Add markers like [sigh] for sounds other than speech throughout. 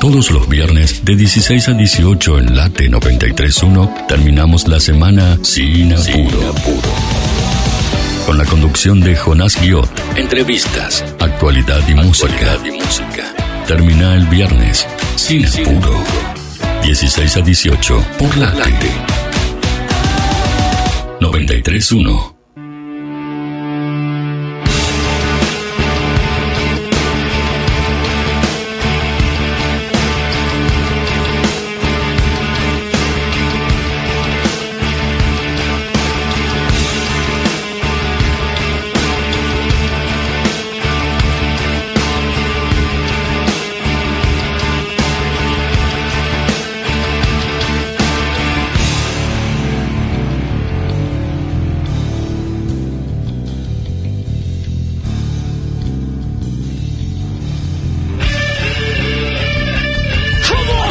Todos los viernes de 16 a 18 en Late 931 terminamos la semana sin apuro. Con la conducción de Jonás Guiot, entrevistas, actualidad y, música. y música. Termina el viernes sin apuro. 16 a 18 por Late 931.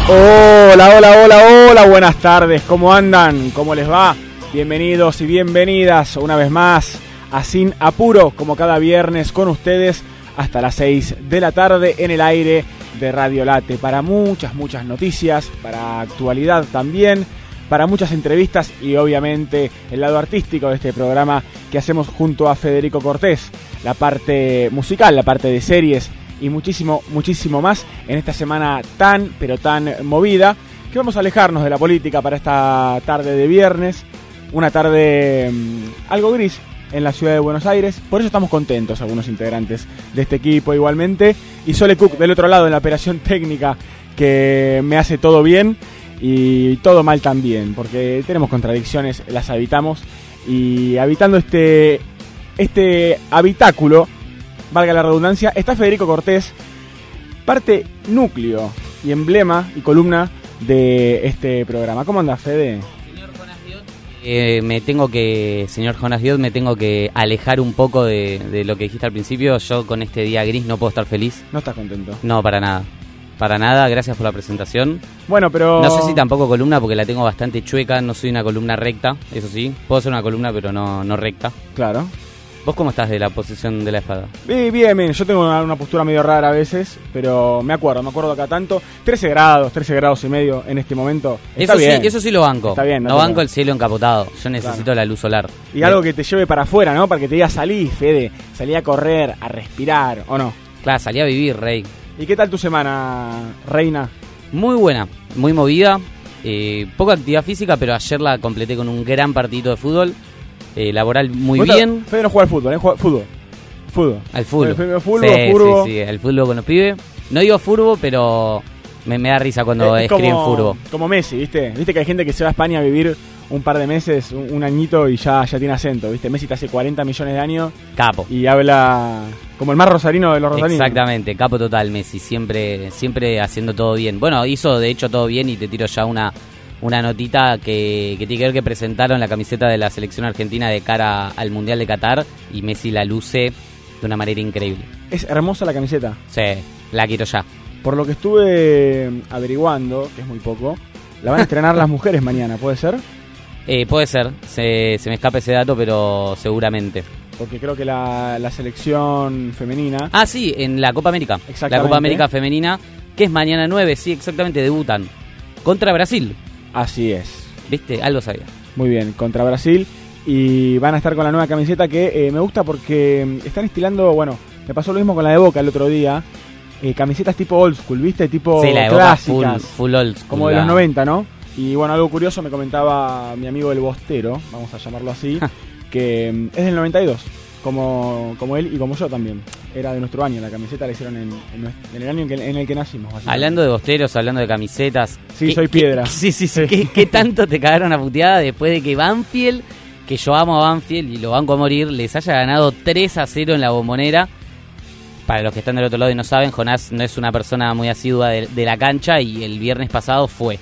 Hola, hola, hola, hola, buenas tardes, ¿cómo andan? ¿Cómo les va? Bienvenidos y bienvenidas una vez más a Sin Apuro, como cada viernes con ustedes hasta las 6 de la tarde en el aire de Radio Late para muchas, muchas noticias, para actualidad también, para muchas entrevistas y obviamente el lado artístico de este programa que hacemos junto a Federico Cortés, la parte musical, la parte de series y muchísimo, muchísimo más en esta semana tan, pero tan movida, que vamos a alejarnos de la política para esta tarde de viernes, una tarde mm, algo gris en la ciudad de Buenos Aires, por eso estamos contentos algunos integrantes de este equipo igualmente, y Sole Cook del otro lado en la operación técnica que me hace todo bien y todo mal también, porque tenemos contradicciones, las habitamos, y habitando este, este habitáculo, valga la redundancia, está Federico Cortés, parte núcleo y emblema y columna de este programa. ¿Cómo anda, Fede? Señor Jonas Diot, eh, me tengo que, señor Jonas Diot, me tengo que alejar un poco de, de lo que dijiste al principio. Yo con este día gris no puedo estar feliz. No estás contento. No, para nada. Para nada, gracias por la presentación. Bueno, pero... No sé si tampoco columna porque la tengo bastante chueca, no soy una columna recta, eso sí. Puedo ser una columna pero no, no recta. Claro. ¿Vos cómo estás de la posición de la espada? Bien, bien, bien. Yo tengo una, una postura medio rara a veces, pero me acuerdo, me acuerdo acá tanto. 13 grados, 13 grados y medio en este momento. Está eso bien. sí, eso sí lo banco. Está bien, no no, banco el cielo encapotado. Yo necesito Claro. la luz solar. Y algo que te lleve para afuera, ¿no? Para que te diga salí, Fede. Salí a correr, a respirar, ¿o no? Claro, salí a vivir, rey. ¿Y qué tal tu semana, reina? Muy buena, muy movida. eh, poca actividad física, pero ayer la completé con un gran partidito de fútbol. Eh, laboral muy bien. Fede no juega al fútbol, ¿eh? Juega fútbol. Fútbol. Al fútbol. Fútbol, sí, furbo. sí, sí, el fútbol con los pibes. No digo furbo, pero me, me da risa cuando Eh, es escriben como, furbo. como Messi, ¿viste? Viste que hay gente que se va a España a vivir un par de meses, un, un añito y ya, ya tiene acento, ¿viste? Messi te hace 40 millones de años Capo. y habla como el más rosarino de los rosarinos. Exactamente, capo total Messi, siempre, siempre haciendo todo bien. Bueno, hizo de hecho todo bien y te tiro ya una, una notita que, que tiene que ver que presentaron la camiseta de la selección argentina de cara al Mundial de Qatar y Messi la luce de una manera increíble. Es hermosa la camiseta. Sí, la quiero ya. Por lo que estuve averiguando, que es muy poco, la van a estrenar las mujeres mañana, ¿puede ser? Eh, puede ser, se, se me escapa ese dato, pero seguramente. Porque creo que la, la selección femenina... Ah, sí, en la Copa América. La Exactamente. Copa América femenina, que es mañana 9, sí, exactamente, debutan. Contra Brasil, Así es. ¿viste? Algo sabía. Muy bien, contra Brasil. Y van a estar con la nueva camiseta que eh, me gusta porque mm, están estilando, bueno, me pasó lo mismo con la de Boca el otro día. eh, camisetas tipo old school, ¿viste? Tipo sí, la de Boca full, clásicas. full old school, como de la- los 90, ¿no? Y bueno, algo curioso me comentaba mi amigo el Bostero, vamos a llamarlo así, [laughs] que mm, es del 92, como, como él y como yo también. Era de nuestro año, la camiseta la hicieron en, en nues- en el año en, que- en el que nacimos. Hablando de bosteros, hablando de camisetas. Sí, ¿qué- soy qué- piedra. [laughs] sí, sí, sí. ¿Qué, qué tanto te cagaron a puteada después de que Banfield, que yo amo a Banfield y lo banco a morir, les haya ganado 3 a 0 en la bombonera? Para los que están del otro lado y no saben, Jonás no es una persona muy asidua de, de la cancha y el viernes pasado fue.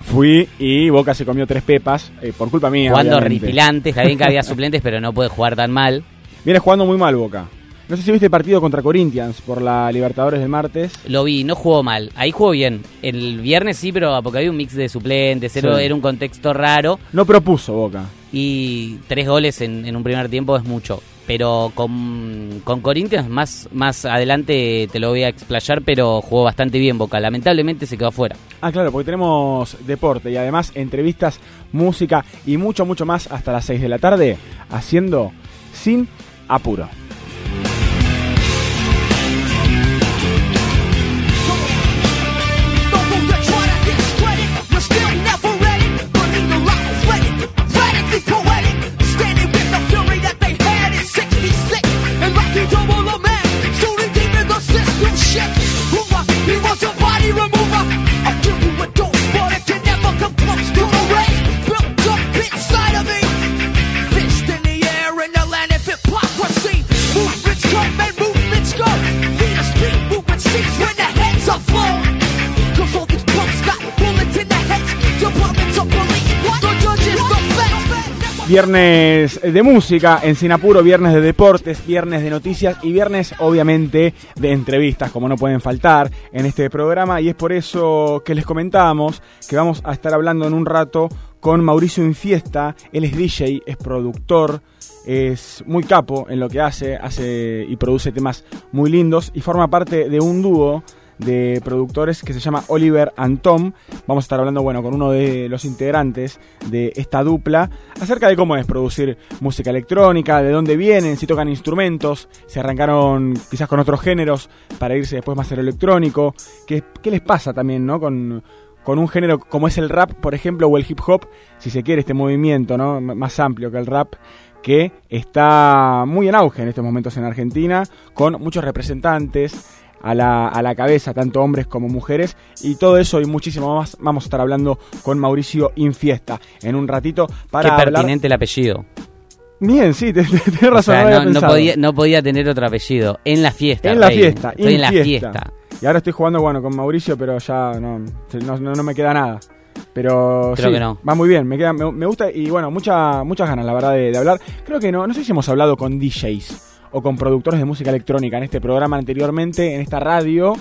Fui y Boca se comió tres pepas, eh, por culpa mía. Jugando está bien que había [laughs] suplentes, pero no puede jugar tan mal. Viene jugando muy mal Boca. No sé si viste el partido contra Corinthians por la Libertadores del martes. Lo vi, no jugó mal. Ahí jugó bien. El viernes sí, pero porque había un mix de suplentes, era, Sí. era un contexto raro. No propuso Boca. Y tres goles en, en un primer tiempo es mucho. pero con, con Corinthians más, más adelante te lo voy a explayar, pero jugó bastante bien Boca. Lamentablemente se quedó afuera. Ah, claro, porque tenemos deporte y además entrevistas, música y mucho, mucho más hasta las 6 de la tarde, haciendo sin apuro. Viernes de música en Sinapuro, viernes de deportes, viernes de noticias y viernes obviamente de entrevistas, como no pueden faltar en este programa. Y es por eso que les comentábamos que vamos a estar hablando en un rato con Mauricio Infiesta. Él es DJ, es productor, es muy capo en lo que hace, hace y produce temas muy lindos y forma parte de un dúo de productores que se llama Oliver and Tom. Vamos a estar hablando, bueno, con uno de los integrantes de esta dupla acerca de cómo es producir música electrónica, de dónde vienen, si tocan instrumentos, si arrancaron quizás con otros géneros para irse después más a lo electrónico, qué, qué les pasa también, ¿no? Con, con un género como es el rap, por ejemplo, o el hip hop, si se quiere, este movimiento, ¿no? Más amplio que el rap que está muy en auge en estos momentos en Argentina, con muchos representantes a la, a la cabeza, tanto hombres como mujeres, y todo eso y muchísimo más vamos a estar hablando con Mauricio Infiesta en un ratito para Qué pertinente el apellido. Bien, sí, tienes razón. no, podía, no podía tener otro apellido. En la fiesta. En la fiesta. en la fiesta. Y ahora estoy jugando, bueno, con Mauricio, pero ya no, no, me queda nada. Pero Creo que no. va muy bien, me, queda, me, gusta y bueno, mucha, muchas ganas, la verdad, de, de hablar. Creo que no, no sé si hemos hablado con DJs o con productores de música electrónica en este programa anteriormente, en esta radio.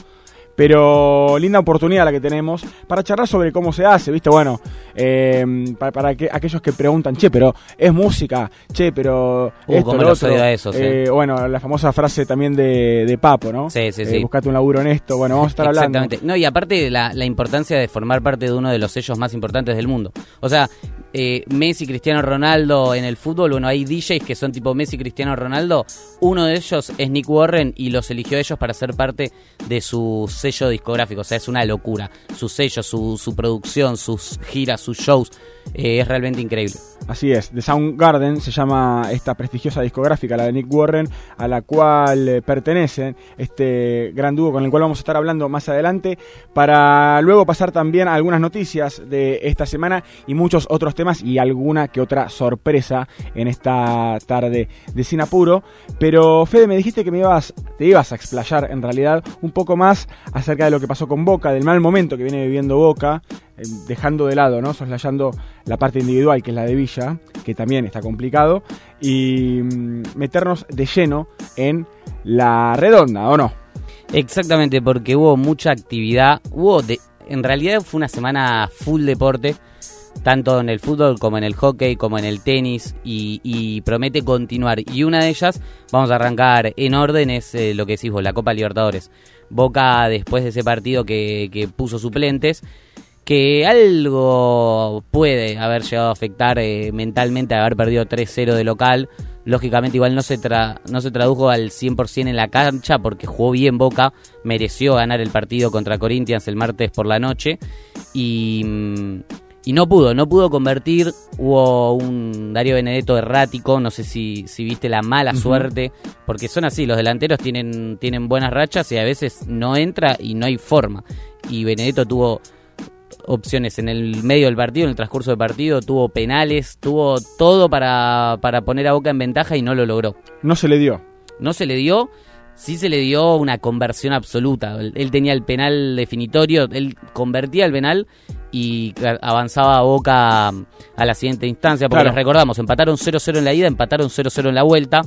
Pero linda oportunidad la que tenemos para charlar sobre cómo se hace, ¿viste? Bueno, em, para, que, aquellos que preguntan, che, pero es música, che, pero. Uh, esto, lo otro. Eso, eh, bueno, la famosa frase también de, de Papo, ¿no? Sí, sí, eh, Buscate un laburo en esto. Bueno, vamos a estar hablando. Exactamente. No, y aparte la, la importancia de formar parte de uno de los sellos más importantes del mundo. O sea, eh, Messi, Cristiano Ronaldo en el fútbol, bueno, hay DJs que son tipo Messi, Cristiano Ronaldo. Uno de ellos es Nick Warren y los eligió ellos para ser parte de su sello discográfico. O sea, es una locura. Su sello, su, su producción, sus giras, sus shows. Eh, es realmente increíble. Así es, The Soundgarden se llama esta prestigiosa discográfica, la de Nick Warren, a la cual eh, pertenecen este gran dúo con el cual vamos a estar hablando más adelante, para luego pasar también algunas noticias de esta semana y muchos otros temas y alguna que otra sorpresa en esta tarde de Sinapuro. Pero Fede, me dijiste que me ibas, te ibas a explayar en realidad un poco más acerca de lo que pasó con Boca, del mal momento que viene viviendo Boca, eh, dejando de lado, ¿no? Soslayando la parte individual, que es la de Villa, que también está complicado, y mm, meternos de lleno en la redonda, ¿o no? Exactamente, porque hubo mucha actividad, hubo de, en realidad fue una semana full deporte, tanto en el fútbol como en el hockey, como en el tenis, y, promete continuar. Y una de ellas, vamos a arrancar en orden, es eh, lo que decís vos, la Copa Libertadores. Boca, después de ese partido que, que puso suplentes, que algo puede haber llegado a afectar eh, mentalmente haber perdido 3-0 de local. Lógicamente igual no se, no se tradujo al 100% en la cancha porque jugó bien Boca, mereció ganar el partido contra Corinthians el martes por la noche y, y no pudo, no pudo convertir. Hubo un Darío Benedetto errático, no sé si, si viste la mala suerte, porque son así, los delanteros tienen, tienen buenas rachas y a veces no entra y no hay forma. Y Benedetto tuvo opciones en el medio del partido, en el transcurso del partido, tuvo penales, tuvo todo para, para poner a Boca en ventaja y no lo logró. No se le dio. No se le dio, sí se le dio una conversión absoluta. Él, tenía el penal definitorio, él convertía el penal y avanzaba a Boca a la siguiente instancia, porque les recordamos, empataron 0-0 en la ida, empataron 0-0 en la vuelta,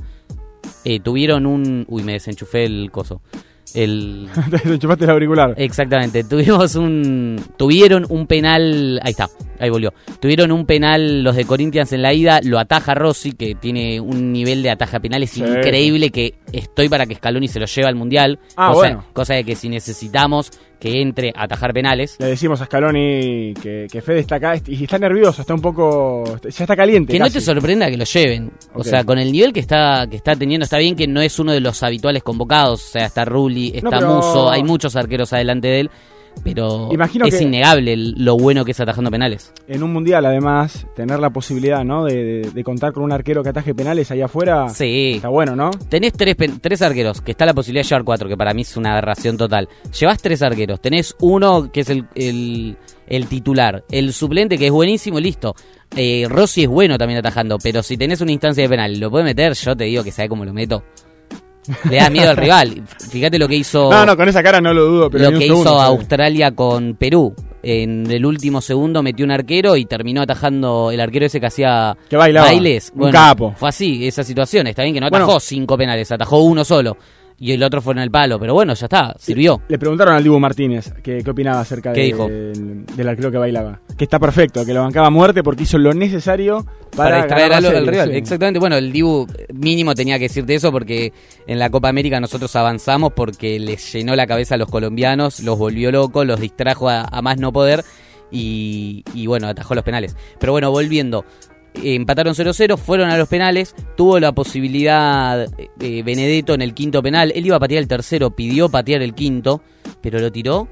eh, tuvieron un... Uy, me desenchufé el coso. El... [laughs] el auricular. Exactamente. Tuvimos un. Tuvieron un penal. Ahí está. Ahí volvió. Tuvieron un penal los de Corinthians en la ida, lo ataja Rossi, que tiene un nivel de ataja penales Sí. increíble, que estoy para que Scaloni se lo lleve al Mundial. Ah, cosa, bueno. cosa de que si necesitamos que entre a atajar penales, Le decimos a Scaloni que, que Fede está acá y está nervioso, está un poco. ya está caliente. que no te sorprenda que lo lleven. O sea, con el nivel que está, que está teniendo, está bien que no es uno de los habituales convocados. O sea, está Rulli, está pero- Muso, hay muchos arqueros adelante de él. Pero Imagino es que- innegable lo bueno que es atajando penales. En un mundial, además, tener la posibilidad, ¿no? De, de- de contar con un arquero que ataje penales allá afuera. Sí. Está bueno, ¿no? Tenés tres, tres arqueros, que está la posibilidad de llevar cuatro, que para mí es una aberración total. Llevas tres arqueros, tenés uno que es el, el, el titular, el suplente que es buenísimo, listo. Eh, Rossi es bueno también atajando, pero si tenés una instancia de penal lo puede meter, yo te digo que sabe cómo lo meto. Le da miedo al rival. Fíjate lo que hizo, No, no, con esa cara no lo dudo, pero lo que segundo, hizo. Australia con Perú. En el último segundo metió un arquero y terminó atajando el arquero ese que hacía Que bailaba. bailes. Un capo. Fue así, esa situación. Está bien que no Bueno. atajó cinco penales, atajó uno solo. Y el otro fue en el palo. Pero bueno, ya está, sirvió. Le preguntaron al Dibu Martínez qué, qué opinaba acerca ¿Qué de- dijo? del, del arquero que bailaba. Que está perfecto, que lo bancaba a muerte porque hizo lo necesario para, Para, distraer ganar al, la al serie, rival. sí. Exactamente. Bueno, el Dibu mínimo tenía que decirte eso porque en la Copa América nosotros avanzamos porque les llenó la cabeza a los colombianos, los volvió locos, los distrajo a, a más no poder y, y bueno, atajó los penales. Pero bueno, volviendo. Eh, Empataron 0-0, fueron a los penales, tuvo la posibilidad eh, Benedetto en el quinto penal, él iba a patear el tercero, pidió patear el quinto, pero lo tiró.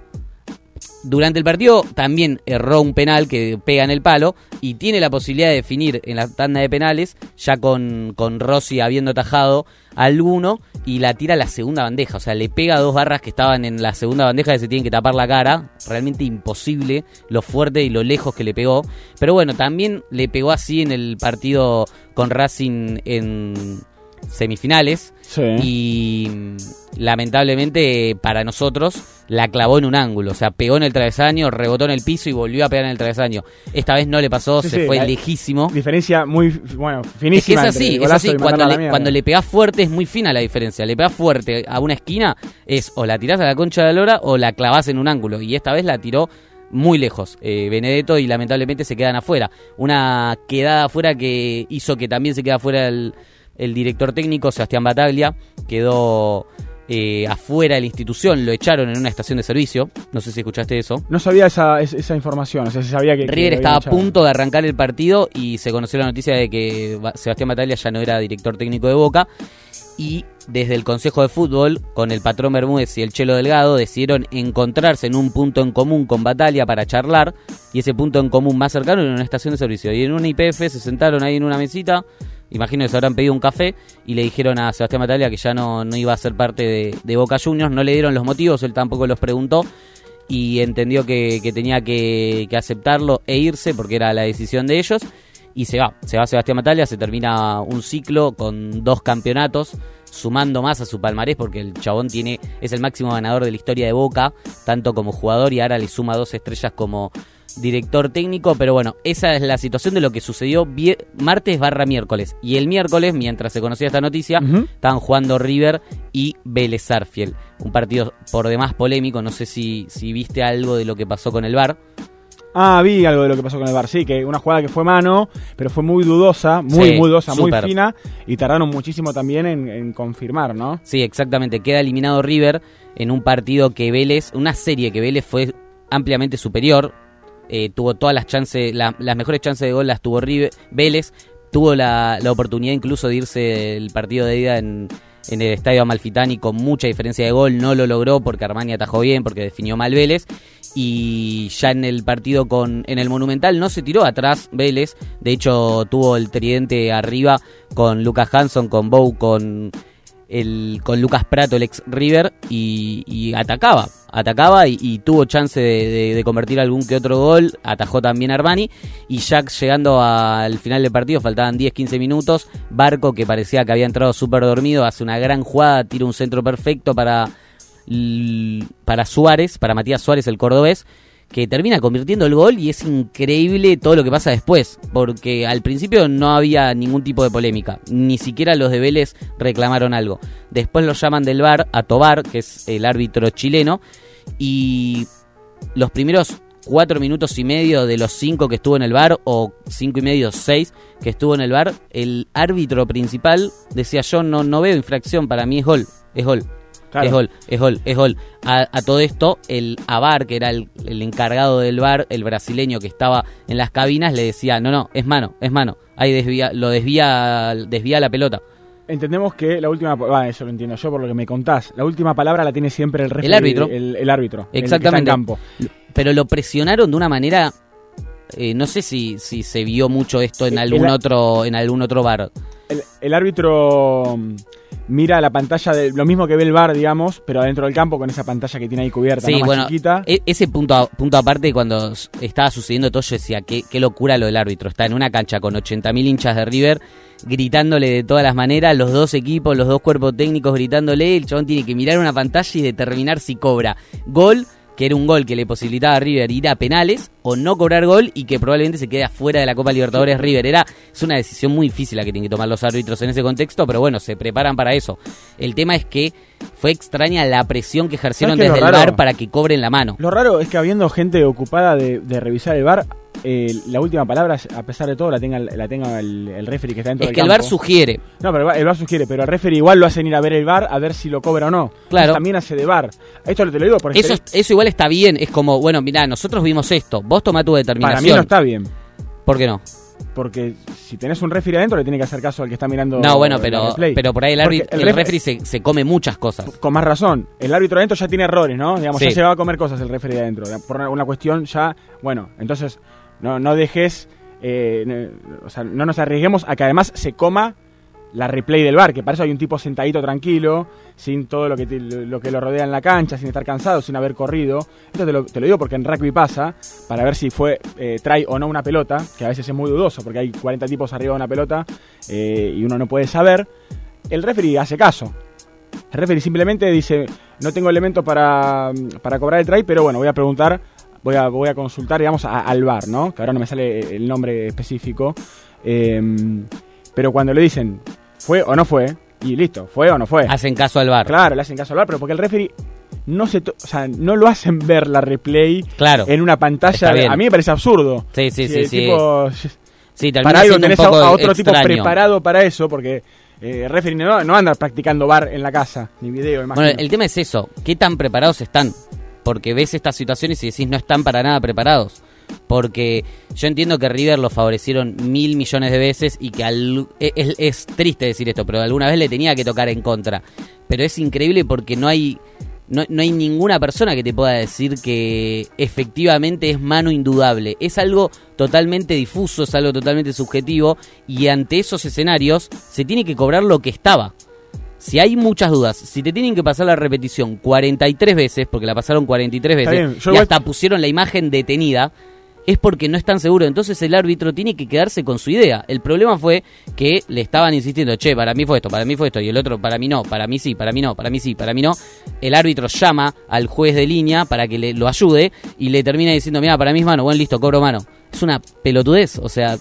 Durante el partido también erró un penal que pega en el palo y tiene la posibilidad de definir en la tanda de penales, ya con, con Rossi habiendo tajado alguno, y la tira a la segunda bandeja. O sea, le pega dos barras que estaban en la segunda bandeja que se tienen que tapar la cara. Realmente imposible lo fuerte y lo lejos que le pegó. Pero bueno, también le pegó así en el partido con Racing en semifinales. Sí. Y mm, lamentablemente para nosotros la clavó en un ángulo, o sea, pegó en el travesaño, rebotó en el piso y volvió a pegar en el travesaño. Esta vez no le pasó, Sí, se sí, fue lejísimo. Diferencia muy, bueno, Es que es finísima. así, es así. Cuando le, cuando le pegás fuerte es muy fina la diferencia. Le pegás fuerte a una esquina, es o la tirás a la concha de la lora o la clavás en un ángulo. Y esta vez la tiró muy lejos eh, Benedetto y lamentablemente se quedan afuera. Una quedada afuera que hizo que también se queda afuera el, el director técnico, Sebastián Bataglia. Quedó eh, afuera de la institución, lo echaron en una estación de servicio. No sé si escuchaste eso. No sabía esa, es- esa información, o sea, se sabía que... River estaba a punto de arrancar el partido y se conoció la noticia de que Ba- Sebastián Bataglia ya no era director técnico de Boca y desde el Consejo de Fútbol, con el patrón Bermúdez y el Chelo Delgado, decidieron encontrarse en un punto en común con Bataglia para charlar y ese punto en común más cercano era una estación de servicio y en una IPF se sentaron ahí en una mesita Imagino que se habrán pedido un café y le dijeron a Sebastián Bataglia que ya no, no iba a ser parte de, Boca Juniors. No le dieron los motivos, él tampoco los preguntó y entendió que, tenía que, que aceptarlo e irse porque era la decisión de ellos. Y se va, se va Sebastián Bataglia, se termina un ciclo con dos campeonatos, sumando más a su palmarés porque el chabón tiene es el máximo ganador de la historia de Boca, tanto como jugador y ahora le suma dos estrellas como director técnico, pero bueno, esa es la situación de lo que sucedió martes barra miércoles. Y el miércoles, mientras se conocía esta noticia, Ujú. estaban jugando River y Vélez Sarfield. Un partido por demás polémico, no sé si, si viste algo de lo que pasó con el VAR. Ah, vi algo de lo que pasó con el Bar, sí, que una jugada que fue mano, pero fue muy dudosa, muy, Sí, muy dudosa, muy fina, y tardaron muchísimo también en, en confirmar, ¿no? Sí, exactamente, queda eliminado River en un partido que Vélez, una serie que Vélez fue ampliamente superior, eh, tuvo todas las chances, la- las mejores chances de gol las tuvo River, Vélez, tuvo la, la oportunidad incluso de irse el partido de ida en, en el estadio Amalfitani con mucha diferencia de gol, no lo logró porque Armani atajó bien, porque definió mal Vélez, y ya en el partido con en el Monumental no se tiró atrás Vélez, de hecho tuvo el tridente arriba con Lucas Hanson, con Bow, con el, con Lucas Prato, el ex River, y, atacaba, atacaba y, tuvo chance de, convertir algún que otro gol, atajó también Armani, y Jack llegando al final del partido, faltaban 10-15 minutos, Barco que parecía que había entrado súper dormido, hace una gran jugada, tira un centro perfecto para, para Suárez, para Matías Suárez, el cordobés, que termina convirtiendo el gol y es increíble todo lo que pasa después, porque al principio no había ningún tipo de polémica, ni siquiera los de Vélez reclamaron algo. Después lo llaman del VAR a Tobar, que es el árbitro chileno, y los primeros cuatro minutos y medio de los cinco que estuvo en el bar, o cinco y medio, seis que estuvo en el bar, el árbitro principal decía yo no, no veo infracción, para mí es gol, es gol. Es gol, es gol, es gol. A, todo esto, el Abar, que era el, encargado del bar, el brasileño que estaba en las cabinas, le decía, no, no, es mano, es mano. Ahí desvía, lo desvía, desvía la pelota entendemos que la última, bueno, eso lo entiendo yo por lo que me contás, la última palabra la tiene siempre el el árbitro, el, árbitro, exactamente, campo. Pero lo presionaron de una manera, eh, no sé si, si se vio mucho esto en algún otro, en algún otro bar. El, árbitro mira la pantalla de lo mismo que ve el bar, digamos, pero adentro del campo con esa pantalla que tiene ahí cubierta, sí, bueno, chiquita. E, ese punto, punto aparte, cuando estaba sucediendo todo, yo decía, qué, qué locura lo del árbitro. Está en una cancha con 80.000 hinchas de River gritándole de todas las maneras, los dos equipos, los dos cuerpos técnicos gritándole, el chabón tiene que mirar una pantalla y determinar si cobra gol que era un gol que le posibilitaba a River ir a penales o no cobrar gol y que probablemente se quede afuera de la Copa Libertadores River. Era, es una decisión muy difícil la que tienen que tomar los árbitros en ese contexto, pero bueno, se preparan para eso. El tema es que fue extraña la presión que ejercieron desde el bar para que cobren la mano. Lo raro es que habiendo gente ocupada de, revisar el bar, eh, la última palabra, a pesar de todo, la tenga, la tenga el, el referee que está dentro es que el bar sugiere. No, pero el bar sugiere, pero el referee igual lo hacen ir a ver el bar a ver si lo cobra o no. Claro. también hace de bar. Esto te lo digo por eso, eso igual está bien. Es como, bueno, mira, nosotros vimos esto. Vos tomá tu determinación. Para mí no está bien. ¿Por qué no? porque si tenés un referee adentro le tiene que hacer caso al que está mirando no bueno pero pero por ahí el, árbitro, el, referee se, come muchas cosas con más razón el árbitro adentro ya tiene errores no digamos ya se va a comer cosas el referee adentro por una cuestión ya bueno entonces no no dejes eh, o sea no nos arriesguemos a que además se coma la replay del bar, que para eso hay un tipo sentadito tranquilo, sin todo lo que, lo que lo rodea en la cancha, sin estar cansado, sin haber corrido. Esto te lo, te lo digo porque en rugby pasa, para ver si fue eh, try o no una pelota, que a veces es muy dudoso porque hay 40 tipos arriba de una pelota eh, y uno no puede saber. El referee hace caso. El referee simplemente dice, no tengo elementos para, para cobrar el try, pero bueno, voy a preguntar, voy a, voy a consultar, digamos, al bar, ¿no? Que ahora no me sale el nombre específico. Eh, pero cuando le dicen, fue o no fue, y listo, fue o no fue. Hacen caso al bar. Claro, le hacen caso al bar, pero porque el referee no se o sea, no lo hacen ver la replay claro, en una pantalla. A mí me parece absurdo. Sí, sí, sí. sí. sí para algo tenés a, otro tipo preparado para eso, porque eh, referee no, no, anda practicando bar en la casa, ni video, imagino. Bueno, el tema es eso, ¿qué tan preparados están? Porque ves estas situaciones y decís no están para nada preparados porque yo entiendo que River lo favorecieron mil millones de veces y que e, es, triste decir esto, pero alguna vez le tenía que tocar en contra. Pero es increíble porque no hay, no, no, hay ninguna persona que te pueda decir que efectivamente es mano indudable. Es algo totalmente difuso, es algo totalmente subjetivo y ante esos escenarios se tiene que cobrar lo que estaba. Si hay muchas dudas, si te tienen que pasar la repetición 43 veces, porque la pasaron 43 veces, y hasta pusieron la imagen detenida, es porque no están seguros. Entonces el árbitro tiene que quedarse con su idea. El problema fue que le estaban insistiendo, che, para mí fue esto, para mí fue esto, y el otro, para mí no, para mí sí, para mí no, para mí sí, para mí no. El árbitro llama al juez de línea para que le, lo ayude y le termina diciendo, mira, para mí es mano, bueno, listo, cobro mano. Es una pelotudez, o sea,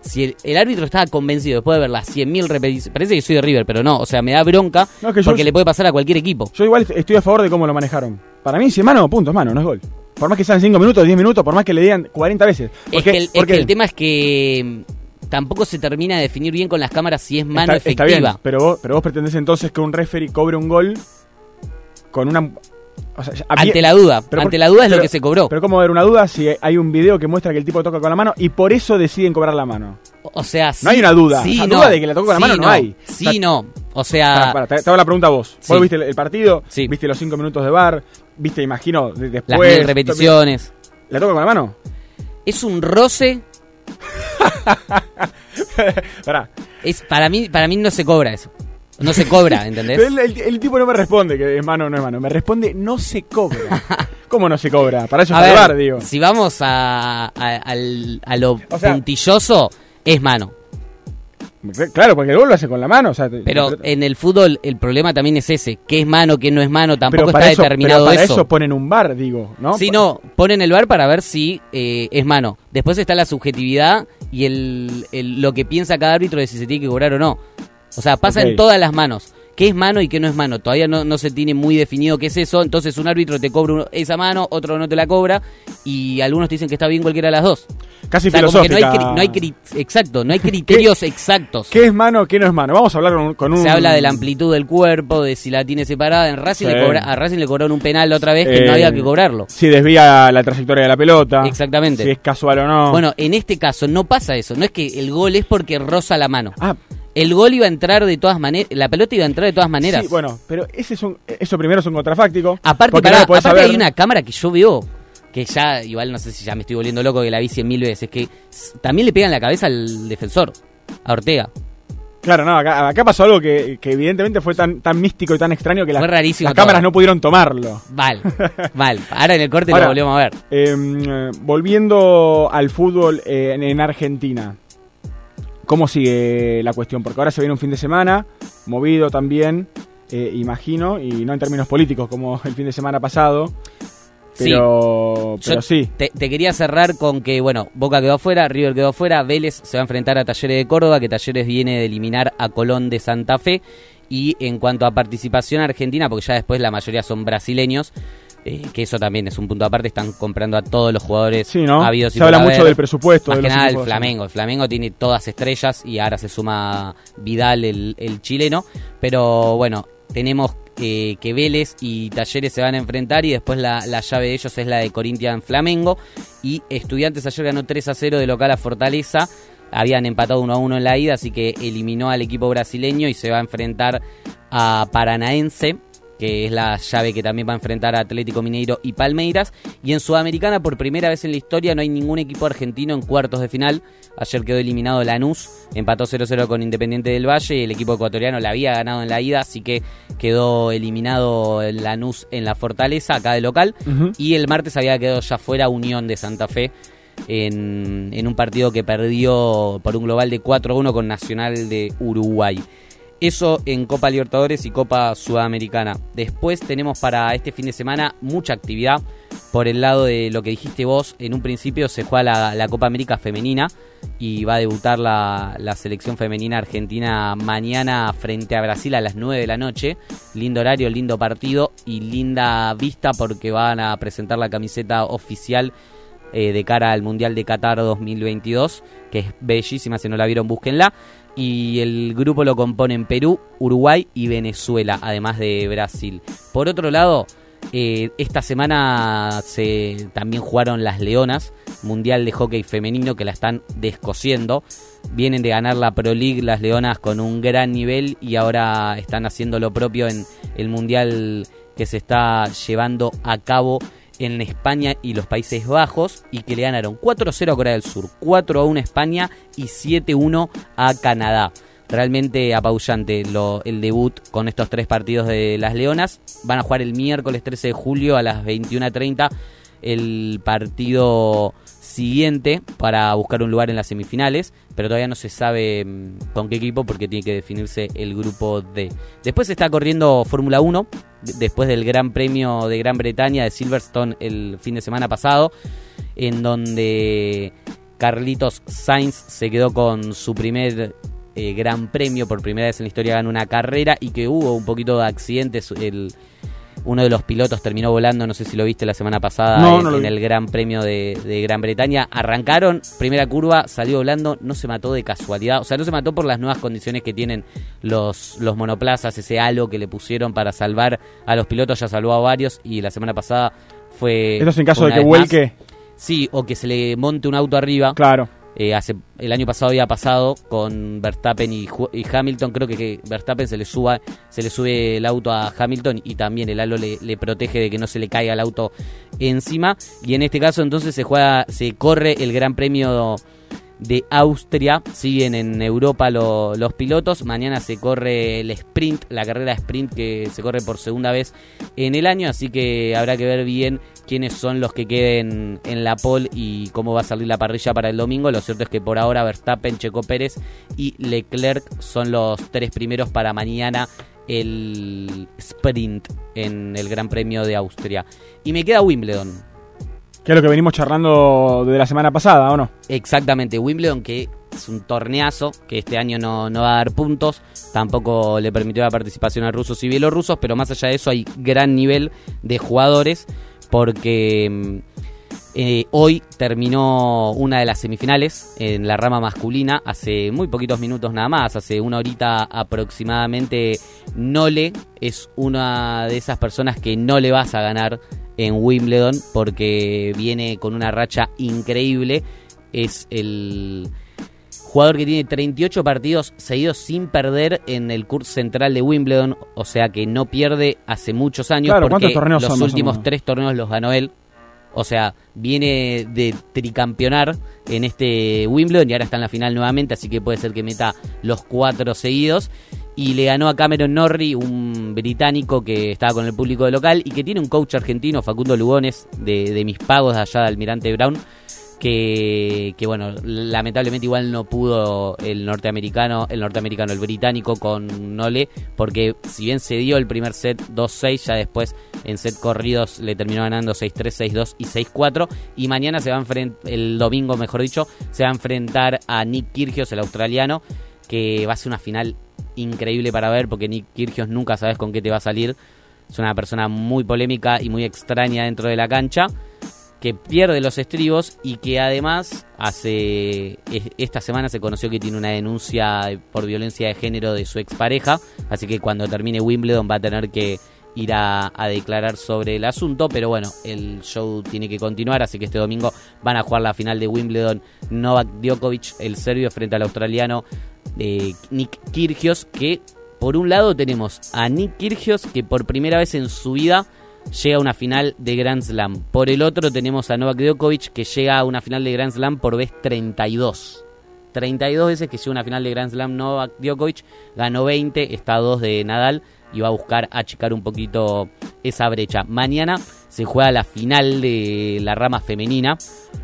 si el, árbitro estaba convencido después de ver las 100.000 repeticiones, parece que soy de River, pero no, o sea, me da bronca porque le puede pasar a cualquier equipo. Yo igual estoy a favor de cómo lo manejaron. Para mí, si es mano, punto, es mano, no es gol. Por más que sean 5 minutos, 10 minutos, por más que le digan 40 veces. Porque, es, que el, tema es que mm, tampoco se termina de definir bien con las cámaras si es mano efectiva. Está bien, pero vos, pero vos pretendés entonces que un referee cobre un gol con una... ante la duda, ante la duda es lo que se cobró. Pero ¿cómo ver una duda si hay un video que muestra que el tipo toca con la mano y por eso deciden cobrar la mano? O sea, no hay una duda. Sí, no. duda de que la toca con la mano no, hay. Sí, no. O sea. te, hago la pregunta a vos. ¿Vos viste el, partido? ¿Viste los cinco minutos de bar? ¿Viste, imagino, después? Las repeticiones. ¿La toca con la mano? Es un roce. [laughs] Es, para, mí, para mí no se cobra eso. No se cobra, [laughs] ¿entendés? El, tipo no me responde que es mano o no es mano. Me responde, no se cobra. [laughs] ¿Cómo no se cobra? Para eso es bar, digo. Si vamos a, a, lo puntilloso, es mano. Claro, porque el gol lo hace con la mano. pero en el fútbol el problema también es ese. ¿Qué es mano, qué no es mano? Tampoco está determinado pero para eso. ponen un bar, digo, ¿no? Sí, no, ponen el bar para ver si eh, es mano. Después está la subjetividad y el, lo que piensa cada árbitro de si se tiene que cobrar o no. O sea, pasa en todas las manos. qué es mano y qué no es mano. Todavía no, no se tiene muy definido qué es eso, entonces un árbitro te cobra esa mano, otro no te la cobra, y algunos te dicen que está bien cualquiera de las dos. Casi O sea, filosófica. no hay, no hay cri- exacto, no hay criterios exactos. ¿Qué es mano, qué no es mano? Vamos a hablar con, con un... Se habla de la amplitud del cuerpo, de si la tiene separada. En Racing Sí. le cobra- a Racing le cobraron un penal otra vez que Eh, no había que cobrarlo. Si desvía la trayectoria de la pelota. Exactamente. Si es casual o no. Bueno, en este caso no pasa eso. No es que el gol es porque roza la mano. Ah, El gol iba a entrar de todas maneras. La pelota iba a entrar de todas maneras. sí, bueno, pero ese es un, eso primero es un contrafáctico. Aparte, pará, no aparte saber. hay una cámara que yo veo que ya, igual no sé si ya me estoy volviendo loco, que la vi cien mil veces, que también le pegan la cabeza al defensor, a Ortega. Claro, no, acá, acá pasó algo que, que evidentemente fue tan, tan místico y tan extraño que las, las cámaras no pudieron tomarlo. Mal, mal. [laughs] Ahora en el corte Ahora, lo volvemos a ver. Eh, volviendo al fútbol eh, en, en Argentina, ¿cómo sigue la cuestión? Porque ahora se viene un fin de semana, movido también, eh, imagino, y no en términos políticos como el fin de semana pasado, pero Sí. pero sí. Te, te quería cerrar con que, bueno, Boca quedó afuera, River quedó afuera, Vélez se va a enfrentar a Talleres de Córdoba, que Talleres viene de eliminar a Colón de Santa Fe. Y en cuanto a participación argentina, porque ya después la mayoría son brasileños, eh, que eso también es un punto aparte, están comprando a todos los jugadores Sí, ¿no? habidos Se habla mucho haber. del presupuesto Más de que los nada el Flamengo. El Flamengo tiene todas estrellas y ahora se suma Vidal, el, el chileno. Pero bueno, tenemos eh, que Vélez y Talleres se van a enfrentar y después la, la llave de ellos es la de Corinthians Flamengo. Y Estudiantes ayer ganó 3 a 0 de local a Fortaleza. Habían empatado 1 a 1 en la ida, así que eliminó al equipo brasileño y se va a enfrentar a Paranaense que es la llave que también va a enfrentar a Atlético Mineiro y Palmeiras. Y en Sudamericana, por primera vez en la historia, no hay ningún equipo argentino en cuartos de final. Ayer quedó eliminado Lanús, empató 0-0 con Independiente del Valle y el equipo ecuatoriano la había ganado en la ida, así que quedó eliminado el Lanús en la Fortaleza, acá de local. Y el martes había quedado ya fuera Unión de Santa Fe en, en un partido que perdió por un global de 4-1 con Nacional de Uruguay. Eso en Copa Libertadores y Copa Sudamericana. Después tenemos para este fin de semana mucha actividad. Por el lado de lo que dijiste vos, en un principio se juega la, Copa América Femenina y va a debutar la, la selección femenina argentina mañana frente a Brasil a las 9 de la noche. Lindo horario, lindo partido y linda vista porque van a presentar la camiseta oficial eh, de cara al Mundial de Qatar 2022, que es bellísima, si no la vieron, búsquenla. Y el grupo lo componen Perú, Uruguay y Venezuela, además de Brasil. Por otro lado, eh, esta semana se también jugaron las Leonas, Mundial de Hockey Femenino, que la están descosiendo. Vienen de ganar la Pro League las Leonas con un gran nivel y ahora están haciendo lo propio en el Mundial que se está llevando a cabo en España y los Países Bajos y que le ganaron 4-0 a Corea del Sur, 4-1 a España y 7-1 a Canadá. Realmente apabullante lo- el debut con estos tres partidos de las Leonas. Van a jugar el miércoles 13 de julio a las 21.30 el partido siguiente para buscar un lugar en las semifinales, pero todavía no se sabe mm, con qué equipo porque tiene que definirse el grupo D. Después está corriendo Fórmula 1, d- después del Gran Premio de Gran Bretaña de Silverstone el fin de semana pasado, en donde Carlitos Sainz se quedó con su primer eh, Gran Premio, por primera vez en la historia ganó una carrera y que hubo un poquito de accidentes. El, uno de los pilotos terminó volando, no sé si lo viste la semana pasada No, en, no el Gran Premio de, de Gran Bretaña. Arrancaron, primera curva, salió volando, no se mató de casualidad, o sea, no se mató por las nuevas condiciones que tienen los, los monoplazas, ese halo que le pusieron para salvar a los pilotos, ya salvó a varios y la semana pasada fue... Esto es en caso de que más. vuelque. Sí, o que se le monte un auto arriba. Claro. Eh, hace, el año pasado había pasado con Verstappen y, Hamilton. Creo que, Verstappen se le suba, se le sube el auto a Hamilton y también el halo le, protege de que no se le caiga el auto encima. Y en este caso entonces se juega, se corre el Gran Premio de Austria. Siguen en Europa lo- los pilotos. Mañana se corre el sprint, la carrera sprint que se corre por segunda vez en el año. Así que habrá que ver bien quiénes son los que queden en la pole y cómo va a salir la parrilla para el domingo. Lo cierto es que por ahora Verstappen, Checo Pérez y Leclerc son los tres primeros para mañana el sprint en el Gran Premio de Austria. Y me queda Wimbledon. Que es lo que venimos charlando de la semana pasada, ¿o no? Exactamente, Wimbledon que es un torneazo que este año no, no va a dar puntos, tampoco le permitió la participación a rusos y bielorrusos, pero más allá de eso hay gran nivel de jugadores porque mm, eh, hoy terminó una de las semifinales en la rama masculina, hace muy poquitos minutos nada más, hace una horita aproximadamente. Nole es una de esas personas que no le vas a ganar en Wimbledon porque viene con una racha increíble. Es el jugador que tiene 38 partidos seguidos sin perder en el curso central de Wimbledon, o sea que no pierde hace muchos años porque los últimos tres torneos los ganó él. O sea, viene de tricampeonar en este Wimbledon y ahora está en la final nuevamente, así que puede ser que meta los cuatro seguidos. Y le ganó a Cameron Norrie, un británico que estaba con el público de local y que tiene un coach argentino, Facundo Lugones, de, de mis pagos allá de Almirante Brown que, bueno, lamentablemente igual no pudo el norteamericano, el norteamericano, el británico con Nole, porque si bien se dio el primer set 2-6, ya después en set corridos le terminó ganando 6-3, 6-2 y 6-4, y mañana se va a enfrentar, el domingo mejor dicho, se va a enfrentar a Nick Kyrgios, el australiano, que va a ser una final increíble para ver, porque Nick Kyrgios nunca sabes con qué te va a salir, es una persona muy polémica y muy extraña dentro de la cancha que pierde los estribos y que además hace esta semana se conoció que tiene una denuncia por violencia de género de su expareja, así que cuando termine Wimbledon va a tener que ir a, declarar sobre el asunto, pero bueno, el show tiene que continuar, así que este domingo van a jugar la final de Wimbledon. Novak Djokovic, el serbio, frente al australiano eh, Nick Kyrgios, que por un lado tenemos a Nick Kyrgios, que por primera vez en su vida llega a una final de Grand Slam. Por el otro tenemos a Novak Djokovic que llega a una final de Grand Slam por vez 32. 32 veces que llega a una final de Grand Slam Novak Djokovic, ganó 20, está a 2 de Nadal y va a buscar achicar un poquito esa brecha. Mañana se juega la final de la rama femenina.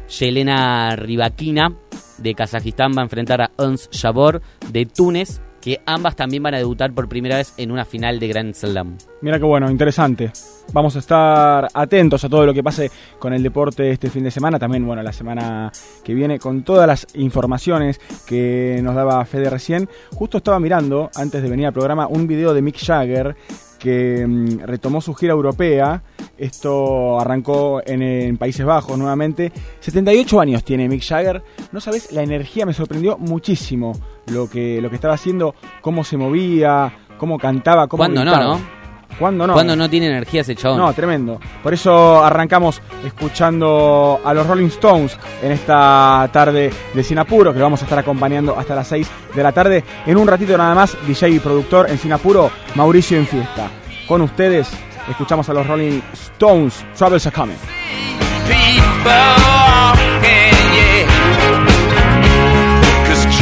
Yelena Ribakina de Kazajistán va a enfrentar a Ons Jabor de Túnez que ambas también van a debutar por primera vez en una final de Grand Slam. Mira qué bueno, interesante. Vamos a estar atentos a todo lo que pase con el deporte este fin de semana, también bueno, la semana que viene con todas las informaciones que nos daba Fede recién. Justo estaba mirando antes de venir al programa un video de Mick Jagger que mm, retomó su gira europea. Esto arrancó en, Países Bajos nuevamente. 78 años tiene Mick Jagger. No sabes, la energía me sorprendió muchísimo lo que, lo que estaba haciendo, cómo se movía, cómo cantaba, cómo ¿Cuándo no, no? ¿Cuándo no? Cuando no tiene energía ese chabón. No, tremendo. Por eso arrancamos escuchando a los Rolling Stones en esta tarde de Sinapuro, que lo vamos a estar acompañando hasta las 6 de la tarde. En un ratito nada más, DJ y productor en Sinapuro, Mauricio en fiesta. Con ustedes escuchamos a los Rolling Stones, Travels a Coming.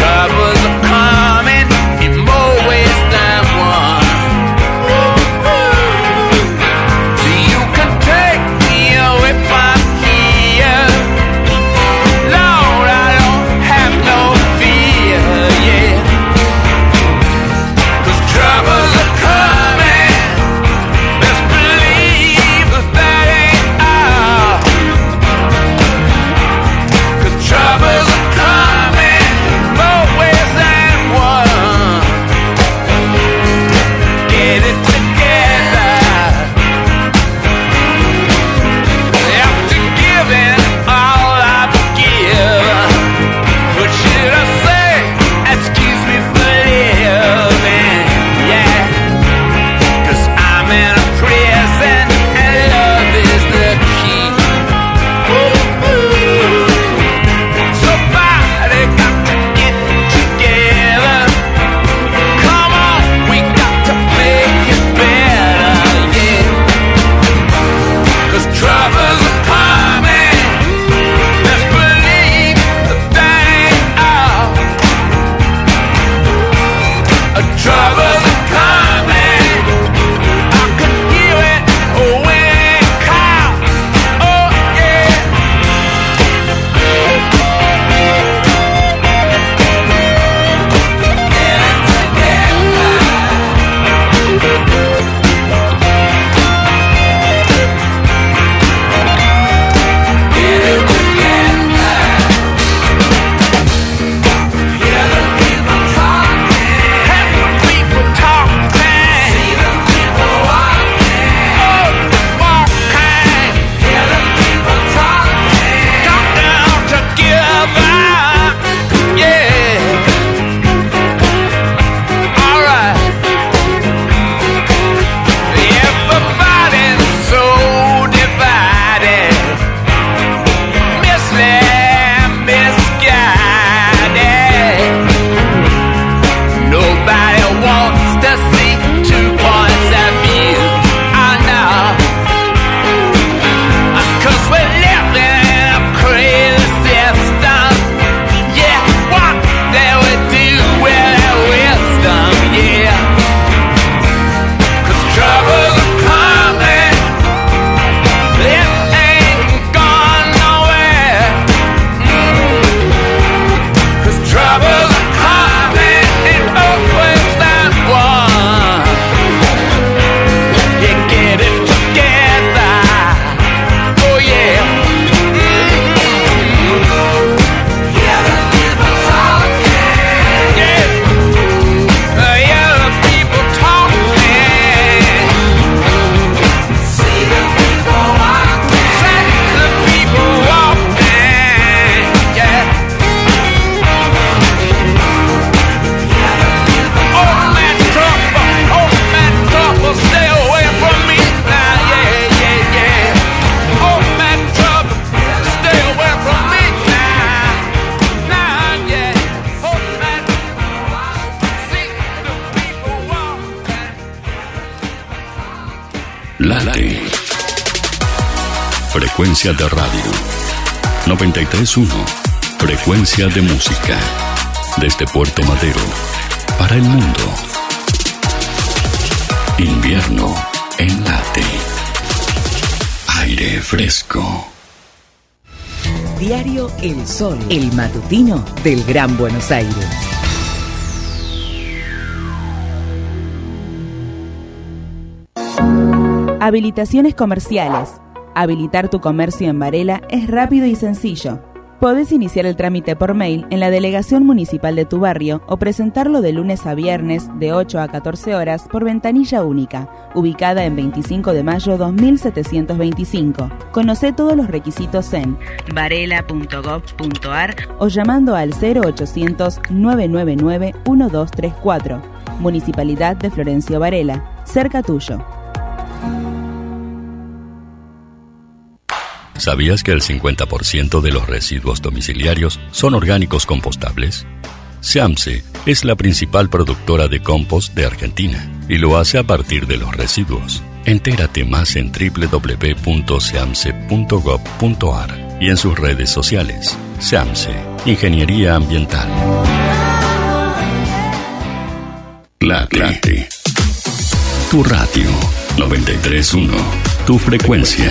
Yeah. Frecuencia de radio. 931, frecuencia de música. Desde Puerto Madero, para el mundo. Invierno en late. Aire fresco. Diario El Sol, el matutino del Gran Buenos Aires. Habilitaciones comerciales. Habilitar tu comercio en Varela es rápido y sencillo. Podés iniciar el trámite por mail en la delegación municipal de tu barrio o presentarlo de lunes a viernes de 8 a 14 horas por ventanilla única, ubicada en 25 de mayo 2725. Conoce todos los requisitos en varela.gov.ar o llamando al 0800 999 1234. Municipalidad de Florencio Varela, cerca tuyo. ¿Sabías que el 50% de los residuos domiciliarios son orgánicos compostables? SEAMSE es la principal productora de compost de Argentina y lo hace a partir de los residuos. Entérate más en www.seamse.gov.ar y en sus redes sociales. SEAMSE, Ingeniería Ambiental. Late. Tu radio 931. Tu frecuencia.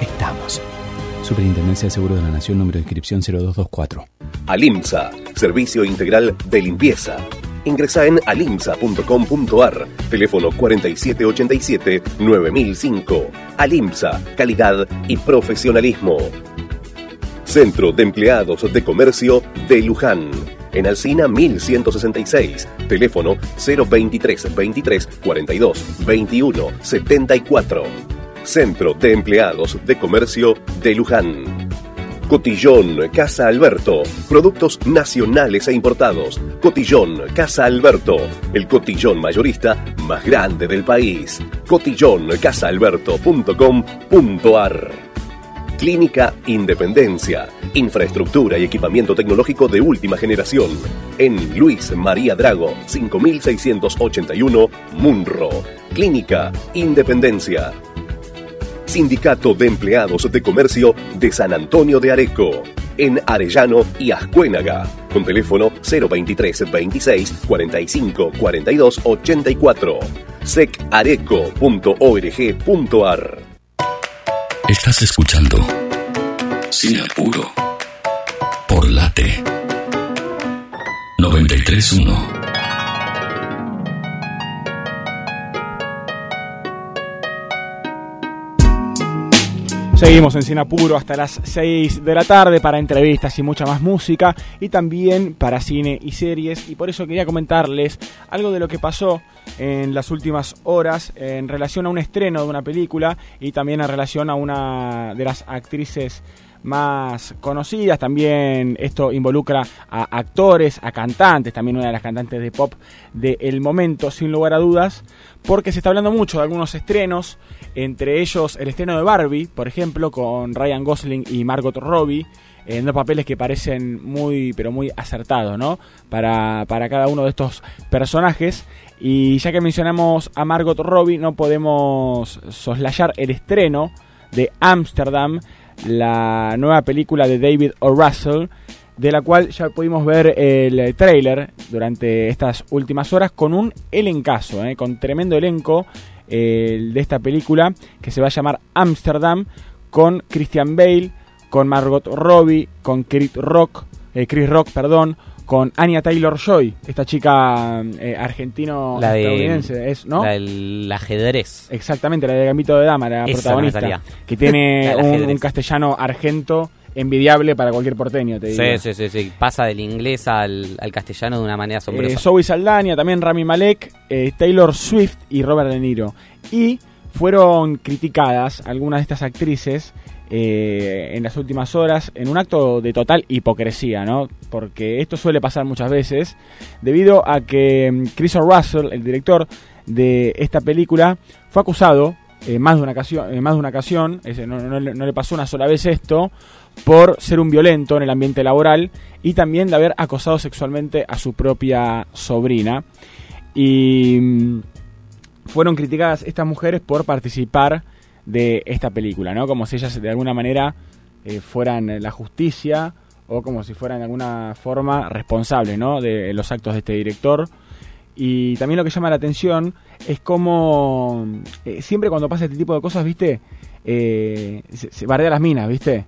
Estamos. Superintendencia de Seguro de la Nación, número de inscripción 0224. Alimsa, servicio integral de limpieza. Ingresa en alimsa.com.ar, teléfono 4787-9005. Alimsa, calidad y profesionalismo. Centro de Empleados de Comercio de Luján. En Alcina 1166, teléfono 023 23 42 21 74. Centro de Empleados de Comercio de Luján. Cotillón Casa Alberto. Productos nacionales e importados. Cotillón Casa Alberto. El cotillón mayorista más grande del país. cotillóncasaalberto.com.ar Clínica Independencia. Infraestructura y equipamiento tecnológico de última generación. En Luis María Drago, 5681, Munro. Clínica Independencia. Sindicato de Empleados de Comercio de San Antonio de Areco, en Arellano y Ascuénaga, con teléfono 023 26 45 42 84, secareco.org.ar. Estás escuchando Sin Apuro por Late 931. Seguimos en Sinapuro hasta las 6 de la tarde para entrevistas y mucha más música y también para cine y series y por eso quería comentarles algo de lo que pasó en las últimas horas en relación a un estreno de una película y también en relación a una de las actrices más conocidas. También esto involucra a actores, a cantantes, también una de las cantantes de pop del momento, sin lugar a dudas, porque se está hablando mucho de algunos estrenos, entre ellos el estreno de Barbie, por ejemplo, con Ryan Gosling y Margot Robbie. En dos papeles que parecen muy, pero muy acertados, ¿no? Para, para cada uno de estos personajes. Y ya que mencionamos a Margot Robbie, no podemos soslayar el estreno de Amsterdam, la nueva película de David O. Russell, de la cual ya pudimos ver el trailer durante estas últimas horas con un elencazo, ¿eh? con tremendo elenco eh, de esta película que se va a llamar Amsterdam, con Christian Bale, con Margot Robbie, con Chris Rock, eh, Chris Rock, perdón, con Anya Taylor Joy, esta chica eh, argentino La de- estadounidense, es, ¿no? La del ajedrez. Exactamente, la de Gambito de Dama, la Esa protagonista, que tiene [laughs] un, un castellano argento envidiable para cualquier porteño, te digo. Sí, sí, sí, sí. Pasa del inglés al, al castellano de una manera Eh, asombrosa. Zoe Saldaña, también Rami Malek, eh, Taylor Swift y Robert De Niro. Y fueron criticadas algunas de estas actrices eh, en las últimas horas en un acto de total hipocresía, ¿no? Porque esto suele pasar muchas veces debido a que mm, Chris Russell, el director de esta película, fue acusado eh, más de una ocasión, eh, más de una ocasión no, no, no, le pasó una sola vez esto, por ser un violento en el ambiente laboral y también de haber acosado sexualmente a su propia sobrina. Y mm, fueron criticadas estas mujeres por participar de esta película, ¿no? Como si ellas de alguna manera eh, fueran la justicia o como si fueran de alguna forma responsables, ¿no? De los actos de este director. Y también lo que llama la atención es como eh, siempre cuando pasa este tipo de cosas, ¿viste? Eh, se, bardea las minas, ¿viste?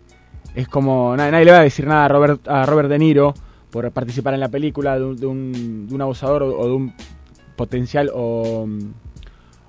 Es como nadie, le va a decir nada a Robert, a Robert De Niro por participar en la película de un, de un, abusador o, de un potencial o,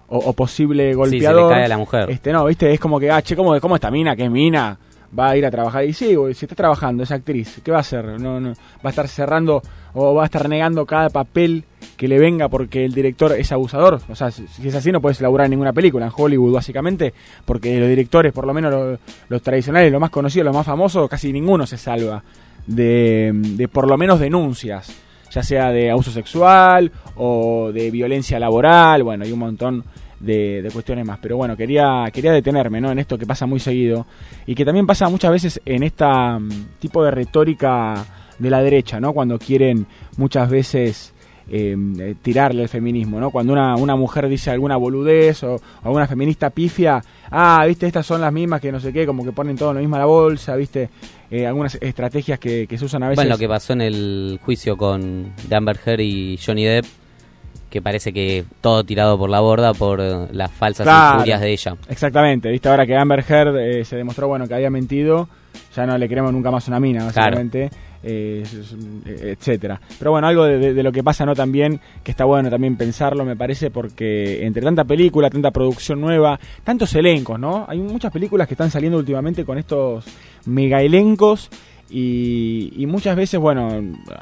o, posible golpeador. Sí, se cae a la mujer. Este, no, ¿viste? Es como que, ah, che, ¿cómo, cómo esta mina? ¿Qué mina? va a ir a trabajar. Y sí, si está trabajando, es actriz, ¿qué va a hacer? No, no, va a estar cerrando o va a estar negando cada papel que le venga porque el director es abusador. O sea, si, es así no puedes laburar en ninguna película en Hollywood, básicamente, porque los directores, por lo menos los, tradicionales, los más conocidos, los más famosos, casi ninguno se salva de, de por lo menos denuncias, ya sea de abuso sexual o de violencia laboral, bueno, hay un montón de, cuestiones más. Pero bueno, quería, quería detenerme ¿no? en esto que pasa muy seguido y que también pasa muchas veces en esta mm, tipo de retórica de la derecha, ¿no? cuando quieren muchas veces eh, tirarle al feminismo, ¿no? Cuando una, una mujer dice alguna boludez o, alguna feminista pifia, ah, viste, estas son las mismas que no sé qué, como que ponen todo lo mismo a la bolsa, viste, eh, algunas estrategias que, que, se usan a veces. Bueno, lo que pasó en el juicio con Amber Heard y Johnny Depp, que parece que todo tirado por la borda por eh, las falsas historias de ella. Exactamente, viste ahora que Amber Heard eh, se demostró bueno que había mentido, ya no le queremos nunca más una mina, básicamente. Eh, etcétera. Pero bueno, algo de, lo que pasa no también, que está bueno también pensarlo, me parece, porque entre tanta película, tanta producción nueva, tantos elencos, ¿no? Hay muchas películas que están saliendo últimamente con estos mega elencos y, muchas veces, bueno,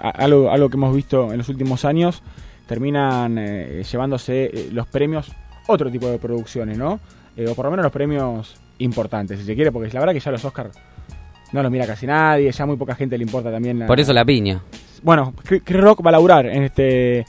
algo, algo que hemos visto en los últimos años, terminan eh, llevándose eh, los premios, otro tipo de producciones, ¿no? Eh, o por lo menos los premios importantes, si se quiere, porque la verdad que ya los Oscars no los mira casi nadie, ya muy poca gente le importa también. por eso la piña. Bueno, Chris Rock va a laburar en, este,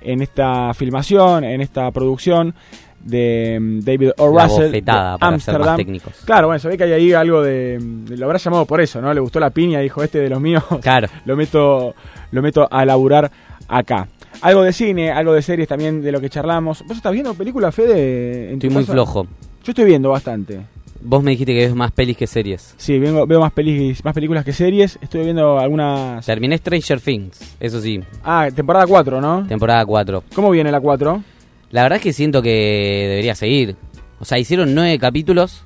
en esta filmación, en esta producción de mm, David O. Russell Amsterdam. Claro, bueno, se ve que hay ahí algo de, lo habrá llamado por eso, ¿no? Le gustó la piña, dijo este de los míos. [laughs] Claro. lo meto lo meto a laburar acá. Algo de cine, algo de series también de lo que charlamos. ¿Vos estás viendo películas, Fede? estoy muy flojo. Yo estoy viendo bastante. Vos me dijiste que ves más pelis que series. Sí, vengo, veo más, pelis, más películas que series. Estoy viendo algunas... Terminé Stranger Things, eso sí. Ah, temporada 4, ¿no? Temporada 4. ¿Cómo viene la 4? La verdad es que siento que debería seguir. O sea, hicieron nueve capítulos.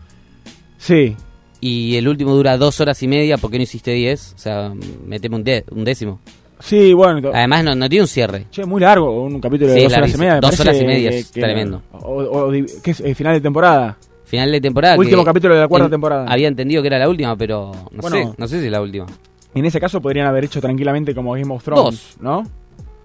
Sí. Y el último dura dos horas y media. ¿Por qué no hiciste diez? O sea, meteme un, un décimo. Sí, bueno. Además, no, no tiene un cierre. Che, muy largo, un capítulo de dos horas y media. dos horas y media, es tremendo. O, ¿Qué es? Eh, ¿Final de temporada? Final de temporada. Último capítulo de la cuarta temporada. Había entendido que era la última, pero no sé. No sé si es la última. En ese caso podrían haber hecho tranquilamente como Game of Thrones, dos. ¿no?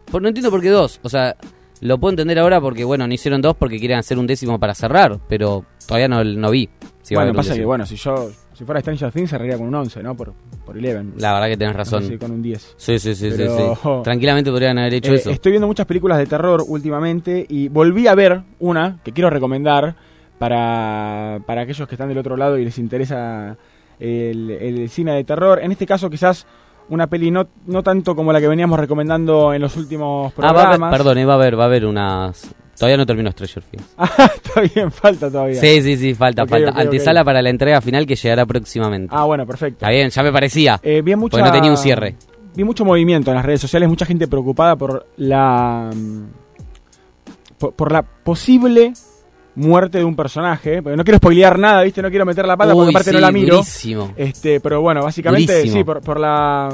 Por, no entiendo por qué dos. O sea, lo puedo entender ahora porque, bueno, no hicieron dos porque quieren hacer un décimo para cerrar, pero todavía no, no vi. Si bueno, pasa que, bueno, si yo si fuera Stranger Things cerraría con un 11, ¿no? Por, por 11. La verdad que tenés razón. sí, con un 10. Sí, sí, sí, sí, [laughs] Tranquilamente podrían haber hecho eh, eso. Estoy viendo muchas películas de terror últimamente y volví a ver una que quiero recomendar para, para aquellos que están del otro lado y les interesa el, el cine de terror. En este caso quizás una peli no, no tanto como la que veníamos recomendando en los últimos programas. Ah, va a perdón, eh, va a haber, va a haber unas Todavía no terminó Stranger Things. [laughs] Ah, está bien, falta todavía. Sí, sí, sí, falta, falta. Antesala para la entrega final que llegará próximamente. Ah, bueno, perfecto. Está bien, ya me parecía. Eh, vi mucha, porque no tenía un cierre. Vi mucho movimiento en las redes sociales, mucha gente preocupada por la. Mm, por, la posible muerte de un personaje, porque no quiero spoilear nada, ¿viste? No quiero meter la pata porque aparte no la miro. Durísimo. Este, pero bueno, básicamente sí, por, por la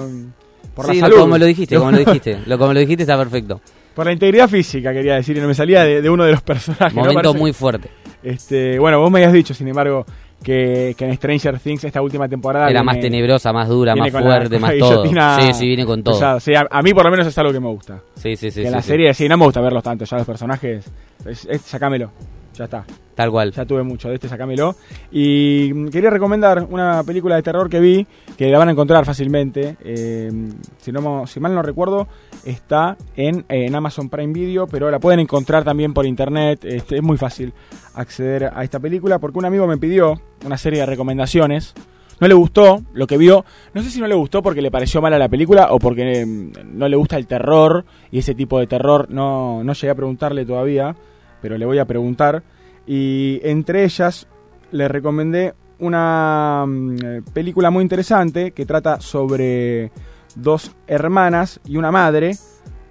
por sí, la salud. como lo dijiste, como lo [laughs] dijiste. lo como lo dijiste está perfecto. Por la integridad física, quería decir, y no me salía de, uno de los personajes. Momento muy fuerte. Este, bueno, vos me habías dicho, sin embargo, que, en Stranger Things esta última temporada... Era más tenebrosa, más dura, más fuerte, más todo. Sí, sí, viene con todo. a, mí por lo menos es algo que me gusta. Sí, sí, sí. en la serie, sí, no me gusta verlos tanto, ya los personajes, es, sacámelo. Ya está. Tal cual. Ya tuve mucho de este, sacámelo. Y mm, quería recomendar una película de terror que vi, que la van a encontrar fácilmente. eh, si, no, si mal no recuerdo, está en, en Amazon Prime Video, pero la pueden encontrar también por internet. Este, es muy fácil acceder a esta película porque un amigo me pidió una serie de recomendaciones. No le gustó lo que vio. No sé si no le gustó porque le pareció mala la película o porque mm, no le gusta el terror y ese tipo de terror. No, no llegué a preguntarle todavía, pero le voy a preguntar. Y entre ellas le recomendé una mm, eh, película muy interesante que trata sobre dos hermanas y una madre.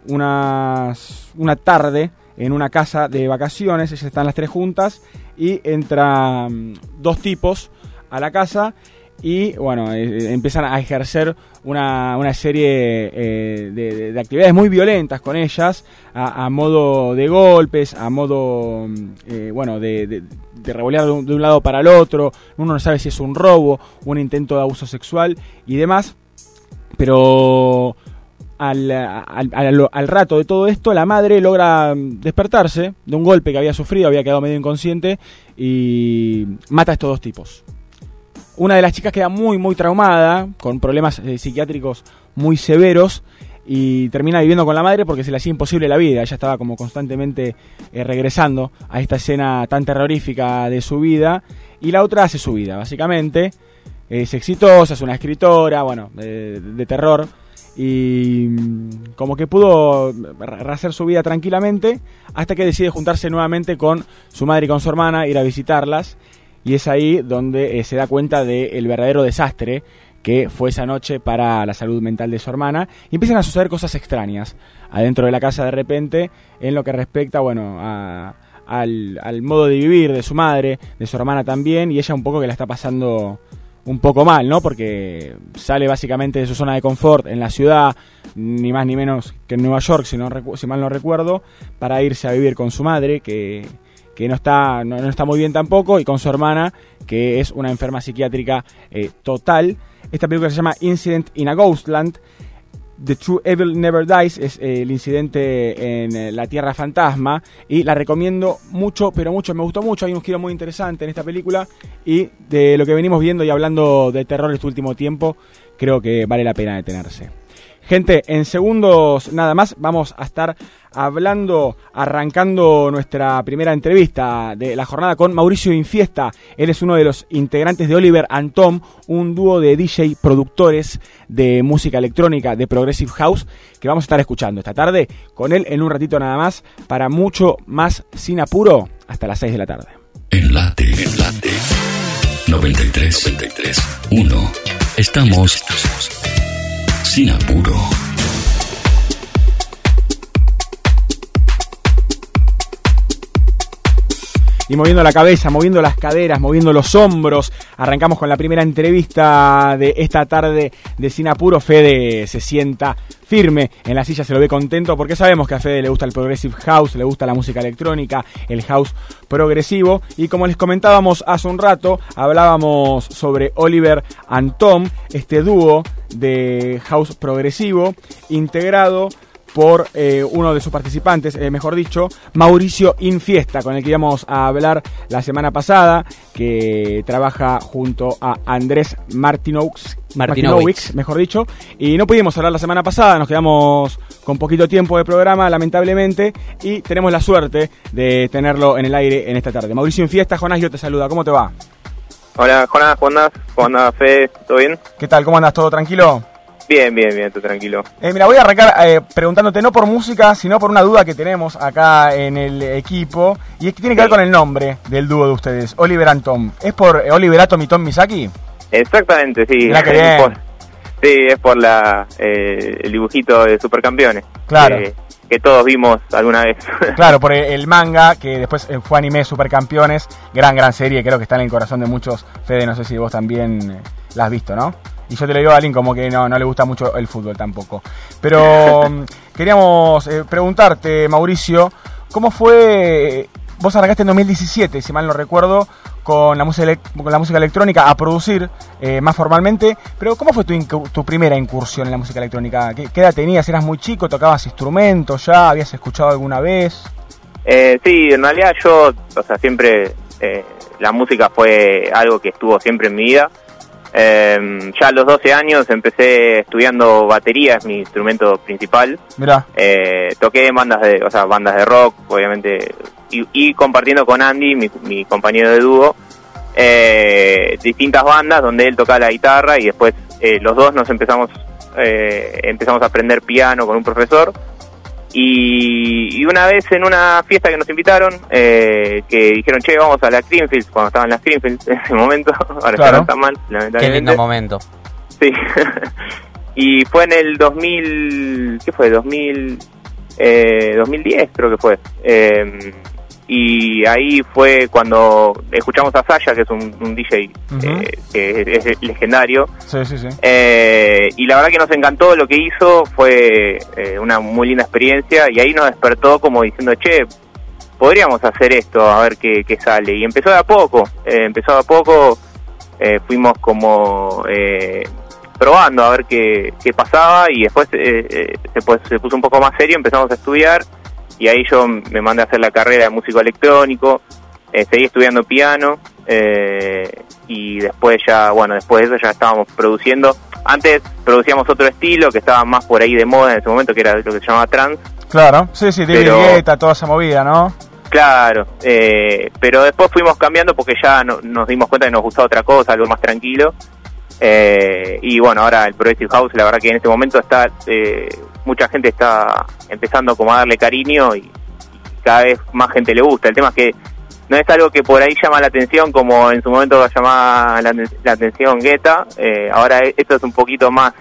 Una tarde en una casa de vacaciones, ellas están las tres juntas y entran dos tipos a la casa y bueno, eh, empiezan a ejercer una, una serie eh, de, de- de actividades muy violentas con ellas, a, modo de golpes, a modo, mm, eh, bueno, de, de, de revolear de un lado para el otro, uno no sabe si es un robo, un intento de abuso sexual y demás, pero al, al, al- al rato de todo esto, la madre logra mm, despertarse de un golpe que había sufrido, había quedado medio inconsciente y mata a estos dos tipos. Una de las chicas queda muy, muy traumada, con problemas eh, psiquiátricos muy severos, y termina viviendo con la madre porque se le hacía imposible la vida. Ella estaba como constantemente eh, regresando a esta escena tan terrorífica de su vida, y la otra hace su vida, básicamente. Es exitosa, es una escritora, bueno, de, de terror, y mm, como que pudo hacer su vida tranquilamente hasta que decide juntarse nuevamente con su madre y con su hermana, ir a visitarlas y es ahí donde eh, se da cuenta del verdadero desastre que fue esa noche para la salud mental de su hermana y empiezan a suceder cosas extrañas adentro de la casa de repente en lo que respecta bueno a- al, al modo de vivir de su madre, de su hermana también y ella un poco que la está pasando un poco mal, ¿no? Porque sale básicamente de su zona de confort en la ciudad, ni más ni menos que en Nueva York, si, no si mal no recuerdo, para irse a vivir con su madre, que, que no, está, no, no está muy bien tampoco, y con su hermana, que es una enferma psiquiátrica eh, total. Esta película se llama Incident in a Ghostland. The True Evil Never Dies es eh, el incidente en eh, la Tierra Fantasma y la recomiendo mucho, pero mucho, me gustó mucho, hay un giro muy interesante en esta película y de lo que venimos viendo y hablando de terror este último tiempo, creo que vale la pena detenerse. Gente, en segundos nada más vamos a estar hablando, arrancando nuestra primera entrevista de la jornada con Mauricio Infiesta. Él es uno de los integrantes de Oliver and Tom, un dúo de DJ productores de música electrónica, de Progressive House, que vamos a estar escuchando esta tarde con él en un ratito nada más, para mucho más sin apuro, hasta las 6 de la tarde. Enlate, enlate. 93, 93, 1. Estamos sin apuro. Y moviendo la cabeza, moviendo las caderas, moviendo los hombros. Arrancamos con la primera entrevista de esta tarde de Sin Apuro. Fede se sienta firme en la silla, se lo ve contento porque sabemos que a Fede le gusta el Progressive House, le gusta la música electrónica, el house progresivo. Y como les comentábamos hace un rato, hablábamos sobre Oliver and Tom, este dúo de house progresivo integrado por eh, uno de sus participantes, eh, mejor dicho, Mauricio Infiesta, con el que íbamos a hablar la semana pasada, que trabaja junto a Andrés Martinowicz, Martinowicz. mejor dicho, y no pudimos hablar la semana pasada, nos quedamos con poquito tiempo de programa, lamentablemente, y tenemos la suerte de tenerlo en el aire en esta tarde. Mauricio Infiesta, Jonás, yo te saluda, ¿cómo te va? Hola, Jonas, ¿cómo andás? ¿Cómo andás, Fede? ¿Todo bien? ¿Qué tal? ¿Cómo andas? ¿Todo tranquilo? Bien, bien, bien, tú tranquilo. Eh, mira, voy a arrancar eh, preguntándote no por música, sino por una duda que tenemos acá en el equipo. Y es que tiene que ver con el nombre del dúo de ustedes, Oliver and Tom. ¿Es por Oliver Atom y Tom Misaki? Exactamente, sí. Mirá que [laughs] bien. Es por- sí, es por la, eh, el dibujito de Supercampeones. Claro. Que, que todos vimos alguna vez. [laughs] Claro, por el, el manga, que después eh, fue anime Supercampeones. Gran, gran serie, creo que está en el corazón de muchos. Fede, no sé si vos también eh, la has visto, ¿no? Y yo te lo digo a alguien como que no, no le gusta mucho el fútbol tampoco. Pero mm, [laughs] queríamos eh, preguntarte, Mauricio, ¿cómo fue... Vos arrancaste en 2017, si mal no recuerdo, con la música, con la música electrónica a producir eh, más formalmente, pero ¿cómo fue tu, tu primera incursión en la música electrónica? ¿Qué, qué edad tenías? ¿Eras muy chico? ¿Tocabas instrumentos ya? ¿Habías escuchado alguna vez? Eh, sí, en realidad yo, o sea, siempre eh, la música fue algo que estuvo siempre en mi vida. Eh, ya a los 12 años empecé estudiando batería, es mi instrumento principal. Mirá, Eh, toqué en bandas de, o sea, bandas de rock, obviamente, y, y compartiendo con Andy, mi, mi compañero de dúo, eh, distintas bandas donde él tocaba la guitarra y después eh, los dos nos empezamos eh, empezamos a aprender piano con un profesor y, y una vez en una fiesta que nos invitaron eh, que dijeron che vamos a la Greenfield cuando estaban las Greenfield [laughs] en ese momento [laughs] ahora ya Claro. no están mal Qué lamentablemente lindo momento. Sí. [laughs] y fue en el 2000, ¿qué fue? 2000, eh, 2010 creo que fue. Eh, y ahí fue cuando escuchamos a Saya, que es un, un DJ eh, que es legendario. sí, sí, sí. Eh, y la verdad que nos encantó lo que hizo, fue eh, una muy linda experiencia y ahí nos despertó como diciendo, che, podríamos hacer esto, a ver qué, qué sale. Y empezó de a poco, eh, empezó de a poco, fuimos como eh, probando a ver qué, qué pasaba y después se, pues- se puso un poco más serio, empezamos a estudiar y ahí yo me mandé a hacer la carrera de músico electrónico, eh, seguí estudiando piano eh, y después ya, bueno, después de eso ya estábamos produciendo. Antes producíamos otro estilo que estaba más por ahí de moda en ese momento, que era lo que se llamaba trance. Claro, sí, sí, Pero- Guetta, toda esa movida, ¿no? Claro, eh, pero después fuimos cambiando porque ya no- nos dimos cuenta que nos gustaba otra cosa, algo más tranquilo. Eh, y bueno, ahora el Progressive House, la verdad que en este momento está, eh, mucha gente está empezando como a darle cariño y, cada vez más gente le gusta. El tema es que no es algo que por ahí llama la atención como en su momento llamaba la, la atención Guetta. Eh, ahora esto es un poquito más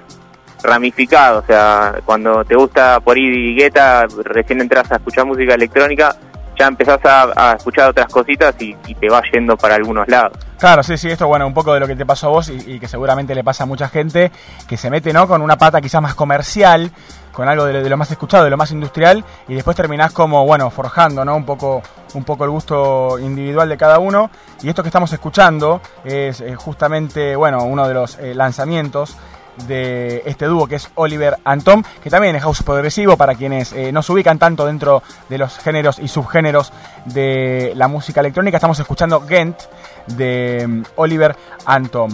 ramificado, o sea, cuando te gusta por ahí Guetta, recién entras a escuchar música electrónica, ya empezás a, escuchar otras cositas y, te va yendo para algunos lados. Claro, sí, sí, esto bueno, un poco de lo que te pasó a vos y, que seguramente le pasa a mucha gente que se mete, ¿no? Con una pata quizás más comercial, con algo de lo más escuchado, de lo más industrial y después terminás como, bueno, forjando, ¿no? Un poco, un poco el gusto individual de cada uno y esto que estamos escuchando es eh, justamente, bueno, uno de los eh, lanzamientos de este dúo que es Oliver and Tom, que también es house progresivo para quienes eh, no se ubican tanto dentro de los géneros y subgéneros de la música electrónica. Estamos escuchando Gent de mm, Oliver and Tom.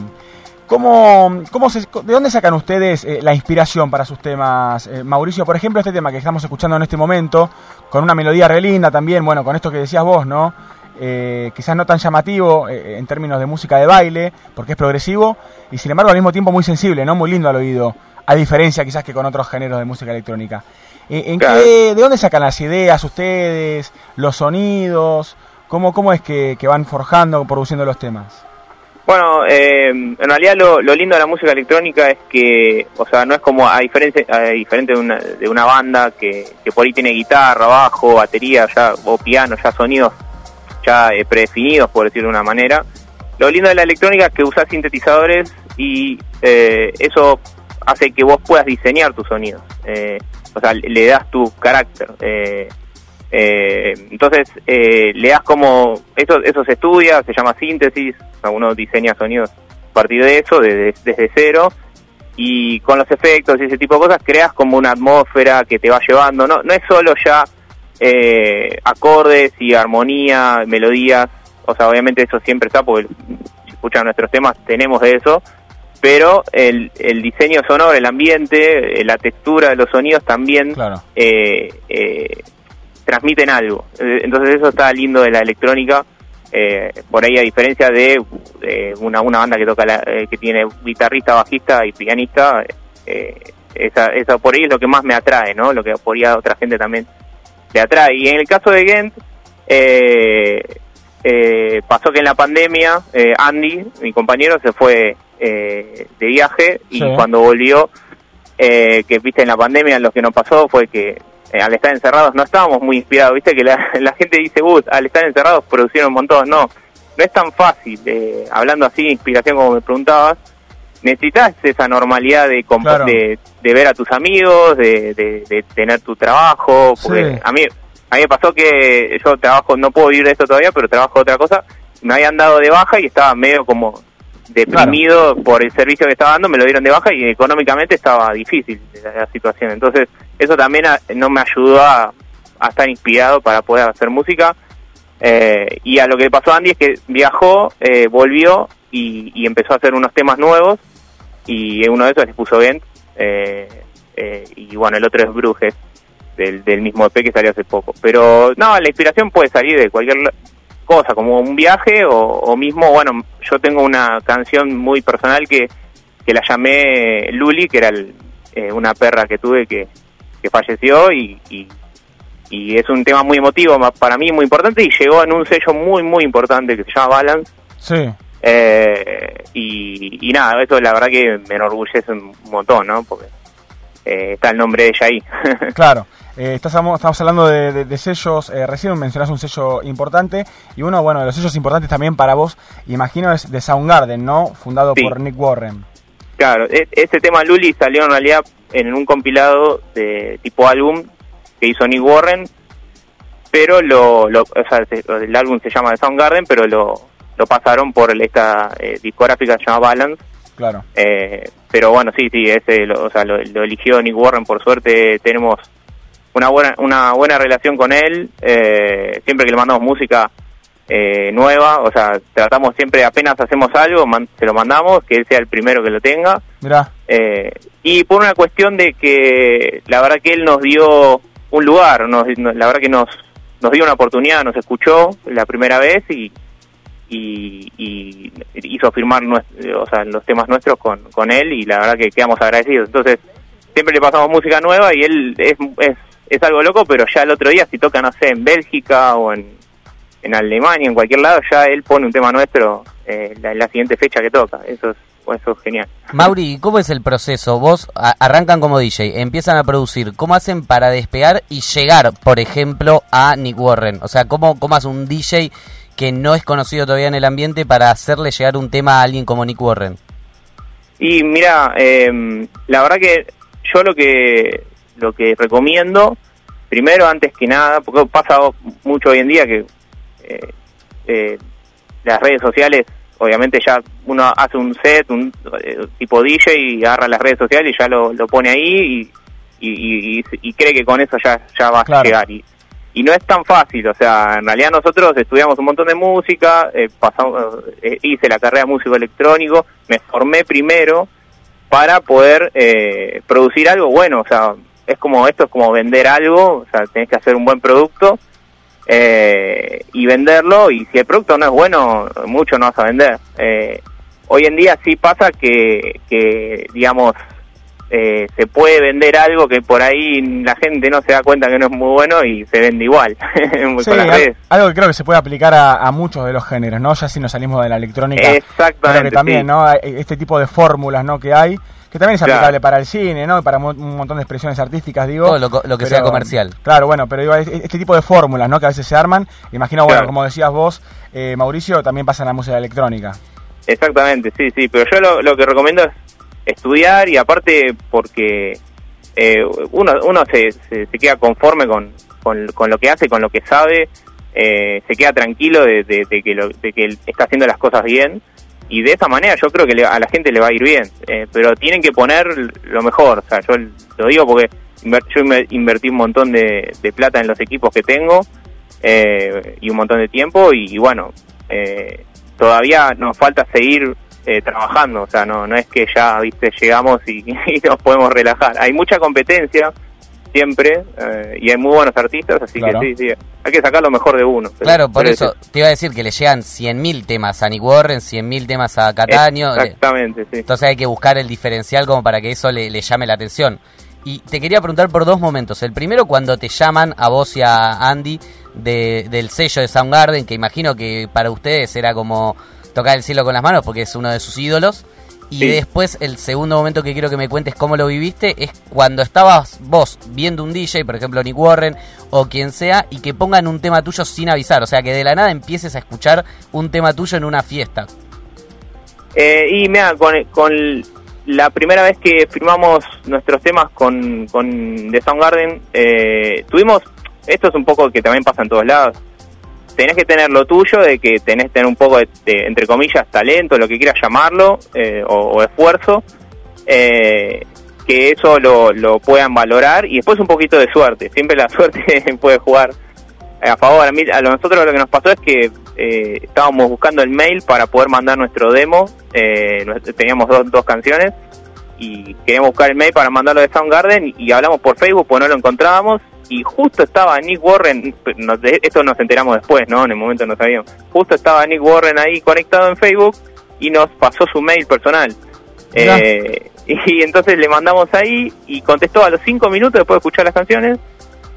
¿Cómo, cómo se- ¿De dónde sacan ustedes eh, la inspiración para sus temas? Eh, Mauricio, por ejemplo, este tema que estamos escuchando en este momento, con una melodía re linda también, bueno, con esto que decías vos, ¿no? Eh, quizás no tan llamativo eh, en términos de música de baile, porque es progresivo, y sin embargo al mismo tiempo muy sensible, ¿no? Muy lindo al oído, a diferencia quizás que con otros géneros de música electrónica. Eh, ¿en Claro. qué, ¿De dónde sacan las ideas ustedes, los sonidos? ¿Cómo, cómo es que, que van forjando, produciendo los temas? Bueno, eh, en realidad lo, lo lindo de la música electrónica es que, o sea, no es como a diferencia, a diferente de una, de una banda que, que por ahí tiene guitarra, bajo, batería, ya o piano, ya sonidos ya eh, predefinidos, por decirlo de una manera. Lo lindo de la electrónica es que usas sintetizadores y eh, eso hace que vos puedas diseñar tus sonidos. Eh, o sea, le das tu carácter. Eh, entonces, le das como, eso, eso se estudia, se llama síntesis, o sea, uno diseña sonidos a partir de eso, desde, desde cero, y con los efectos y ese tipo de cosas creas como una atmósfera que te va llevando, no, no es solo ya eh, acordes y armonía, melodías, o sea, obviamente eso siempre está, porque si escuchan nuestros temas tenemos de eso, pero el, el diseño sonoro, el ambiente, eh, la textura de los sonidos también Claro. eh, eh, transmiten algo. Eh, Entonces eso está lindo de la electrónica. eh, por ahí a diferencia de eh, una, una banda que toca la- eh, que tiene guitarrista, bajista y pianista, eh, esa, esa por ahí es lo que más me atrae, ¿no? Lo que por ahí a otra gente también le atrae. Y en el caso de Gent, eh, eh, pasó que en la pandemia eh, Andy, mi compañero, se fue eh, de viaje y Sí. cuando volvió, eh, que viste en la pandemia lo que nos pasó fue que eh, al estar encerrados no estábamos muy inspirados, viste que la, [laughs] la gente dice, "Uh, al estar encerrados producieron un montón, no, no es tan fácil, eh, hablando así de inspiración como me preguntabas, necesitas esa normalidad de, comp- Claro. de, de ver a tus amigos, de, de- de tener tu trabajo, porque Sí. a mí a mí me pasó que yo trabajo, no puedo vivir de esto todavía, pero trabajo otra cosa, me habían dado de baja y estaba medio como deprimido por el servicio que estaba dando, me lo dieron de baja y económicamente estaba difícil la, la situación. Entonces, eso también a- no me ayudó a, a estar inspirado para poder hacer música. Eh, y a lo que pasó Andy es que viajó, eh, volvió y, y empezó a hacer unos temas nuevos y uno de esos les puso Vent eh, eh, y bueno, el otro es Brujes del, del mismo EP que salió hace poco. Pero no, la inspiración puede salir de cualquier cosa, como un viaje o, o mismo, bueno, yo tengo una canción muy personal que, que la llamé Luli, que era el- eh, una perra que tuve que, que falleció y, y, y es un tema muy emotivo para mí, muy importante y llegó en un sello muy, muy importante que se llama Balance. Sí. Eh, y, y nada, eso la verdad que me enorgullece un montón, ¿no? Porque eh, está el nombre de ella ahí. [laughs] Claro, eh, estás, estamos hablando de, de- de sellos, eh, recién mencionás un sello importante y uno, bueno, de los sellos importantes también para vos, imagino, es de Soundgarden, ¿no? Fundado Sí. por Nick Warren. claro, e- este tema Luli salió en realidad en un compilado de tipo álbum que hizo Nick Warren, pero lo, lo- o sea, se- el álbum se llama The Soundgarden, pero lo, lo pasaron por esta eh, discográfica que se llama Balance. Claro. Eh, pero bueno, sí, sí, ese lo, o sea, lo, lo eligió Nick Warren, por suerte tenemos una buena una buena relación con él, eh, siempre que le mandamos música eh, nueva, o sea, tratamos siempre, apenas hacemos algo, man- se lo mandamos, que él sea el primero que lo tenga, Mirá, eh, y por una cuestión de que la verdad que él nos dio un lugar, nos, nos- la verdad que nos, nos dio una oportunidad, nos escuchó la primera vez y, y, hizo firmar o sea, los temas nuestros con, con él y la verdad que quedamos agradecidos. Entonces, siempre le pasamos música nueva y él es, es, es algo loco, pero ya el otro día si toca, no sé, en Bélgica o en, en Alemania, en cualquier lado, ya él pone un tema nuestro eh, la, la siguiente fecha que toca. Eso es, eso es genial. Mauri, ¿cómo es el proceso? Vos arrancan como DJ, empiezan a producir. ¿Cómo hacen para despegar y llegar, por ejemplo, a Nick Warren? O sea, ¿cómo, cómo hace un DJ que no es conocido todavía en el ambiente para hacerle llegar un tema a alguien como Nick Warren? Y mira, eh, la verdad que yo lo que lo que recomiendo, primero antes que nada, porque pasa mucho hoy en día que eh, eh, las redes sociales, obviamente ya uno hace un set, un eh, tipo DJ y agarra las redes sociales y ya lo, lo pone ahí y, y, y- y cree que con eso ya, ya va Claro. a llegar. Y, y no es tan fácil, o sea, en realidad nosotros estudiamos un montón de música, eh, pasamos, eh, hice la carrera de músico electrónico, me formé primero para poder eh, producir algo bueno, o sea, es como esto es como vender algo, o sea, tenés que hacer un buen producto eh, y venderlo y si el producto no es bueno, mucho no vas a vender. Eh, hoy en día sí pasa que, que digamos, eh, se puede vender algo que por ahí la gente no se da cuenta que no es muy bueno y se vende igual [laughs] con Sí, las al- redes. algo que creo que se puede aplicar a, a muchos de los géneros, ¿no? Ya si nos salimos de la electrónica. Exactamente, Creo que también, sí. ¿no? Este tipo de fórmulas, ¿no? Que hay, que también es Claro. aplicable para el cine, ¿no? Y para mo- un montón de expresiones artísticas, digo. Todo lo co- lo que sea comercial. Claro, bueno, pero digo, este tipo de fórmulas, ¿no? Que a veces se arman. Imagino, bueno, Claro. como decías vos, eh, Mauricio, también pasa en la música electrónica. Exactamente, sí, sí, pero yo lo, lo que recomiendo es estudiar y aparte porque eh, uno, uno se, se, se queda conforme con, con, con lo que hace, con lo que sabe, eh, se queda tranquilo de, de- de que lo, de que está haciendo las cosas bien y de esa manera yo creo que le- a la gente le va a ir bien, eh, pero tienen que poner lo mejor, o sea, yo lo digo porque yo inver- invertí un montón de, de plata en los equipos que tengo eh, y un montón de tiempo y, bueno, eh, todavía nos falta seguir eh, trabajando, o sea, no, no es que ya, viste, llegamos y [laughs] nos podemos relajar. Hay mucha competencia siempre eh, y hay muy buenos artistas, así Claro. que sí, sí, hay que sacar lo mejor de uno. pero- Claro, por eso es- te iba a decir que le llegan 100.000 temas a Nick Warren, 100.000 temas a Cataño. Exactamente, sí. Entonces hay que buscar el diferencial como para que eso le, le llame la atención. Y te quería preguntar por dos momentos. El primero, cuando te llaman a vos y a Andy de- del sello de Soundgarden, que imagino que para ustedes era como tocar el cielo con las manos porque es uno de sus ídolos. Y Sí. después, el segundo momento que quiero que me cuentes cómo lo viviste es cuando estabas vos viendo un DJ, por ejemplo Nick Warren o quien sea, y que pongan un tema tuyo sin avisar. O sea, que de la nada empieces a escuchar un tema tuyo en una fiesta. Eh, y mira, con, con la primera vez que firmamos nuestros temas con, con The Soundgarden, eh, tuvimos, esto es un poco que también pasa en todos lados, tenés que tener lo tuyo, de que tenés que tener un poco de, entre comillas, talento, lo que quieras llamarlo, eh, o, o esfuerzo, eh, que eso lo, lo puedan valorar y después un poquito de suerte. Siempre la [laughs] suerte puede jugar a favor. A, mí, a nosotros lo que nos pasó es que eh, estábamos buscando el mail para poder mandar nuestro demo. Eh, teníamos dos, dos canciones y queríamos buscar el mail para mandarlo de Soundgarden y, hablamos por Facebook, pues no lo encontrábamos y justo estaba Nick Warren, esto nos enteramos después, ¿no? En el momento no sabíamos. Justo estaba Nick Warren ahí conectado en Facebook y nos pasó su mail personal. Eh, [laughs] y entonces le mandamos ahí y contestó a los cinco minutos después de escuchar las canciones.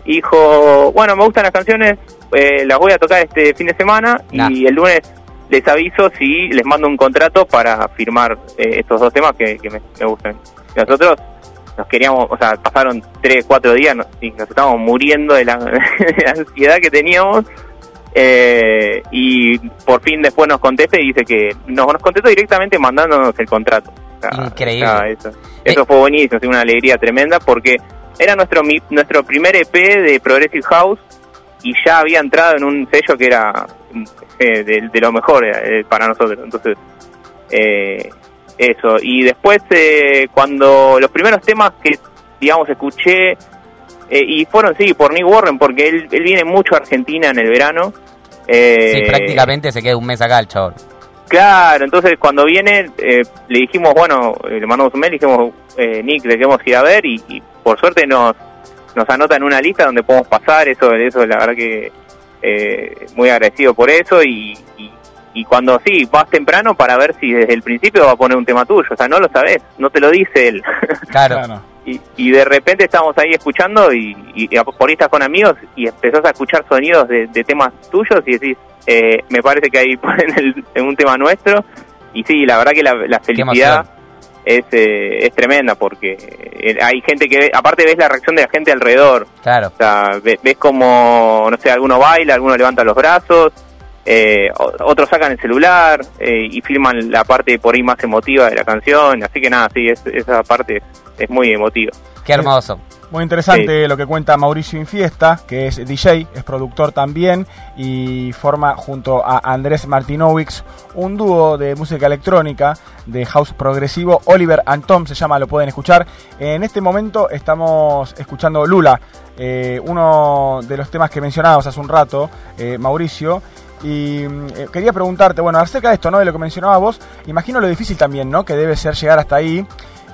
Dijo, bueno, me gustan las canciones, eh, las voy a tocar este fin de semana y el lunes les aviso si les mando un contrato para firmar eh, estos dos temas que, me, gustan. nosotros nos queríamos, o sea, pasaron tres, cuatro días y nos estábamos muriendo [laughs] de la, ansiedad que teníamos. Eh, y por fin después nos contesta y dice que nos, nos contestó directamente mandándonos el contrato. Increíble. eso, eso fue buenísimo, fue una alegría tremenda porque era nuestro nuestro primer EP de Progressive House y ya había entrado en un sello que era eh, de, lo mejor eh, para nosotros. Entonces, eh, eso. Y después, cuando los primeros temas que, digamos, escuché, y fueron, sí, por Nick Warren, porque él, él viene mucho a Argentina en el verano. sí, prácticamente se queda un mes acá el chaval. Claro, entonces cuando viene le dijimos, bueno, le mandamos un mail, le dijimos, Nick, le queremos ir a ver y, y, por suerte nos, nos anota en una lista donde podemos pasar, eso, eso la verdad que eh, muy agradecido por eso y, y, cuando sí, vas temprano para ver si desde el principio va a poner un tema tuyo, o sea, no lo sabes, no te lo dice él. [laughs] Claro. y, y, de repente estamos ahí escuchando y, y, por ahí estás con amigos y empezás a escuchar sonidos de, temas tuyos y decís, eh, me parece que ahí [laughs] ponen en un tema nuestro y sí, la verdad que la, la felicidad es, eh, es tremenda porque eh, hay gente que, aparte ves la reacción de la gente alrededor. Claro. O sea, ves, como, no sé, alguno baila, alguno levanta los brazos, eh, otros sacan el celular y filman la parte por ahí más emotiva de la canción. Así que nada, sí, esa parte es muy emotiva. Qué hermoso. Muy interesante lo que cuenta Mauricio Infiesta, que es DJ, es productor también y forma junto a Andrés Martinowicz un dúo de música electrónica de house progresivo. Oliver and Tom se llama, lo pueden escuchar. En este momento estamos escuchando Lula, eh, uno de los temas que mencionábamos hace un rato, eh, Mauricio. Y eh, quería preguntarte, bueno, acerca de esto, ¿no? De lo que mencionabas vos, imagino lo difícil también, ¿no? Que debe ser llegar hasta ahí.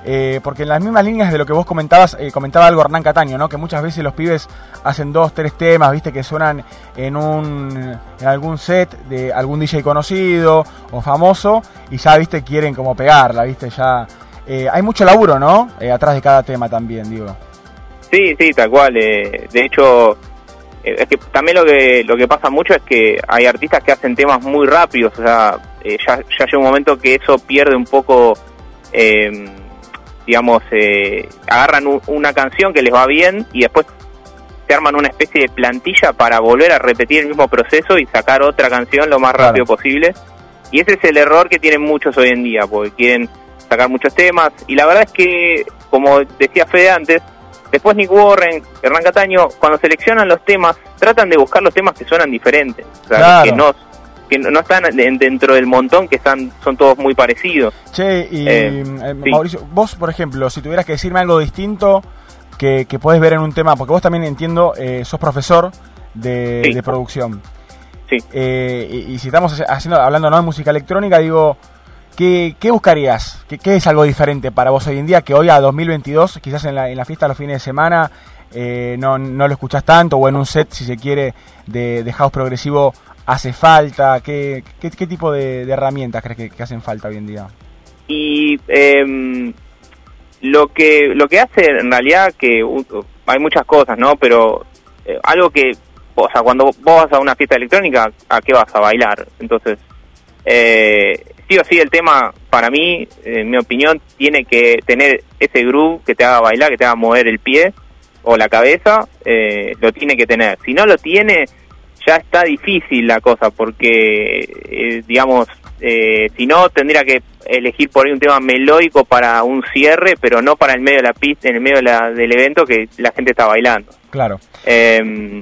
Eh, porque en las mismas líneas de lo que vos comentabas, eh, comentaba algo Hernán Cataño, ¿no? Que muchas veces los pibes hacen dos, tres temas, viste, que suenan en un en algún set de algún DJ conocido o famoso y ya, viste, quieren como pegarla, viste, ya. Hay mucho laburo, ¿no? atrás de cada tema también, digo. Sí, sí, tal cual. de hecho, es que también lo que lo que pasa mucho es que hay artistas que hacen temas muy rápidos, o sea, ya, ya llega un momento que eso pierde un poco eh, digamos, eh, agarran una canción que les va bien y después se arman una especie de plantilla para volver a repetir el mismo proceso y sacar otra canción lo más rápido posible. Y ese es el error que tienen muchos hoy en día, porque quieren sacar muchos temas. Y la verdad es que, como decía Fede antes, después Nick Warren, Hernán Cataño, cuando seleccionan los temas, tratan de buscar los temas que suenan diferentes. O sea, que no que no están dentro del montón, que están son todos muy parecidos. Che, y eh, eh, Mauricio, vos, por ejemplo, si tuvieras que decirme algo distinto que, que podés ver en un tema, porque vos también entiendo, eh, sos profesor de, producción. Sí. y, si estamos haciendo, hablando ¿no? de música electrónica, digo, ¿qué, qué buscarías? ¿Qué, ¿Qué, es algo diferente para vos hoy en día que hoy a 2022, quizás en la, en la fiesta los fines de semana, no, no lo escuchás tanto, o en un set, si se quiere, de, de house progresivo, hace falta? ¿Qué, qué, tipo de, herramientas crees que, hacen falta hoy en día? Y em, lo que lo que hace en realidad que hay muchas cosas, ¿no? Pero eh, algo que, o sea, cuando vos vas a una fiesta electrónica, ¿a qué vas a bailar? Entonces, eh, sí o sí el tema, para mí, en mi opinión, tiene que tener ese groove que te haga bailar, que te haga mover el pie o la cabeza, eh, lo tiene que tener. Si no lo tiene, ya está difícil la cosa porque, eh, digamos, eh, si no, tendría que elegir por ahí un tema melódico para un cierre, pero no para el medio de la pista, en el medio del evento que la gente está bailando. Claro. Em,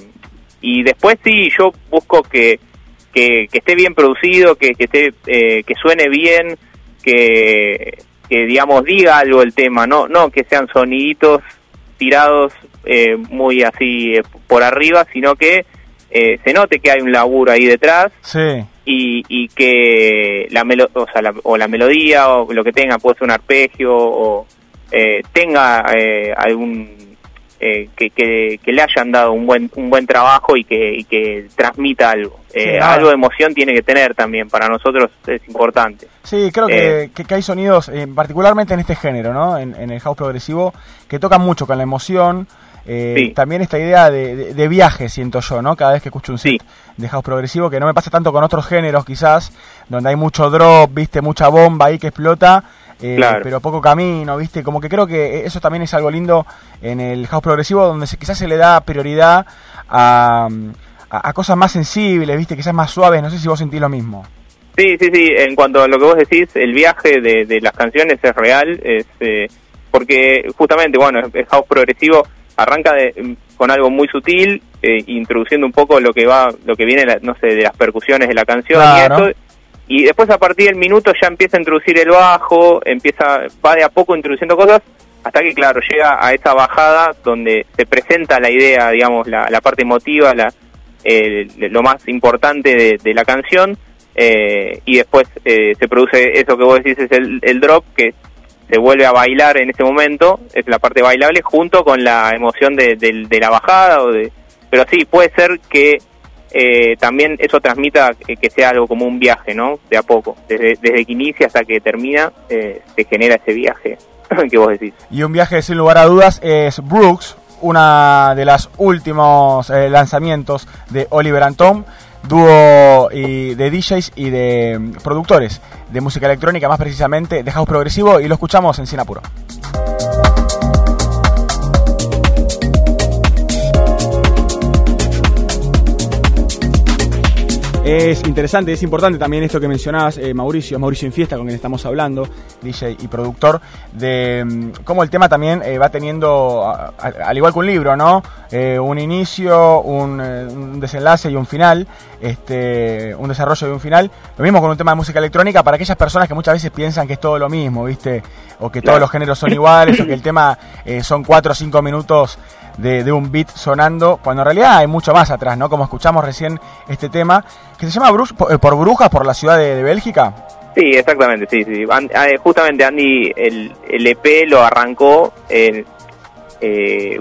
y después sí, yo busco que, que, esté bien producido, que, que, esté, eh, que suene bien, que, que digamos diga algo el tema, no, no que sean soniditos tirados eh, muy así eh, por arriba, sino que eh, se note que hay un laburo ahí detrás Sí. y, y que la, melo o, sea, la, o la melodía o lo que tenga, puede ser un arpegio o eh, tenga eh, algún... eh, que, que, que le hayan dado un buen un buen trabajo y que, y que transmita algo. Eh, Sí, algo de emoción tiene que tener también, para nosotros es importante. Sí, creo que, Eh. que- que hay sonidos, eh, particularmente en este género, ¿no? En, en el house progresivo, que tocan mucho con la emoción. eh, Sí. También esta idea de, de- de viaje, siento yo, ¿no? Cada vez que escucho un set Sí. de house progresivo, que no me pasa tanto con otros géneros, quizás, donde hay mucho drop, ¿viste? Mucha bomba ahí que explota. Eh, Claro. pero poco camino, ¿viste? Como que creo que eso también es algo lindo en el house progresivo, donde se- quizás se le da prioridad a, a- a cosas más sensibles, ¿viste? Quizás más suaves, no sé si vos sentís lo mismo. Sí, sí, sí. En cuanto a lo que vos decís, el viaje de, de las canciones es real, es eh, porque justamente, bueno, el house progresivo arranca de- con algo muy sutil, eh, introduciendo un poco lo que va, lo que viene, no sé, de las percusiones de la canción Claro. y eso. Y después a partir del minuto ya empieza a introducir el bajo, empieza, va de a poco introduciendo cosas, hasta que claro, llega a esa bajada donde se presenta la idea, digamos, la, la parte emotiva, la, el- lo más importante de, la canción, eh, y después eh, se produce eso que vos decís es el, el drop que se vuelve a bailar en ese momento es la parte bailable junto con la emoción de, de- de la bajada o de pero sí puede ser que eh, también eso transmita que, que sea algo como un viaje no de a poco. Desde, desde que inicia hasta que termina eh, se genera ese viaje [clears throat] que vos decís. Y un viaje sin lugar a dudas es Brooks, una de las últimos eh, lanzamientos de Oliver and Tom, dúo de DJs y de mm, productores de música electrónica, más precisamente de house progresivo, y lo escuchamos en Sinapuro. Es interesante, es importante también esto que mencionabas, eh, Mauricio, Mauricio Infiesta, con quien estamos hablando, DJ y productor, de mm, cómo el tema también eh, va teniendo, a- a- al igual que un libro, ¿no? Eh, un inicio, un, eh, un desenlace y un final, este, un desarrollo y un final. Lo mismo con un tema de música electrónica para aquellas personas que muchas veces piensan que es todo lo mismo, ¿viste? O que todos los géneros son iguales, o que el tema son cuatro o cinco minutos de, de un beat sonando, cuando en realidad hay mucho más atrás, ¿no? Como escuchamos recién este tema, que se llama por, eh, por Brujas, por la ciudad de, de Bélgica. Sí, exactamente, sí, sí. An- eh, justamente Andy el, el EP lo arrancó eh,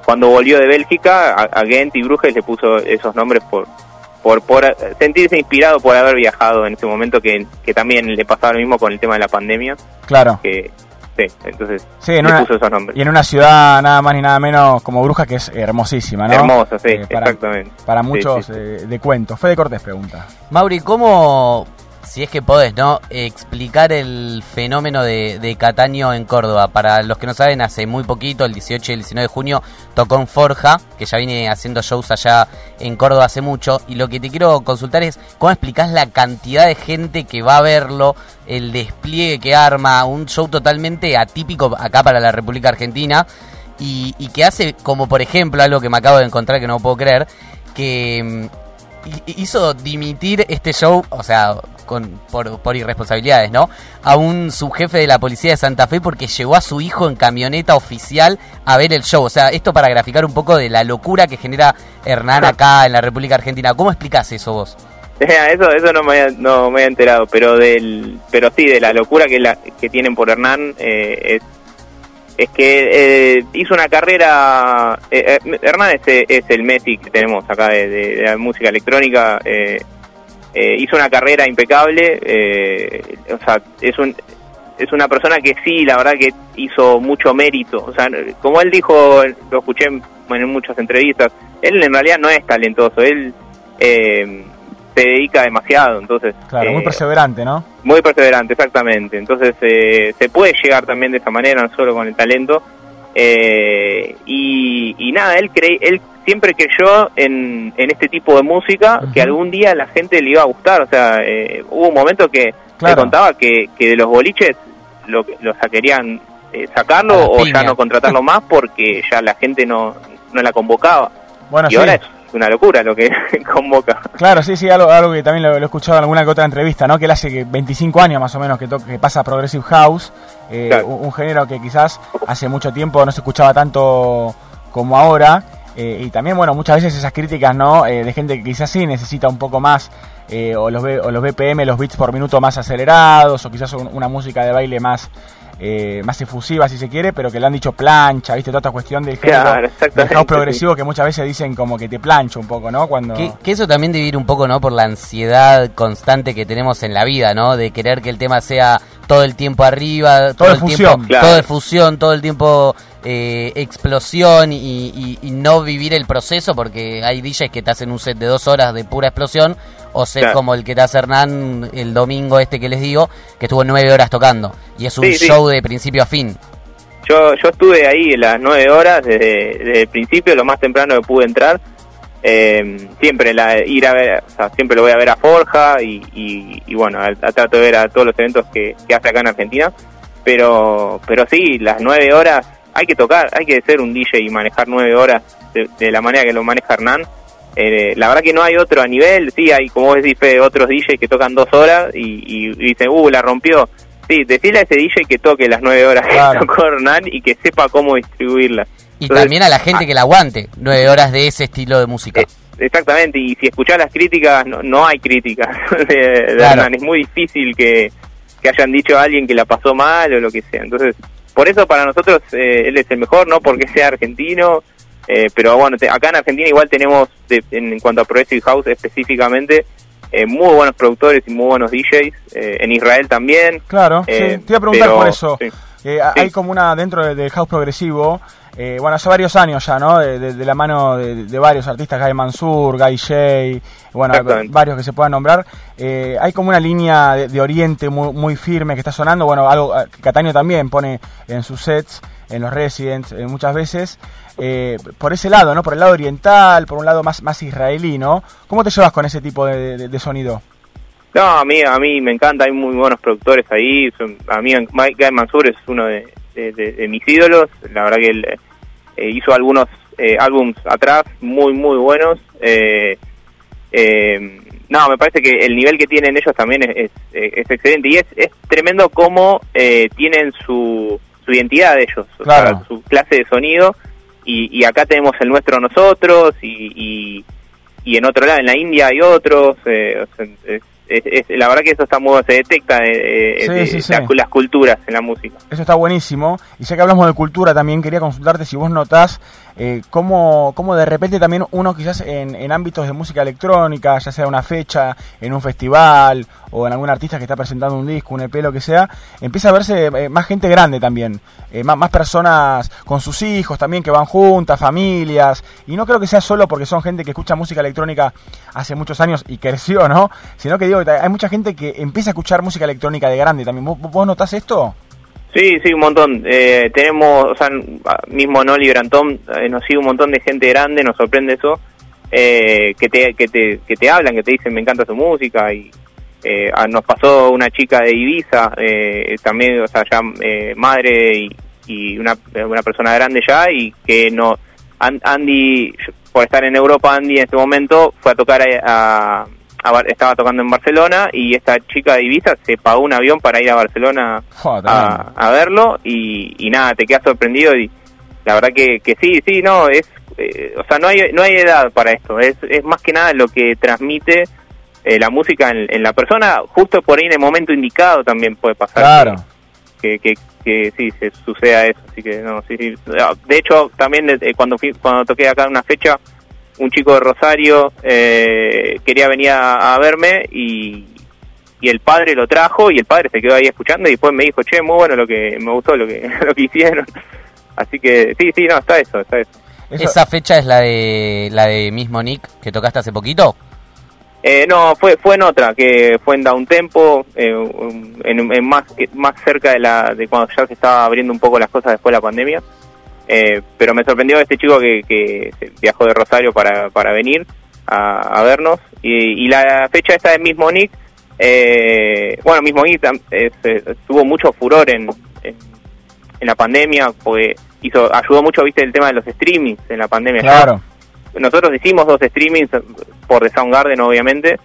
cuando volvió de Bélgica a, a Ghent y Bruges le puso esos nombres por, por por sentirse inspirado por haber viajado en ese momento que, que también le pasaba lo mismo con el tema de la pandemia, Claro. que sí, entonces Sí, en le una, puso esos nombres. y en una ciudad nada más ni nada menos como Brujas, que es hermosísima, ¿no? Hermosa, sí, Eh, para, exactamente. Para muchos sí, sí. eh, de cuentos. Fede Cortés pregunta. Mauri, ¿cómo, si es que podés, ¿no? Explicar el fenómeno de, Cataño en Córdoba. Para los que no saben, hace muy poquito, el 18 y el 19 de junio, tocó en Forja, que ya viene haciendo shows allá en Córdoba hace mucho. Y lo que te quiero consultar es, ¿cómo explicás la cantidad de gente que va a verlo, el despliegue que arma, un show totalmente atípico acá para la República Argentina? Y, y que hace, como por ejemplo, algo que me acabo de encontrar que no puedo creer, que mm, hizo dimitir este show, o sea, con, por, por irresponsabilidades, ¿no? A un subjefe de la policía de Santa Fe porque llevó a su hijo en camioneta oficial a ver el show. O sea, esto para graficar un poco de la locura que genera Hernán acá en la República Argentina. ¿Cómo explicás eso vos? [laughs] Eso, eso no me había, no me había enterado, pero del, pero sí de la locura que la que tienen por Hernán eh, es, es que eh, hizo una carrera. eh, eh, Hernán es, el Messi que tenemos acá de, la música electrónica. eh, eh, hizo una carrera impecable. o sea, es un es una persona que sí, la verdad que hizo mucho mérito. O sea, como él dijo, lo escuché en, en muchas entrevistas, él en realidad no es talentoso, él eh, se dedica demasiado, entonces... Claro, muy eh, perseverante, ¿no? muy perseverante, exactamente. Entonces eh, se puede llegar también de esa manera, no solo con el talento. Eh, y, y nada, él cree, él siempre creyó en, en este tipo de música que algún día a la gente le iba a gustar. O sea, eh, hubo un momento que Claro. contaba que, que de los boliches lo, lo querían eh, sacarlo o piña. ya no contratarlo [laughs] más porque ya la gente no, no la convocaba. Bueno, y sí. ahora es, una locura lo que [laughs] convoca. Claro, sí, sí, algo, algo que también lo, he escuchado en alguna que otra entrevista, ¿no? Que él hace 25 años más o menos que, que pasa Progressive House, eh, un, género que quizás hace mucho tiempo no se escuchaba tanto como ahora. Eh, y también, bueno, muchas veces esas críticas, ¿no? Eh, de gente que quizás sí necesita un poco más, o, los, o los BPM, los beats por minuto más acelerados, o quizás una música de baile más eh, más efusiva si se quiere, pero que le han dicho plancha, ¿viste? Toda esta cuestión del género progresivo que muchas veces dicen como que te plancha un poco, ¿no? Cuando... Que, eso también debe ir un poco, ¿no? Por la ansiedad constante que tenemos en la vida, ¿no? De querer que el tema sea todo el tiempo arriba, todo, el fusión, tiempo, todo el fusión, todo el tiempo eh, explosión y, no vivir el proceso, porque hay DJs que te hacen un set de dos horas de pura explosión, o set como el que te hace Hernán el domingo este que les digo, que estuvo nueve horas tocando, y es un show de principio a fin. Yo, yo estuve ahí las nueve horas desde, el principio, lo más temprano que pude entrar. Eh, siempre la, ir a ver, siempre lo voy a ver a Forja y, bueno, a, trato de ver a todos los eventos que, que hace acá en Argentina. Pero, pero sí, las nueve horas hay que tocar, hay que ser un DJ y manejar nueve horas de, la manera que lo maneja Hernán. Eh, la verdad que no hay otro a nivel, sí, hay como vos decís, otros DJs que tocan dos horas y, dicen, uh, la rompió. Sí, decirle a ese DJ que toque las nueve horas que tocó Hernán y que sepa cómo distribuirla. Y también a la gente ah, que la aguante, nueve horas de ese estilo de música. Eh, exactamente, y si escuchás las críticas, no, no hay críticas [laughs] de, Hernán, es muy difícil que, que hayan dicho a alguien que la pasó mal o lo que sea. Entonces, por eso para nosotros eh, él es el mejor, no porque sea argentino, eh, pero bueno, acá en Argentina igual tenemos, en, cuanto a Progressive House específicamente, eh, muy buenos productores y muy buenos DJs, en Israel también. Claro, sí, te iba a preguntar por eso. Hay como una, dentro del house progresivo, eh, bueno, hace varios años ya, ¿no? De, la mano de, varios artistas, Guy Mansur, Guy Shay, bueno, varios que se puedan nombrar. Eh, hay como una línea de, Oriente muy, firme que está sonando, bueno, algo Cataño también pone en sus sets, en los Residents, eh, muchas veces. por ese lado, ¿no? Por el lado oriental, por un lado más, más israelí, ¿no? ¿Cómo te llevas con ese tipo de, sonido? No, a mí, a mí me encanta, hay muy buenos productores ahí. A mí, Guy Mansur es uno de, mis ídolos. La verdad que él eh, hizo algunos eh, álbums atrás muy, muy buenos. Eh, eh, no, me parece que el nivel que tienen ellos también es, es, excelente y es, es tremendo cómo tienen su, su identidad de ellos, su clase de sonido. Y, y, acá tenemos el nuestro nosotros y, y, en otro lado, en la India hay otros. Eh, es, la verdad que eso está muy, se detecta eh, las culturas en la música. Eso está buenísimo. Y ya que hablamos de cultura, también quería consultarte si vos notás eh, cómo, cómo, de repente también uno quizás en, en, ámbitos de música electrónica, ya sea una fecha, en un festival o en algún artista que está presentando un disco, un EP, lo que sea, empieza a verse eh, más gente grande también, eh, más, más, personas con sus hijos también que van juntas, familias, y no creo que sea solo porque son gente que escucha música electrónica hace muchos años y creció, ¿no? Sino que digo, hay mucha gente que empieza a escuchar música electrónica de grande también. ¿Vos, vos notás esto? Sí, sí, un montón. Eh, tenemos, o sea, mismo Noli Brantón, eh, nos sigue un montón de gente grande, nos sorprende eso, eh, que, te, que, te, que te hablan, que te dicen me encanta su música y eh, nos pasó una chica de Ibiza, eh, también, o sea, ya madre y, y una, una persona grande ya y que no, Andy, por estar en Europa, Andy en este momento fue a tocar a estaba tocando en Barcelona y esta chica de Ibiza se pagó un avión para ir a Barcelona a, verlo y, nada, te quedas sorprendido y la verdad que, que sí, sí, no, es, eh, o sea, no hay, no hay edad para esto, es, es más que nada lo que transmite eh, la música en, la persona, justo por ahí en el momento indicado también puede pasar. Claro. Que, que, que, sí, se suceda eso, así que no, sí, sí. De hecho, también eh, cuando, fui, cuando toqué acá una fecha, un chico de Rosario eh, quería venir a, verme y, y, el padre lo trajo y el padre se quedó ahí escuchando y después me dijo, che, muy bueno lo que me gustó lo que, [laughs] lo que hicieron. Así que sí, sí, no, está eso, está eso. ¿Esa fecha es la de la de mismo Nick que tocaste hace poquito? Eh, no, fue fue en otra, que fue en Down Tempo, eh, en, más más cerca de la de cuando ya se estaba abriendo un poco las cosas después de la pandemia. Eh, pero me sorprendió este chico que, que viajó de Rosario para, para venir a, vernos. Y, la fecha esta de Mismo Nick, eh, bueno, Mismo Nick tuvo mucho furor en, en, la pandemia, porque hizo, ayudó mucho, viste, el tema de los streamings en la pandemia. Claro. nosotros hicimos dos streamings por The Soundgarden, obviamente,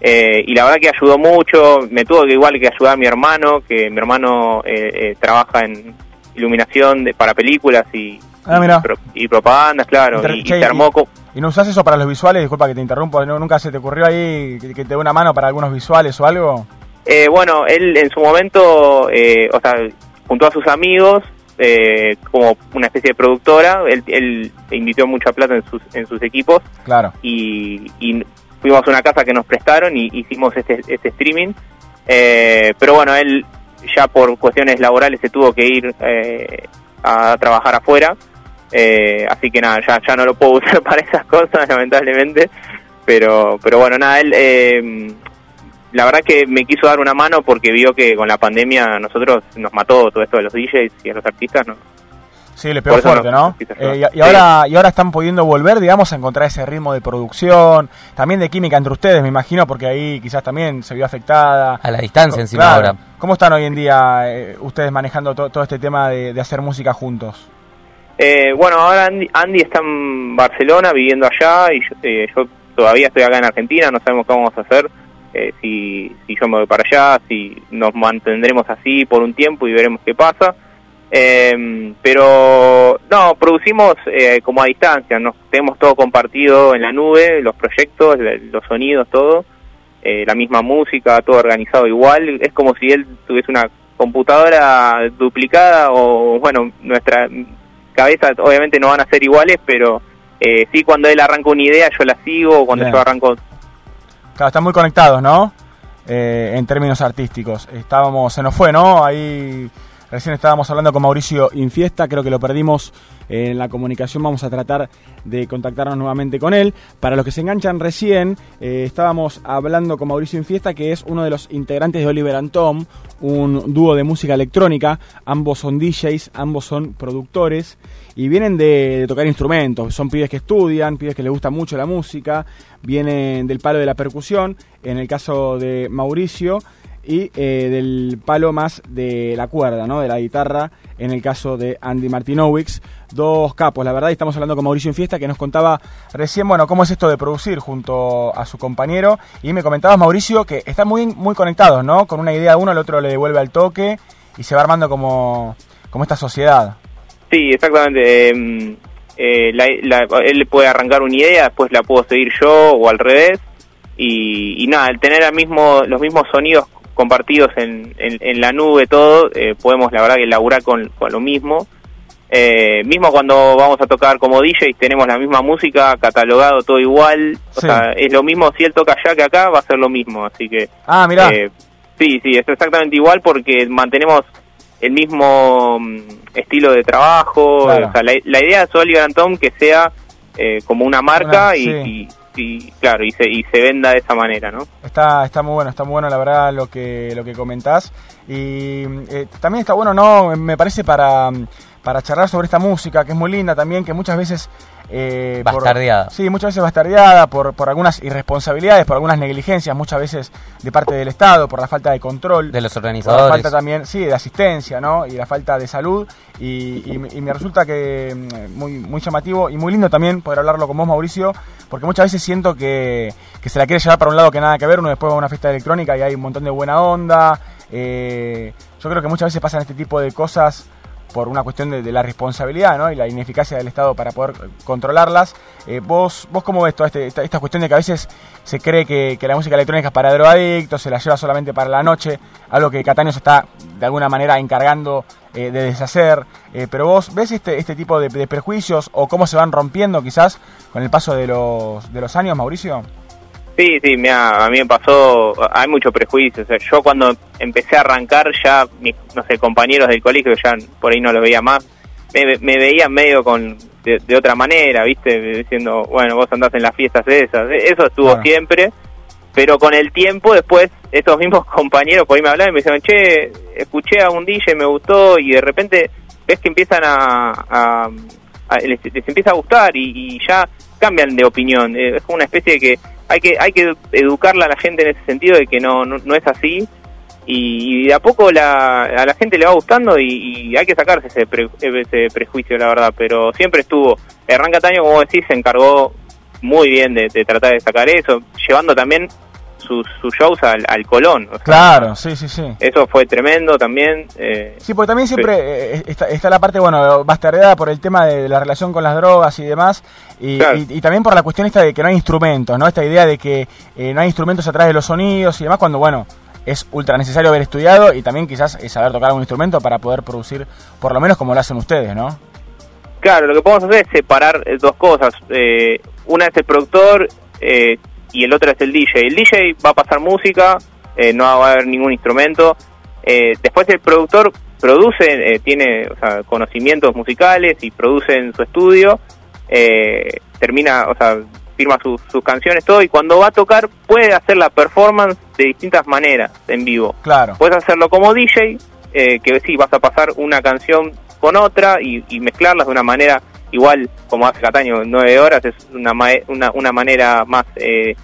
eh, y la verdad que ayudó mucho. Me tuvo que igual que ayudar mi hermano, que mi hermano eh, eh, trabaja en iluminación de, para películas y, Ah, mira. pro- y propagandas, claro. Inter- y, y che, se armó co- ¿Y no usás eso para los visuales? Disculpa que te interrumpo, ¿no- ¿nunca se te ocurrió ahí que, que te dé una mano para algunos visuales o algo? Eh, bueno, él en su momento, eh, o sea, junto a sus amigos, eh, como una especie de productora, él, él invirtió mucha plata en sus, en sus equipos Claro. y, y fuimos a una casa que nos prestaron y hicimos este, este streaming. Eh, pero bueno, él ya por cuestiones laborales se tuvo que ir eh, a trabajar afuera. Eh, así que nada, ya, ya no lo puedo [laughs] usar para esas cosas, lamentablemente. Pero, pero bueno, nada, él eh, la verdad que me quiso dar una mano porque vio que con la pandemia nosotros nos mató todo esto de los DJs y a los artistas. ¿no? Sí, le pegó fuerte, no- Eh, y, y Sí. ahora, y ahora están pudiendo volver, digamos, a encontrar ese ritmo de producción, también de química entre ustedes, me imagino, porque ahí quizás también se vio afectada. A la distancia encima Claro. ahora. ¿Cómo están hoy en día eh, ustedes manejando to- todo este tema de, de hacer música juntos? Eh, bueno, ahora Andy, Andy está en Barcelona viviendo allá y yo, eh, yo todavía estoy acá en Argentina, no sabemos qué vamos a hacer, eh, si, si yo me voy para allá, si nos mantendremos así por un tiempo y veremos qué pasa. Eh, pero no, producimos eh, como a distancia, nos tenemos todo compartido en la nube, los proyectos, los sonidos, todo, eh, la misma música, todo organizado igual, es como si él tuviese una computadora duplicada o bueno, nuestra cabeza obviamente no van a ser iguales, pero eh, sí cuando él arranca una idea yo la sigo, cuando Bien. yo arranco... Claro, están muy conectados, ¿no? Eh, en términos artísticos. Estábamos, se nos fue, ¿no? Ahí recién estábamos hablando con Mauricio Infiesta, creo que lo perdimos en la comunicación, vamos a tratar de contactarnos nuevamente con él. Para los que se enganchan recién, eh, estábamos hablando con Mauricio Infiesta, que es uno de los integrantes de Oliver and Tom, un dúo de música electrónica, ambos son DJs, ambos son productores y vienen de tocar instrumentos, son pibes que estudian, pibes que les gusta mucho la música, vienen del palo de la percusión, en el caso de Mauricio, y eh, del palo más de la cuerda, ¿no? de la guitarra, en el caso de Andy Martinowicz. Dos capos, la verdad, y estamos hablando con Mauricio Infiesta, que nos contaba recién, bueno, cómo es esto de producir junto a su compañero, y me comentabas, Mauricio, que están muy, muy conectados, ¿no? Con una idea uno, el otro le devuelve al toque, y se va armando como, como esta sociedad. Sí, exactamente. eh, eh, la- él puede arrancar una idea, después la puedo seguir yo o al revés. Y, y nada, el tener los mismos sonidos compartidos en, en, en la nube, todo, eh, podemos la verdad que laburar con, con lo mismo. Eh, mismo cuando vamos a tocar como DJs tenemos la misma música, catalogado todo igual. O Sí. sea, es lo mismo si él toca allá que acá, va a ser lo mismo. Así que Ah, mirá. eh, sí, sí, es exactamente igual porque mantenemos el mismo mm, estilo de trabajo. Claro. O sea, la, la idea es Oliver and Tom que sea eh, como una marca y, sí. y, y, claro, y se, y se venda de esa manera, ¿no? Está, está muy bueno, está muy bueno la verdad lo que, lo que comentás. Y eh, también está bueno, ¿no? Me parece para, para charlar sobre esta música, que es muy linda también, que muchas veces... eh, por- Bastardeada. sí, muchas veces bastardeada por, por algunas irresponsabilidades, por algunas negligencias, muchas veces de parte del Estado, por la falta de control. De los Por la organizadores. falta también, sí, de asistencia, ¿no? Y la falta de salud. Y, y me- y me resulta que mm, muy, muy llamativo y muy lindo también poder hablarlo con vos, Mauricio, porque muchas veces siento que, que se la quiere llevar para un lado que nada que ver. Uno después va a una fiesta electrónica y hay un montón de buena onda. Eh, yo creo que muchas veces pasan este tipo de cosas por una cuestión de, la responsabilidad ¿no? y la ineficacia del Estado para poder controlarlas. Eh, ¿vos, ¿Vos cómo ves toda este- esta, esta cuestión de que a veces se cree que, que la música electrónica es para drogadictos, se la lleva solamente para la noche, algo que Cataño se está de alguna manera encargando eh, de deshacer? Eh, pero vos ves este, este tipo de, de prejuicios o cómo se van rompiendo quizás con el paso de los, de los años, Mauricio? Sí, sí, mira, a mí me pasó, hay mucho prejuicio. O sea, yo cuando empecé a arrancar ya, mis, no sé, compañeros del colegio, ya por ahí no los veía más, me, me veían medio con de, de otra manera, ¿viste? Diciendo, bueno, vos andás en las fiestas esas. Eso estuvo Claro. siempre, pero con el tiempo después, estos mismos [laughs] compañeros por ahí me hablaban y me decían, che, escuché a un DJ, me gustó, y de repente ves que empiezan a... a- a- les, les empieza a gustar y, y ya cambian de opinión. Eh, Es como una especie de que hay que hay que educarla a la gente en ese sentido de que no no, es así. Y, de a poco la, a la gente le va gustando y, y hay que sacarse ese, ese prejuicio la verdad. Pero siempre estuvo. Hernán Cataño como decís se encargó muy bien de tratar de sacar eso, llevando también sus, sus shows al, al Colón. o sea, Claro, sí, sí, sí. Eso fue tremendo también. eh, Sí, porque también siempre eh, está, está la parte, bueno, bastardeada por el tema de la relación con las drogas y demás, y, Claro. y- y también por la cuestión esta de que no hay instrumentos, ¿no? Esta idea de que eh, no hay instrumentos atrás de los sonidos y demás, cuando, bueno, es ultra necesario haber estudiado y también quizás eh, saber tocar algún instrumento para poder producir, por lo menos como lo hacen ustedes, ¿no? Claro, lo que podemos hacer es separar eh, dos cosas. Eh, una es el productor eh, y el otro es el DJ. El DJ va a pasar música, eh, no va a haber ningún instrumento. Eh, después el productor produce, eh, tiene o sea, conocimientos musicales y produce en su estudio. eh, termina, o sea, firma sus- sus canciones, todo. Y cuando va a tocar puede hacer la performance de distintas maneras en vivo. Claro. Puedes hacerlo como DJ, eh, que sí, vas a pasar una canción con otra y, y mezclarlas de una manera igual como hace Cataño, nueve horas, es una, una, una manera más eh,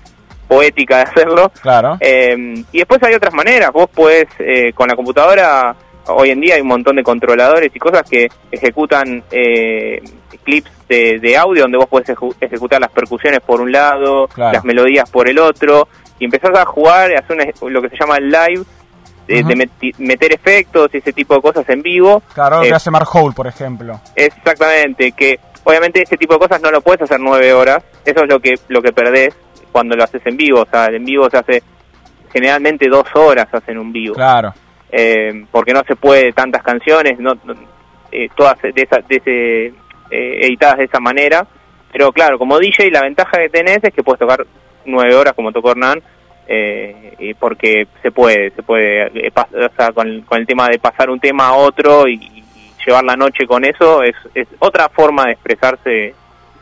poética de hacerlo. Claro. Eh, y después hay otras maneras, vos podés eh, con la computadora, hoy en día hay un montón de controladores y cosas que ejecutan eh, clips de, de audio donde vos podés eju- ejecutar las percusiones por un lado, Claro. las melodías por el otro, y empezás a jugar, a hacer una- lo que se llama el live, de, de meti- meter efectos y ese tipo de cosas en vivo. Claro, lo Eh, que hace Mark Hole, por ejemplo. Exactamente, que obviamente ese tipo de cosas no lo puedes hacer nueve horas, eso es lo que lo que perdés cuando lo haces en vivo, o sea, en vivo se hace generalmente dos horas hacen un vivo, Claro. eh, porque no se puede tantas canciones, no, no- eh, todas de esa, de ese, eh, editadas de esa manera, pero claro, como DJ la ventaja que tenés es que puedes tocar nueve horas como tocó Hernán, eh, porque se puede, se puede, eh, o sea, con, el tema de pasar un tema a otro y, llevar la noche con eso es, es otra forma de expresarse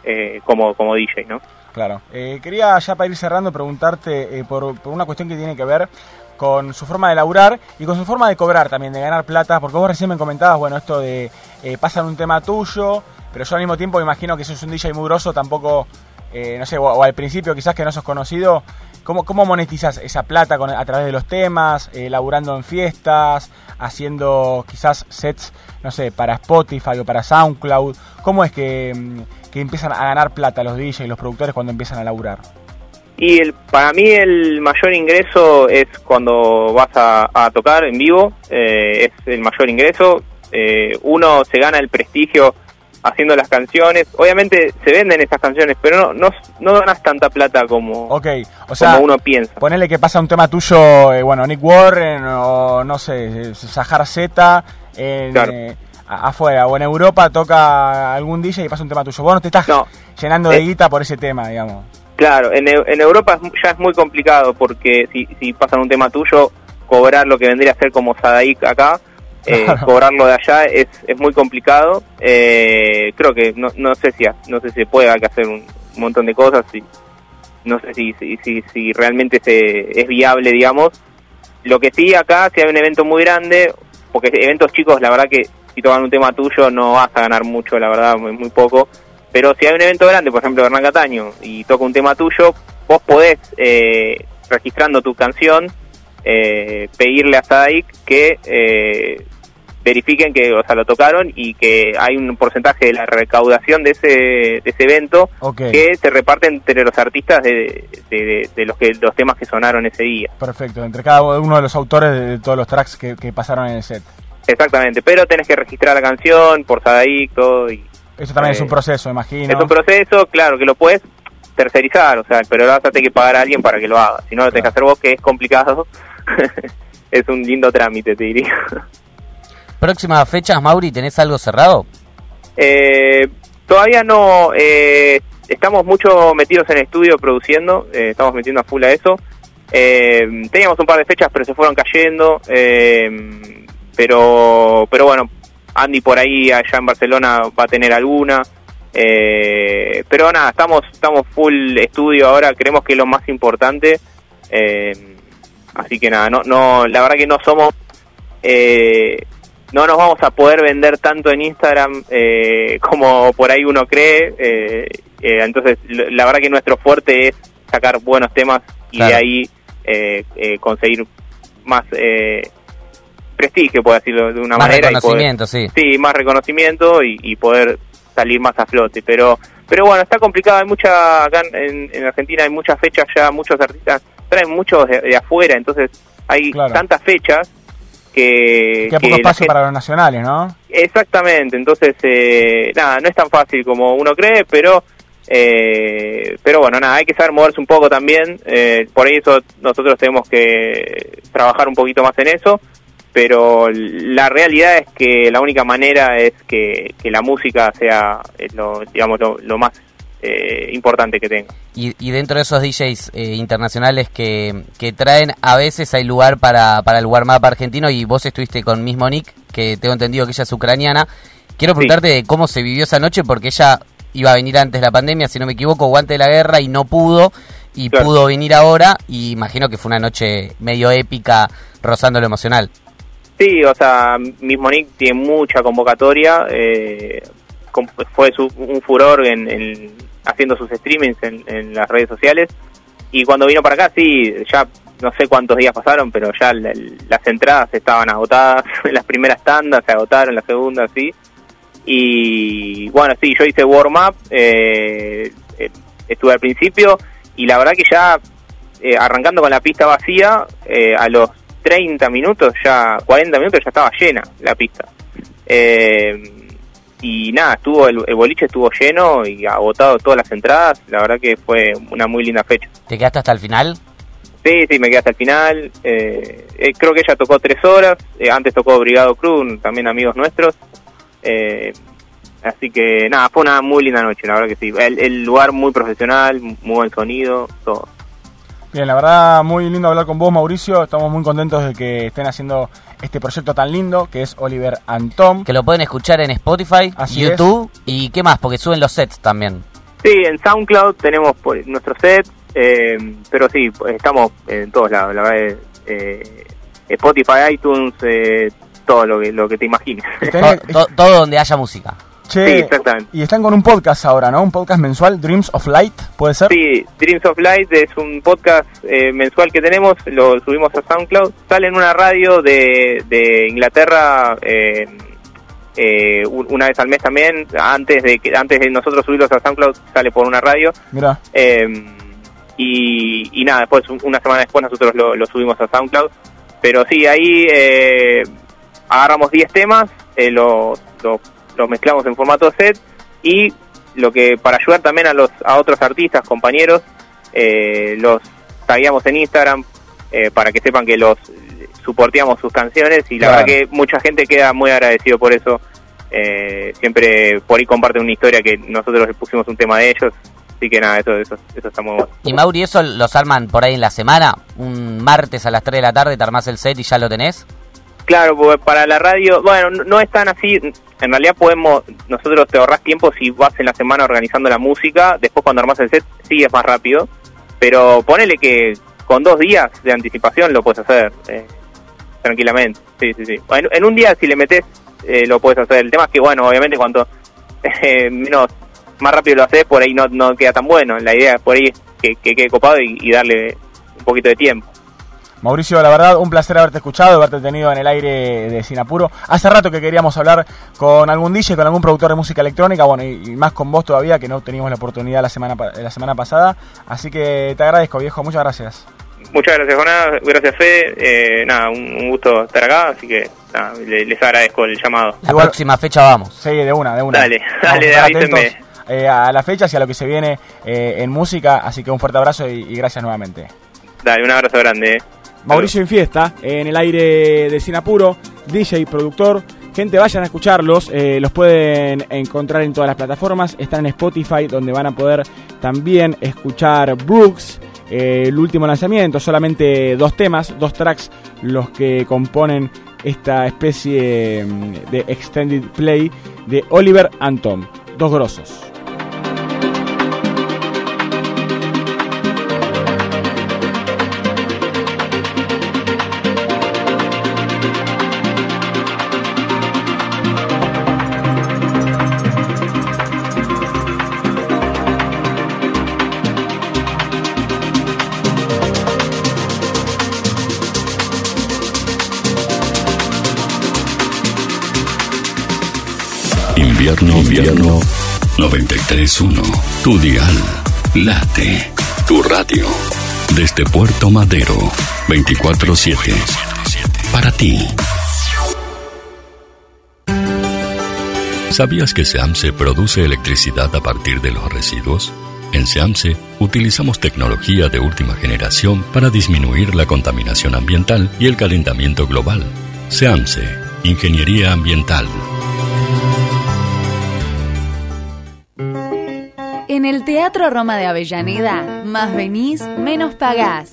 eh, como, como DJ, ¿no? Claro. Eh, quería ya para ir cerrando preguntarte eh, por, por una cuestión que tiene que ver con su forma de laburar y con su forma de cobrar también, de ganar plata, porque vos recién me comentabas, bueno, esto de eh, pasan un tema tuyo, pero yo al mismo tiempo imagino que sos un DJ muy grosso, tampoco, eh, no sé, o, o al principio quizás que no sos conocido, ¿cómo, cómo monetizas esa plata con, a través de los temas, eh, laburando en fiestas, haciendo quizás sets, no sé, para Spotify o para SoundCloud? ¿Cómo es que, mm, que empiezan a ganar plata los DJs y los productores cuando empiezan a laburar? Y el, para mí el mayor ingreso es cuando vas a, tocar en vivo, eh, es el mayor ingreso. Eh, uno se gana el prestigio haciendo las canciones. Obviamente se venden esas canciones, pero no, no, no ganas tanta plata como, Ok, o sea, como uno piensa. ponele que pasa un tema tuyo, eh, bueno, Nick Warren o no sé, Sahar Z en, Claro. eh, afuera o en Europa toca algún DJ y pasa un tema tuyo. Vos no te estás No. llenando de Eh. guita por ese tema, digamos. Claro, en, en Europa ya es muy complicado porque si, si pasan un tema tuyo, cobrar lo que vendría a ser como Sadaik acá, [laughs] eh, cobrarlo de allá es, es muy complicado. Eh, creo que no, no sé si no sé si puede, hay que hacer un montón de cosas y no sé si, si, si, realmente se, es viable, digamos. Lo que sí acá, si hay un evento muy grande, porque eventos chicos, la verdad que si tocan un tema tuyo no vas a ganar mucho, la verdad, muy, muy poco. Pero si hay un evento grande, por ejemplo, Hernán Cataño, y toca un tema tuyo, vos podés, eh, registrando tu canción, eh, pedirle a Sadaik que eh, verifiquen que, o sea, lo tocaron y que hay un porcentaje de la recaudación de ese, de ese evento que se reparte entre los artistas de, de- los que los temas que sonaron ese día. perfecto. Entre cada uno de los autores de, todos los tracks que, que pasaron en el set. Exactamente, pero tenés que registrar la canción por Sadaik, todo, y Eso también Eh, es un proceso, imagino. es un proceso, claro, que lo puedes tercerizar, o sea, pero vas a tener que pagar a alguien para que lo haga, si no lo tenés que hacer vos, que es complicado, [laughs] es un lindo trámite, te diría. Próximas fechas, Mauri, ¿tenés algo cerrado? Eh, todavía no, eh, estamos mucho metidos en estudio produciendo, eh, estamos metiendo a full a eso. Eh, teníamos un par de fechas, pero se fueron cayendo. eh, pero, pero bueno, Andy por ahí allá en Barcelona va a tener alguna. Eh, pero nada, estamos, estamos full estudio ahora, creemos que es lo más importante. así que nada, no, no, la verdad que no somos eh, no nos vamos a poder vender tanto en Instagram eh, como por ahí uno cree. eh, eh, entonces, la verdad que nuestro fuerte es sacar buenos temas y Claro. de ahí eh, eh, conseguir más eh, prestigio, por decirlo de una Más manera. y poder- reconocimiento, sí. sí, más reconocimiento y, y poder salir más a flote. Pero pero bueno, está complicado, hay mucha, acá en, en Argentina hay muchas fechas ya, muchos artistas traen muchos de, afuera, entonces hay tantas fechas que... Que poco espacio para los nacionales, ¿no? Exactamente, entonces, eh, nada, no es tan fácil como uno cree, pero... Eh, pero bueno, nada, hay que saber moverse un poco también, eh, por eso nosotros tenemos que trabajar un poquito más en eso, pero la realidad es que la única manera es que, la música sea lo, digamos, lo, más eh, importante que tenga. Y, dentro de esos DJs eh, internacionales que, que, traen, a veces hay lugar para, para el warm-up argentino y vos estuviste con Miss Monique, que tengo entendido que ella es ucraniana. Quiero preguntarte cómo se vivió esa noche porque ella iba a venir antes de la pandemia, si no me equivoco, guante de la guerra y no pudo y pudo venir ahora y imagino que fue una noche medio épica rozando lo emocional. Sí, o sea, Miss Monique tiene mucha convocatoria, eh, fue un furor en, haciendo sus streamings en, las redes sociales y cuando vino para acá, sí, ya no sé cuántos días pasaron, pero ya las entradas estaban agotadas, [laughs] las primeras tandas se agotaron, las segundas, sí. Y bueno, sí, yo hice warm-up, eh, eh, estuve al principio y la verdad que ya arrancando con la pista vacía, a los 30 minutos, ya 40 minutos ya estaba llena la pista. Eh, y nada, estuvo el, boliche estuvo lleno y agotado todas las entradas. La verdad que fue una muy linda fecha. ¿Te quedaste hasta el final? Sí, sí, me quedé hasta el final. Eh, eh, creo que ella tocó tres horas. antes tocó Brigado Cruz, también amigos nuestros. así que nada, fue una muy linda noche, la verdad que sí. el lugar muy profesional, muy buen sonido, todo. Bien, la verdad, muy lindo hablar con vos, Mauricio. Estamos muy contentos de que estén haciendo este proyecto tan lindo que es Oliver Antom. Que lo pueden escuchar en Spotify, YouTube y qué más, porque suben los sets también. Sí, en SoundCloud tenemos nuestro set, eh, pero sí, estamos en todos lados, la verdad. Eh, Spotify, iTunes, eh, todo lo que, lo que te imagines. todo donde haya música sí, exactamente. Y están con un podcast ahora, ¿no? Un podcast mensual, Dreams of Light, ¿puede ser? Sí, Dreams of Light es un podcast eh, mensual que tenemos, lo subimos a SoundCloud. Sale en una radio de, de Inglaterra eh, eh, una vez al mes también. Antes de que antes de nosotros subirlos a SoundCloud, sale por una radio. Mira. Y, y, nada, después, una semana después, nosotros lo, subimos a SoundCloud. Pero sí, ahí agarramos 10 temas, los, los los mezclamos en formato set y lo que para ayudar también a los a otros artistas, compañeros, eh, los tagueamos en Instagram eh, para que sepan que los soporteamos sus canciones y la verdad que mucha gente queda muy agradecido por eso. Eh, siempre por ahí comparten una historia que nosotros les pusimos un tema de ellos. Así que nada, eso, eso, eso está muy bueno. ¿Y Mauri, eso los arman por ahí en la semana? ¿Un martes a las 3 de la tarde te armás el set y ya lo tenés? Claro, porque para la radio, bueno, no es tan así. En realidad podemos, nosotros te ahorras tiempo si vas en la semana organizando la música. Después cuando armas el set, sí es más rápido. Pero ponele que con dos días de anticipación lo puedes hacer eh, tranquilamente. Sí, sí, sí. En, un día si le metes eh, lo puedes hacer. El tema es que, bueno, obviamente cuanto [laughs] eh, menos más rápido lo haces, por ahí no, no queda tan bueno. La idea es por ahí que, que quede copado y darle un poquito de tiempo. Mauricio, la verdad, un placer haberte escuchado, haberte tenido en el aire de Sinapuro. Hace rato que queríamos hablar con algún DJ, con algún productor de música electrónica, bueno, y, más con vos todavía, que no teníamos la oportunidad la semana, la semana pasada. Así que te agradezco, viejo, muchas gracias. Muchas gracias, Jonás, gracias, Fede. Eh, nada, un, gusto estar acá, así que les, agradezco el llamado. La próxima fecha vamos. Sí, de una, de una. Dale, dale, avísenme. Eh, a las fechas y a lo que se viene eh, en música, así que un fuerte abrazo y, y gracias nuevamente. Dale, un abrazo grande. Mauricio en fiesta, en el aire de Sinapuro, DJ, productor. Gente, vayan a escucharlos, eh, los pueden encontrar en todas las plataformas, están en Spotify donde van a poder también escuchar Brooks, eh, el último lanzamiento, solamente dos temas, dos tracks los que componen esta especie mm, de extended play de Oliver Anton, dos grosos. Invierno, invierno 931. Tu dial. Late. Tu radio. Desde Puerto Madero. 24-7. Para ti. ¿Sabías que SEAMSE produce electricidad a partir de los residuos? En SEAMSE utilizamos tecnología de última generación para disminuir la contaminación ambiental y el calentamiento global. SEAMSE, Ingeniería Ambiental. Teatro Roma de Avellaneda, más venís, menos pagás.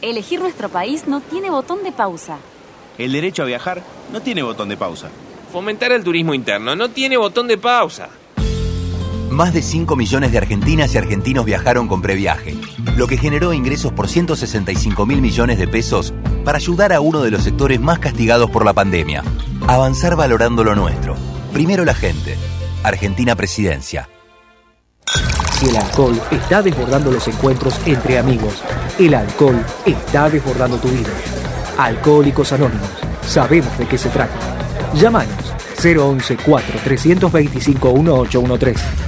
Elegir nuestro país no tiene botón de pausa. El derecho a viajar no tiene botón de pausa. Fomentar el turismo interno no tiene botón de pausa. Más de 5 millones de argentinas y argentinos viajaron con previaje, lo que generó ingresos por 165 mil millones de pesos para ayudar a uno de los sectores más castigados por la pandemia. Avanzar valorando lo nuestro. Primero la gente. Argentina Presidencia. Si el alcohol está desbordando los encuentros entre amigos, el alcohol está desbordando tu vida. Alcohólicos Anónimos. Sabemos de qué se trata. Llámanos 011 4 325 1813.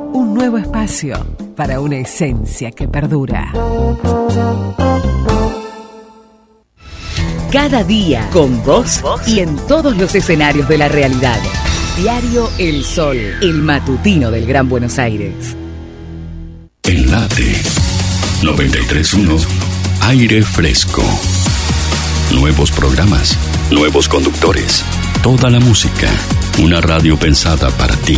Nuevo espacio para una esencia que perdura. Cada día con vos y en todos los escenarios de la realidad. Diario El Sol, el matutino del Gran Buenos Aires. Enlate 931 Aire Fresco. Nuevos programas, nuevos conductores, toda la música. Una radio pensada para ti.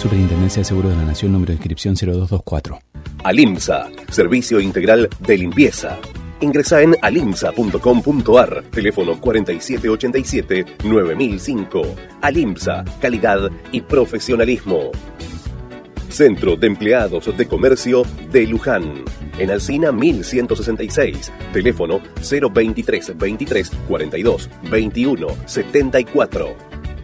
Superintendencia de Seguros de la Nación, número de inscripción 0224. Alimsa, servicio integral de limpieza. Ingresa en alimsa.com.ar, teléfono 4787-9005. Alimsa, calidad y profesionalismo. Centro de Empleados de Comercio de Luján. En Alcina 1166. Teléfono 023 23 42 21 74.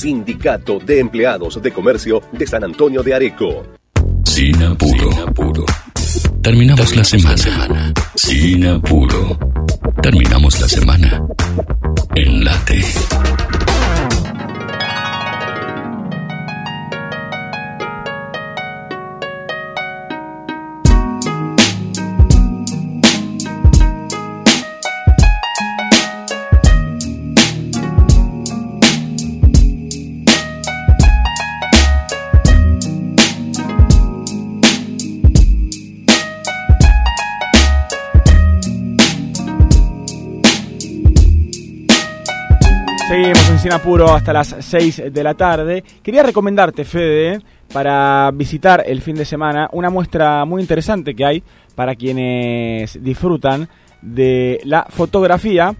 Sindicato de Empleados de Comercio de San Antonio de Areco. Sin apuro. Terminamos la semana. Sin apuro. Terminamos la semana. En late. Sin Apuro hasta las 6 de la tarde. Quería recomendarte, Fede, para visitar el fin de semana una muestra muy interesante que hay para quienes disfrutan de la fotografía,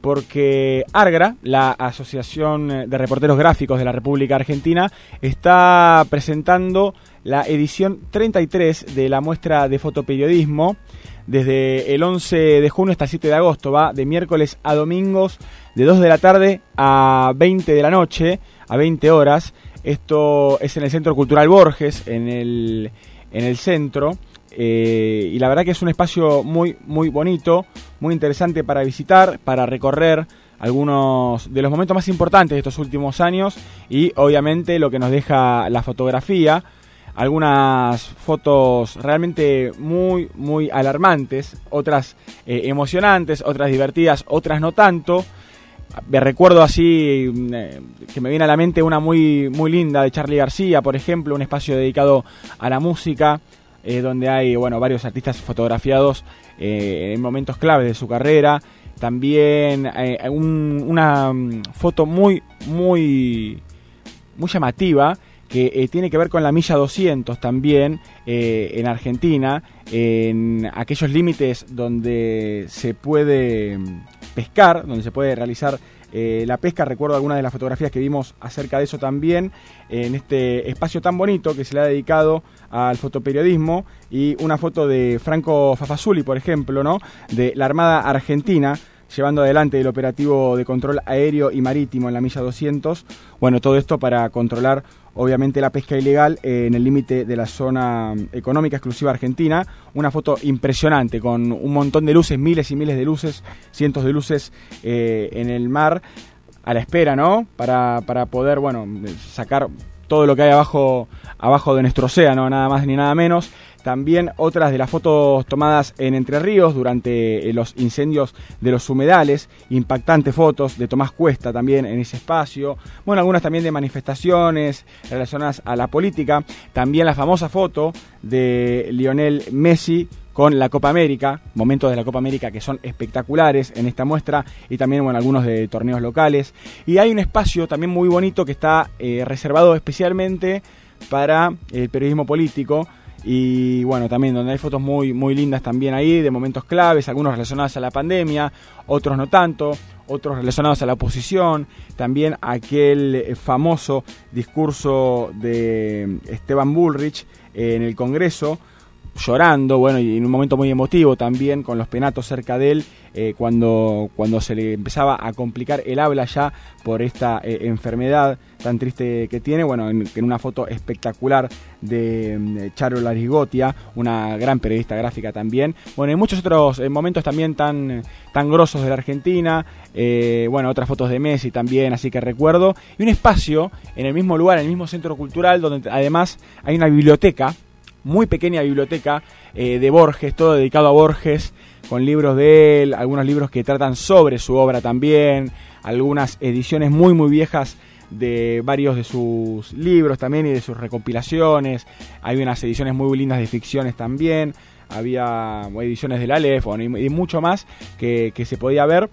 porque ARGRA, la Asociación de Reporteros Gráficos de la República Argentina, está presentando la edición 33 de la muestra de fotoperiodismo desde el 11 de junio hasta el 7 de agosto. Va de miércoles a domingos de 2 de la tarde a 20 de la noche, a 20 horas. Esto es en el Centro Cultural Borges, en el, en el centro. Eh, y la verdad que es un espacio muy, muy bonito, muy interesante para visitar, para recorrer algunos de los momentos más importantes de estos últimos años y obviamente lo que nos deja la fotografía algunas fotos realmente muy, muy alarmantes, otras eh, emocionantes, otras divertidas, otras no tanto. Me recuerdo así mm, eh, que me viene a la mente una muy, muy linda de Charlie García, por ejemplo, un espacio dedicado a la música, eh, donde hay bueno, varios artistas fotografiados en momentos claves de su carrera. También una mm, foto muy, muy, muy llamativa que eh, tiene que ver con la milla 200 también eh, en Argentina, en aquellos límites donde se puede mm, pescar, donde se puede realizar eh, la pesca. Recuerdo algunas de las fotografías que vimos acerca de eso también, en este espacio tan bonito que se le ha dedicado al fotoperiodismo y una foto de Franco Fafazuli, por ejemplo, ¿no? de la Armada Argentina llevando adelante el operativo de control aéreo y marítimo en la milla 200. Bueno, todo esto para controlar obviamente la pesca ilegal eh, en el límite de la zona económica exclusiva argentina. Una foto impresionante con un montón de luces, miles y miles de luces, cientos de luces eh, en el mar a la espera, ¿no? Para, para poder, bueno, sacar todo lo que hay abajo, abajo de nuestro océano, nada más ni nada menos. También otras de las fotos tomadas en Entre Ríos durante eh, los incendios de los humedales, impactantes fotos de Tomás Cuesta también en ese espacio. Bueno, algunas también de manifestaciones relacionadas a la política. También la famosa foto de Lionel Messi con la Copa América, momentos de la Copa América que son espectaculares en esta muestra y también bueno, algunos de torneos locales. Y hay un espacio también muy bonito que está eh, reservado especialmente para el periodismo político y bueno, también donde hay fotos muy, muy lindas también ahí, de momentos claves, algunos relacionados a la pandemia, otros no tanto, otros relacionados a la oposición, también aquel eh, famoso discurso de Esteban Bullrich en el Congreso, llorando, bueno, y en un momento muy emotivo también, con los penatos cerca de él, eh, cuando, cuando se le empezaba a complicar el habla ya por esta eh, enfermedad tan triste que tiene, bueno, en, una foto espectacular de, mm, Charo Larigotia, una gran periodista gráfica también, bueno, en muchos otros eh, momentos también tan, tan grosos de la Argentina, bueno, otras fotos de Messi también, así que recuerdo, y un espacio en el mismo lugar, en el mismo centro cultural, donde además hay una biblioteca, muy pequeña biblioteca eh, de Borges, todo dedicado a Borges, con libros de él, algunos libros que tratan sobre su obra también, algunas ediciones muy muy viejas de varios de sus libros también y de sus recopilaciones. Hay unas ediciones muy lindas de ficciones también. Había ediciones del Aleph y, mucho más que, se podía ver.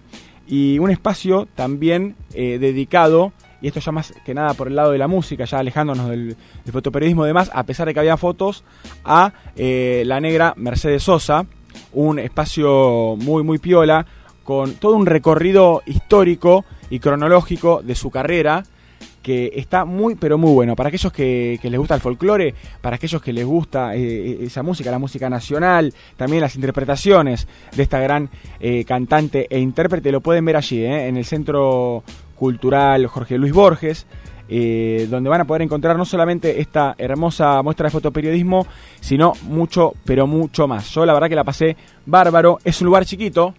Y un espacio también eh, dedicado y esto ya más que nada por el lado de la música, ya alejándonos del, fotoperiodismo de más, a pesar de que había fotos, a eh, la negra Mercedes Sosa, un espacio muy, muy piola, con todo un recorrido histórico y cronológico de su carrera, que está muy, pero muy bueno. Para aquellos que, les gusta el folclore, para aquellos que les gusta eh, esa música, la música nacional, también las interpretaciones de esta gran eh, cantante e intérprete, lo pueden ver allí, en el Centro Cultural Jorge Luis Borges, eh, donde van a poder encontrar no solamente esta hermosa muestra de fotoperiodismo, sino mucho, pero mucho más. Yo la verdad que la pasé bárbaro, es un lugar chiquito,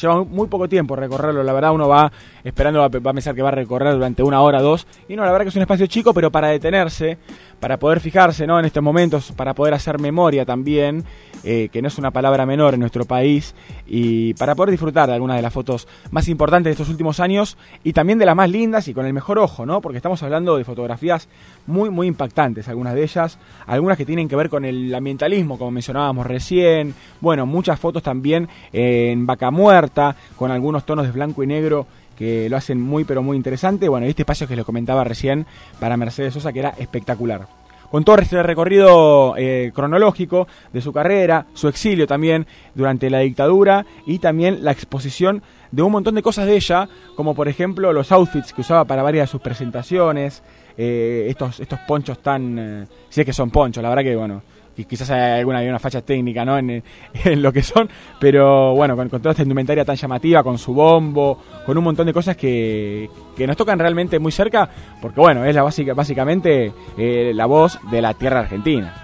lleva muy poco tiempo recorrerlo, la verdad uno va esperando, va a pensar que va a recorrer durante una hora, dos, y no, la verdad que es un espacio chico, pero para detenerse, para poder fijarse ¿no? en estos momentos, para poder hacer memoria también, eh, que no es una palabra menor en nuestro país, y para poder disfrutar de algunas de las fotos más importantes de estos últimos años y también de las más lindas y con el mejor ojo, ¿no? porque estamos hablando de fotografías muy, muy impactantes, algunas de ellas, algunas que tienen que ver con el ambientalismo, como mencionábamos recién, bueno, muchas fotos también en vaca muerta, con algunos tonos de blanco y negro que lo hacen muy pero muy interesante. Bueno, y este espacio que les comentaba recién para Mercedes Sosa que era espectacular. Con todo este recorrido eh, cronológico de su carrera, su exilio también durante la dictadura y también la exposición de un montón de cosas de ella, como por ejemplo los outfits que usaba para varias de sus presentaciones, eh, estos, estos ponchos tan... Eh, si es que son ponchos, la verdad que bueno, quizás hay alguna, hay una facha técnica ¿no? en, en, lo que son, pero bueno, con, con, toda esta indumentaria tan llamativa, con su bombo, con un montón de cosas que, que nos tocan realmente muy cerca, porque bueno, es la básica, básicamente eh, la voz de la tierra argentina.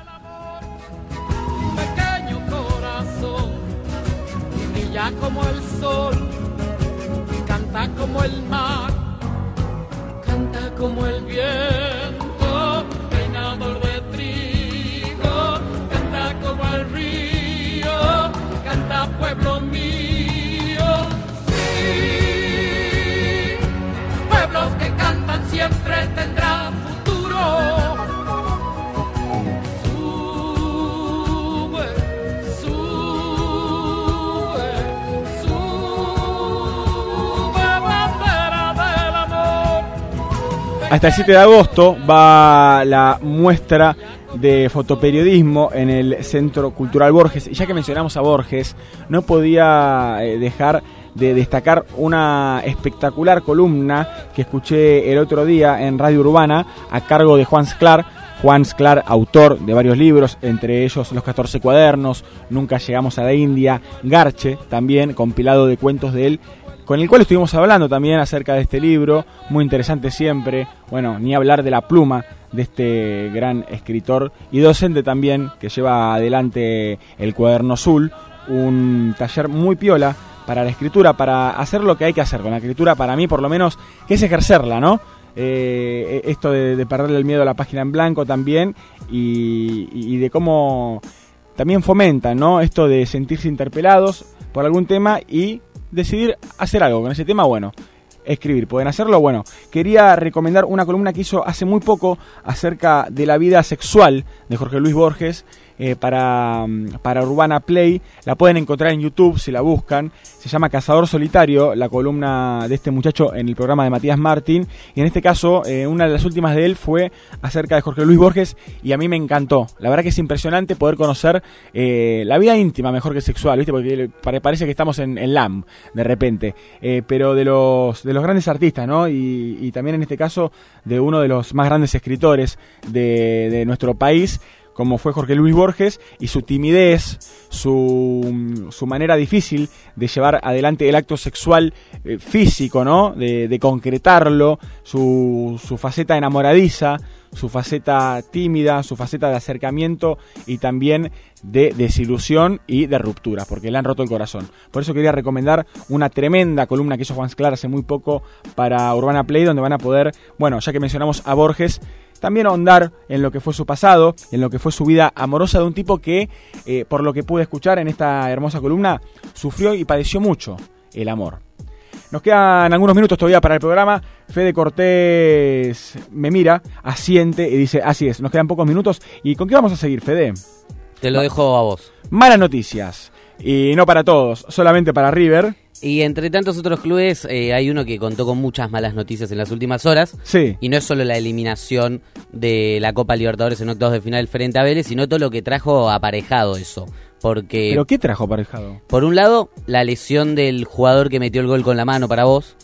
Pequeño corazón, brilla como el sol, canta como el mar, canta como el viento, pueblo mío. Sí, pueblos que cantan siempre tendrán futuro. Sube, sube, sube, bandera del amor. Hasta el 7 de agosto va la muestra de fotoperiodismo en el Centro Cultural Borges. Y ya que mencionamos a Borges, no podía eh, dejar de destacar una espectacular columna que escuché el otro día en Radio Urbana a cargo de Juan Sclar. Juan Sclar, autor de varios libros, entre ellos Los 14 cuadernos, Nunca llegamos a la India, Garche, también compilado de cuentos de él, con el cual estuvimos hablando también acerca de este libro, muy interesante siempre, bueno, ni hablar de la pluma de este gran escritor y docente también que lleva adelante el cuaderno azul, un taller muy piola para la escritura, para hacer lo que hay que hacer con la escritura, para mí por lo menos, que es ejercerla, ¿no? Eh, esto de, de, perderle el miedo a la página en blanco también y, y de cómo también fomenta, ¿no? Esto de sentirse interpelados por algún tema y decidir hacer algo con ese tema, bueno, escribir. ¿Pueden hacerlo? Bueno, quería recomendar una columna que hizo hace muy poco acerca de la vida sexual de Jorge Luis Borges eh, para, para Urbana Play. La pueden encontrar en YouTube si la buscan. Se llama Cazador Solitario, la columna de este muchacho en el programa de Matías Martín. Y en este caso, eh, una de las últimas de él fue acerca de Jorge Luis Borges y a mí me encantó. La verdad que es impresionante poder conocer eh, la vida íntima mejor que sexual, ¿viste? Porque parece que estamos en, en LAM de repente. Pero de los, de los grandes artistas, ¿no? Y, y, también en este caso de uno de los más grandes escritores de, de nuestro país como fue Jorge Luis Borges, y su timidez, su, su manera difícil de llevar adelante el acto sexual eh, físico, ¿no? De, de concretarlo, su, su, faceta enamoradiza, su faceta tímida, su faceta de acercamiento y también de desilusión y de ruptura, porque le han roto el corazón. Por eso quería recomendar una tremenda columna que hizo Juan Sclar hace muy poco para Urbana Play, donde van a poder, bueno, ya que mencionamos a Borges, también ahondar en lo que fue su pasado, en lo que fue su vida amorosa de un tipo que, eh, por lo que pude escuchar en esta hermosa columna, sufrió y padeció mucho el amor. Nos quedan algunos minutos todavía para el programa. Fede Cortés me mira, asiente y dice, así es, nos quedan pocos minutos. ¿Y con qué vamos a seguir, Fede? Te lo dejo a vos. Malas noticias. Y no para todos, solamente para River. Y entre tantos otros clubes, eh, hay uno que contó con muchas malas noticias en las últimas horas. Sí. Y no es solo la eliminación de la Copa Libertadores en octavos de final frente a Vélez, sino todo lo que trajo aparejado eso. Porque, ¿Pero qué trajo aparejado? Por un lado, la lesión del jugador que metió el gol con la mano para vos,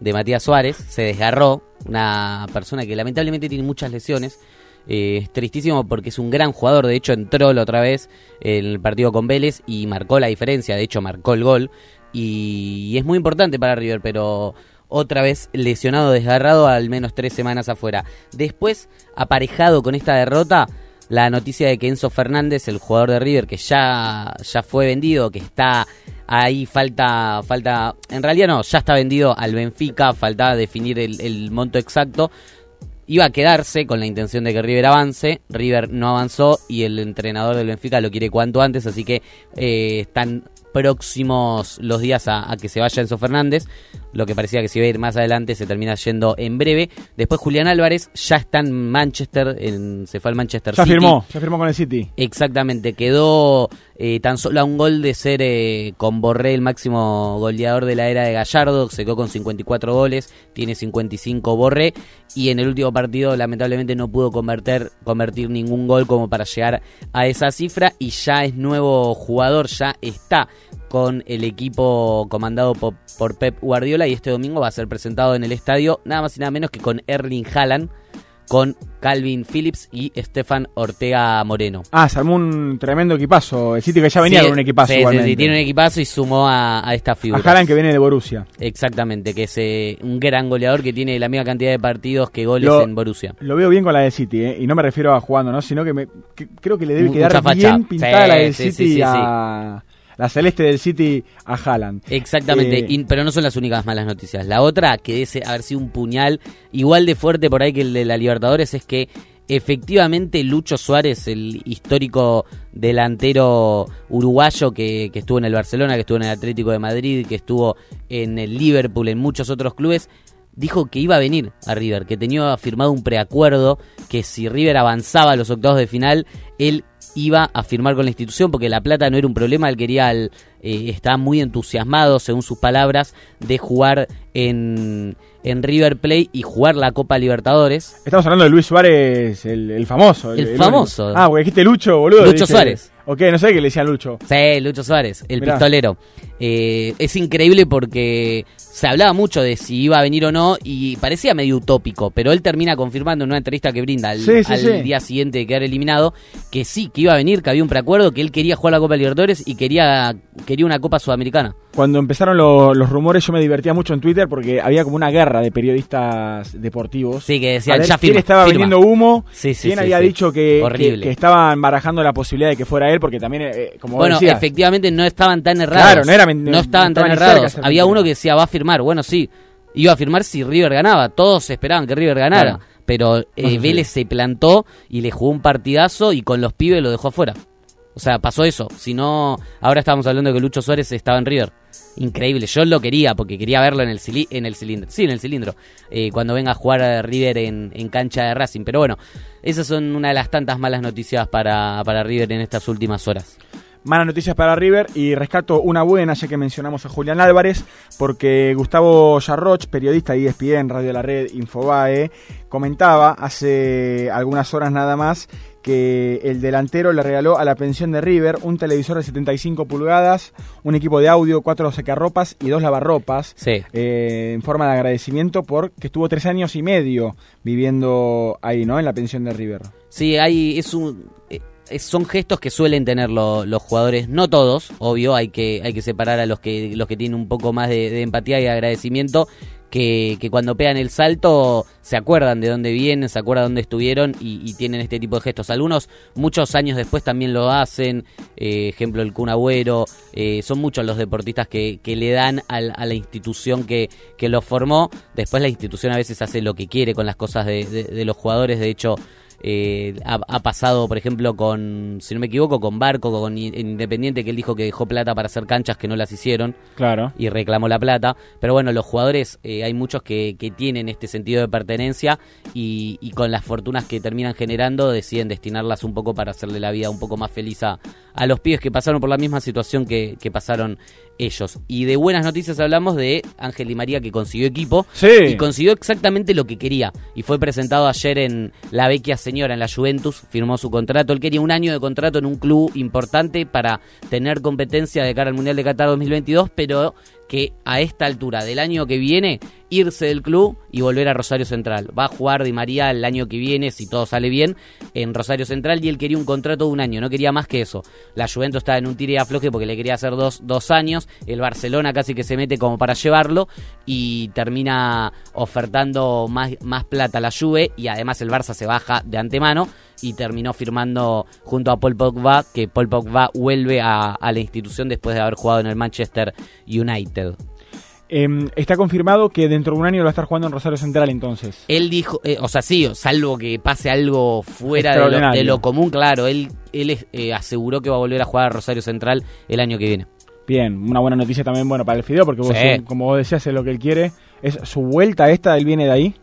de Matías Suárez, se desgarró. Una persona que lamentablemente tiene muchas lesiones. Eh, es tristísimo porque es un gran jugador. De hecho, entró la otra vez en el partido con Vélez y marcó la diferencia. De hecho, marcó el gol. Y, es muy importante para River, pero otra vez lesionado, desgarrado, al menos tres semanas afuera. Después, aparejado con esta derrota, la noticia de que Enzo Fernández, el jugador de River, que ya, ya fue vendido, que está ahí, falta, falta, en realidad no, ya está vendido al Benfica, faltaba definir el monto exacto. Iba a quedarse con la intención de que River avance, River no avanzó y el entrenador del Benfica lo quiere cuanto antes, así que eh, están próximos los días a, a que se vaya Enzo Fernández. Lo que parecía que se iba a ir más adelante se termina yendo en breve. Después Julián Álvarez ya está en Manchester, en- se fue al Manchester Ya City. firmó, ya firmó con el City. Exactamente, quedó eh, tan solo a un gol de ser eh, con Borré el máximo goleador de la era de Gallardo, se quedó con 54 goles, tiene 55 Borré y en el último partido lamentablemente no pudo convertir, ningún gol como para llegar a esa cifra y ya es nuevo jugador, ya está con el equipo comandado po- por, Pep Guardiola y este domingo va a ser presentado en el estadio nada más y nada menos que con Erling Haaland, con Calvin Phillips y Stefan Ortega Moreno. Ah, se armó un tremendo equipazo. El City que ya venía Sí, con un equipazo sí, igualmente. sí, tiene un equipazo y sumó a, a esta A figura. Haaland que viene de Borussia. Exactamente, que es eh, un gran goleador que tiene la misma cantidad de partidos que goles Lo- en Borussia. Lo veo bien con la del City, ¿eh? y no me refiero a jugando, ¿no? sino que, me, que creo que le debe Mucha quedar facha. bien pintada Sí, la sí, City a... La celeste del City a Haaland. Exactamente, Eh, y- pero no son las únicas malas noticias. La otra, que debe haber sido un puñal igual de fuerte por ahí que el de la Libertadores, es que efectivamente Lucho Suárez, el histórico delantero uruguayo que, que estuvo en el Barcelona, que estuvo en el Atlético de Madrid, que estuvo en el Liverpool, en muchos otros clubes, dijo que iba a venir a River, que tenía firmado un preacuerdo, que si River avanzaba a los octavos de final, él iba a firmar con la institución porque la plata no era un problema, él quería, el- eh, estaba muy entusiasmado, según sus palabras, de jugar en, en River Play y jugar la Copa Libertadores. Estamos hablando de Luis Suárez, el, el famoso. El famoso. Ah, porque dijiste Lucho, boludo. Lucho dije- Suárez. Ok, no sé qué le decían Lucho. Sí, Lucho Suárez, el Mirá. pistolero. Eh, es increíble porque se hablaba mucho de si iba a venir o no y parecía medio utópico, pero él termina confirmando en una entrevista que brinda al, Sí, sí, al sí. día siguiente de quedar eliminado que sí, que iba a venir, que había un preacuerdo, que él quería jugar la Copa Libertadores y quería, quería una Copa Sudamericana. Cuando empezaron lo- los rumores yo me divertía mucho en Twitter porque había como una guerra de periodistas deportivos. Sí, que A decían, ver ya quién firma, estaba firma. vendiendo humo, Sí, sí, quién había dicho que, que, que estaban barajando la posibilidad de que fuera él porque también, eh, como vos Bueno, decías, efectivamente no estaban tan errados. Claro, no era No estaban tan cerca errados. Había uno que decía, va a firmar. Bueno, sí, iba a firmar si River ganaba. Todos esperaban que River ganara. Claro. Pero eh, No sé. Vélez se plantó y le jugó un partidazo y con los pibes lo dejó afuera. O sea, pasó eso. Si no, ahora estábamos hablando de que Lucho Suárez estaba en River. Increíble. Yo lo quería porque quería verlo en el, en el cilindro. Sí, en el cilindro. Eh, cuando venga a jugar a River en, en cancha de Racing. Pero bueno, esas son una de las tantas malas noticias para, para River en estas últimas horas. Malas noticias para River y rescato una buena ya que mencionamos a Julián Álvarez porque Gustavo Yarroch, periodista de ESPN, Radio La Red, Infobae, comentaba hace algunas horas nada más que el delantero le regaló a la pensión de River un televisor de 75 pulgadas, un equipo de audio, cuatro secarropas y dos lavarropas Sí. eh, en forma de agradecimiento porque estuvo tres años y medio viviendo ahí, ¿no? En la pensión de River. Sí, hay, es un, eh, son gestos que suelen tener lo- los jugadores, no todos, obvio, hay que, hay que separar a los que, los que tienen un poco más de, empatía y agradecimiento, que, que cuando pegan el salto se acuerdan de dónde vienen, se acuerdan dónde estuvieron y, tienen este tipo de gestos. Algunos muchos años después también lo hacen, eh, ejemplo el Kun Agüero, eh, son muchos los deportistas que, que le dan al- a la institución que, que los formó, después la institución a veces hace lo que quiere con las cosas de- de los jugadores, de hecho eh, ha, ha pasado, por ejemplo, con, si no me equivoco, con Barco, con Independiente, que él dijo que dejó plata para hacer canchas que no las hicieron Claro. y reclamó la plata. Pero bueno, los jugadores, eh, hay muchos que, que tienen este sentido de pertenencia y, y con las fortunas que terminan generando deciden destinarlas un poco para hacerle la vida un poco más feliz a, a los pibes que pasaron por la misma situación que, que pasaron ellos. Y de buenas noticias hablamos de Ángel Di María que consiguió equipo Sí. y consiguió exactamente lo que quería. Y fue presentado ayer en La Vecchia Señora, en la Juventus, firmó su contrato. Él quería un año de contrato en un club importante para tener competencia de cara al Mundial de Qatar 2022, pero que a esta altura del año que viene irse del club y volver a Rosario Central. Va a jugar Di María el año que viene, si todo sale bien, en Rosario Central y él quería un contrato de un año, no quería más que eso. La Juventus estaba en un tire y afloje porque le quería hacer dos, dos años, el Barcelona casi que se mete como para llevarlo y termina ofertando más, más plata a la Juve y además el Barça se baja de antemano y terminó firmando junto a Paul Pogba, que Paul Pogba vuelve a, a la institución después de haber jugado en el Manchester United. Em, está confirmado que dentro de un año lo va a estar jugando en Rosario Central entonces. Él dijo, eh, o sea, sí, salvo que pase algo fuera de lo, Extraordinario. de lo común, claro, él, él eh, aseguró que va a volver a jugar a Rosario Central el año que viene. Bien, una buena noticia también, bueno, para el Fideo, porque vos, Sí. como vos decías, es lo que él quiere. Es su vuelta esta, él viene de ahí.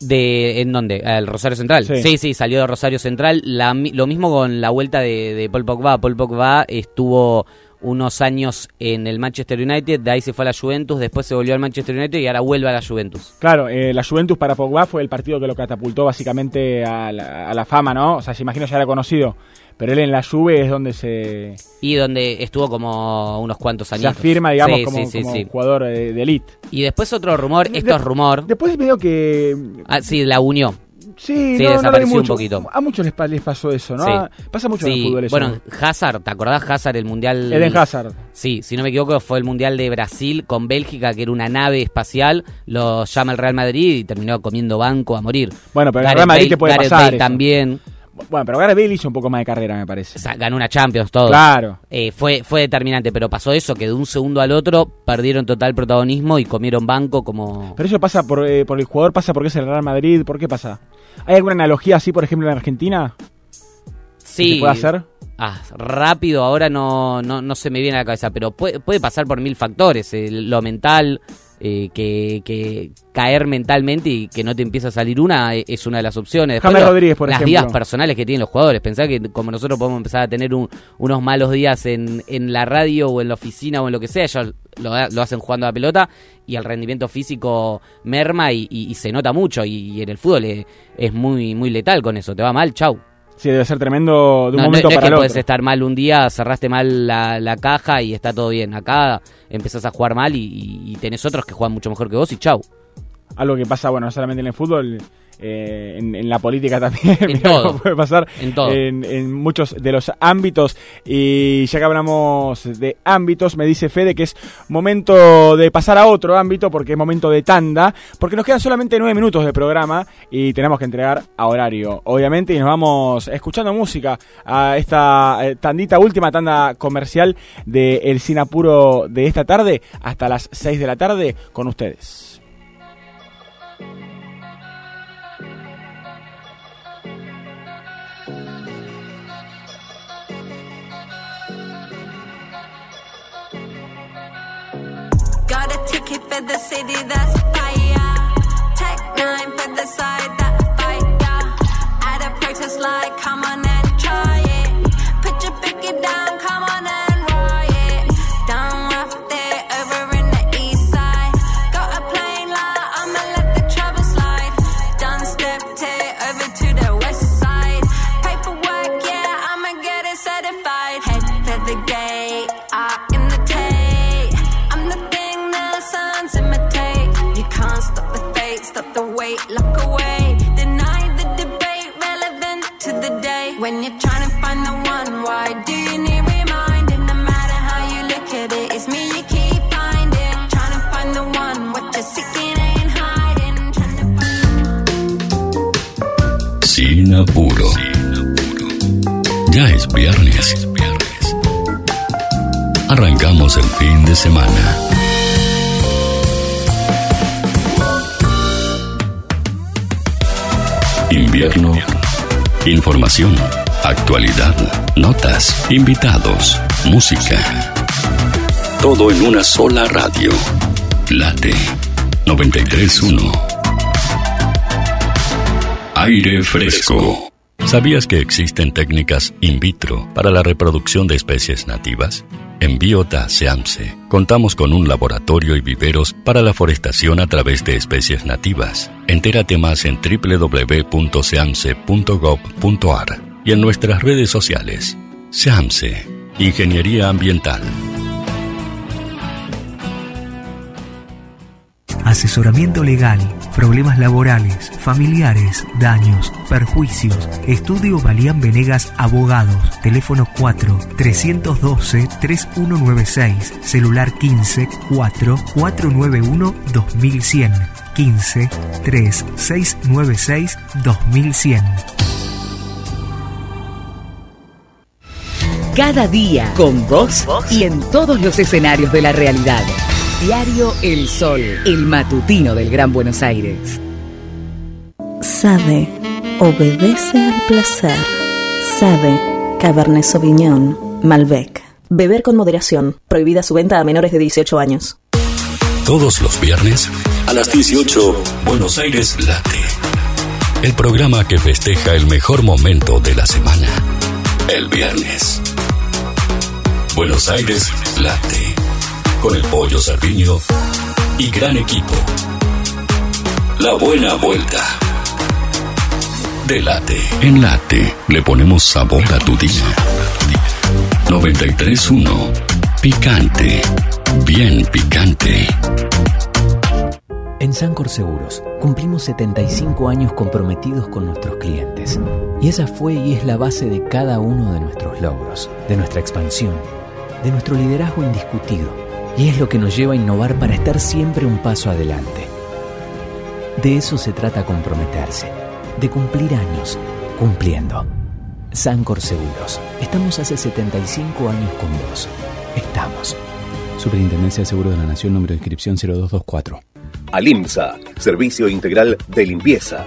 De, ¿En dónde? ¿El Rosario Central? Sí. Sí, sí, salió de Rosario Central. La mi- lo mismo con la vuelta de, de Paul Pogba. Paul Pogba estuvo unos años en el Manchester United, de ahí se fue a la Juventus, después se volvió al Manchester United y ahora vuelve a la Juventus. Claro, eh, la Juventus para Pogba fue el partido que lo catapultó básicamente a la, a la fama, ¿no? O sea, se imagino ya era conocido, pero él en la Juve es donde se, Y donde estuvo como unos cuantos se años. afirma, digamos, Sí, como, sí, sí, como sí. jugador de, de elite. Y después otro rumor, esto De- es rumor. Después veo que... Ah, sí, la unió. Sí, Sí, no, no desapareció un mucho. poquito. A muchos les, pa- les pasó eso, ¿no? Sí. Ah, Pasa mucho en el Sí, fútbol eso. Bueno, Hazard, ¿te acordás Hazard, el mundial? Eden Hazard. Sí, si no me equivoco, fue el mundial de Brasil con Bélgica, que era una nave espacial. Lo llama el Real Madrid y terminó comiendo banco a morir. Bueno, pero en el Real Madrid Bale- te puede Gareth pasar Bale eso. Bueno, pero Gareth Bale hizo un poco más de carrera, me parece. O sea, ganó una Champions, todo. Claro. Eh, fue, fue determinante, pero pasó eso, que de un segundo al otro perdieron total protagonismo y comieron banco como... Pero eso pasa por, eh, por el jugador, pasa porque es el Real Madrid, ¿por qué pasa? ¿Hay alguna analogía así, por ejemplo, en Argentina? Sí. se puede hacer? Ah, rápido, ahora no, no, no se me viene a la cabeza, pero puede, puede pasar por mil factores. eh, lo mental, eh, que, que caer mentalmente y que no te empieza a salir una eh, es una de las opciones. Después James Rodríguez, por las ejemplo. vidas personales que tienen los jugadores. Pensá que como nosotros podemos empezar a tener un- unos malos días en, en la radio o en la oficina o en lo que sea, ellos lo, lo hacen jugando a la pelota y el rendimiento físico merma y, y- y se nota mucho. Y, y en el fútbol es muy, muy letal con eso. Te va mal, chau. Sí, debe ser tremendo de un No, no- momento no es para que el puedes estar mal un día, cerraste mal la, la caja y está todo bien. Acá empezás a jugar mal y, y- y tenés otros que juegan mucho mejor que vos y chau. Algo que pasa, bueno, no solamente en el fútbol, eh, en, en la política [laughs] también. En todo. cómo puede pasar En todo. En, en muchos de los ámbitos. Y ya que hablamos de ámbitos, me dice Fede que es momento de pasar a otro ámbito porque es momento de tanda. Porque nos quedan solamente nueve minutos de programa y tenemos que entregar a horario, obviamente. Y nos vamos escuchando música a esta eh, tandita, última tanda comercial de El Sinapuro de esta tarde hasta las 6 de la tarde con ustedes. For the city that's fire. Tech nine for the side that fire. At a protest like, When you're trying to find the one, why do you need reminding? No matter how you look at it, it's me you keep finding. Trying to find the one, what you're seeking ain't hiding. Trying to Sin apuro. Ya es viernes. Arrancamos el fin de semana. Invierno. Información. Actualidad. Notas. Invitados. Música. Todo en una sola radio. Late 931. Aire fresco. ¿Sabías que existen técnicas in vitro para la reproducción de especies nativas? En Biota Seamse contamos con un laboratorio y viveros para la forestación a través de especies nativas. Entérate más en www.seamse.gov.ar y en nuestras redes sociales. Seamse, Ingeniería Ambiental. Asesoramiento legal, problemas laborales, familiares, daños, perjuicios. Estudio Balían Venegas Abogados. Teléfono 4 312 3196. Celular 15 4 491 2100. 15 3696 2100. Cada día con vos y en todos los escenarios de la realidad. Diario El Sol, el matutino del Gran Buenos Aires. Sabe, obedece al placer. Sabe, Cabernet Sauvignon, Malbec. Beber con moderación. Prohibida su venta a menores de 18 años. Todos los viernes a las 18, Buenos Aires Late. El programa que festeja el mejor momento de la semana. El viernes. Buenos Aires Late. Con el pollo Sardiño y gran equipo. La buena vuelta. De late en late le ponemos sabor a tu día. 93.1 Picante. Bien picante. En Sancor Seguros cumplimos 75 años comprometidos con nuestros clientes. Y esa fue y es la base de cada uno de nuestros logros, de nuestra expansión, de nuestro liderazgo indiscutido. Y es lo que nos lleva a innovar para estar siempre un paso adelante. De eso se trata comprometerse, de cumplir años, cumpliendo. Sancor Seguros, estamos hace 75 años con vos. Estamos. Superintendencia de Seguros de la Nación, número de inscripción 0224. Alimsa, Servicio Integral de Limpieza.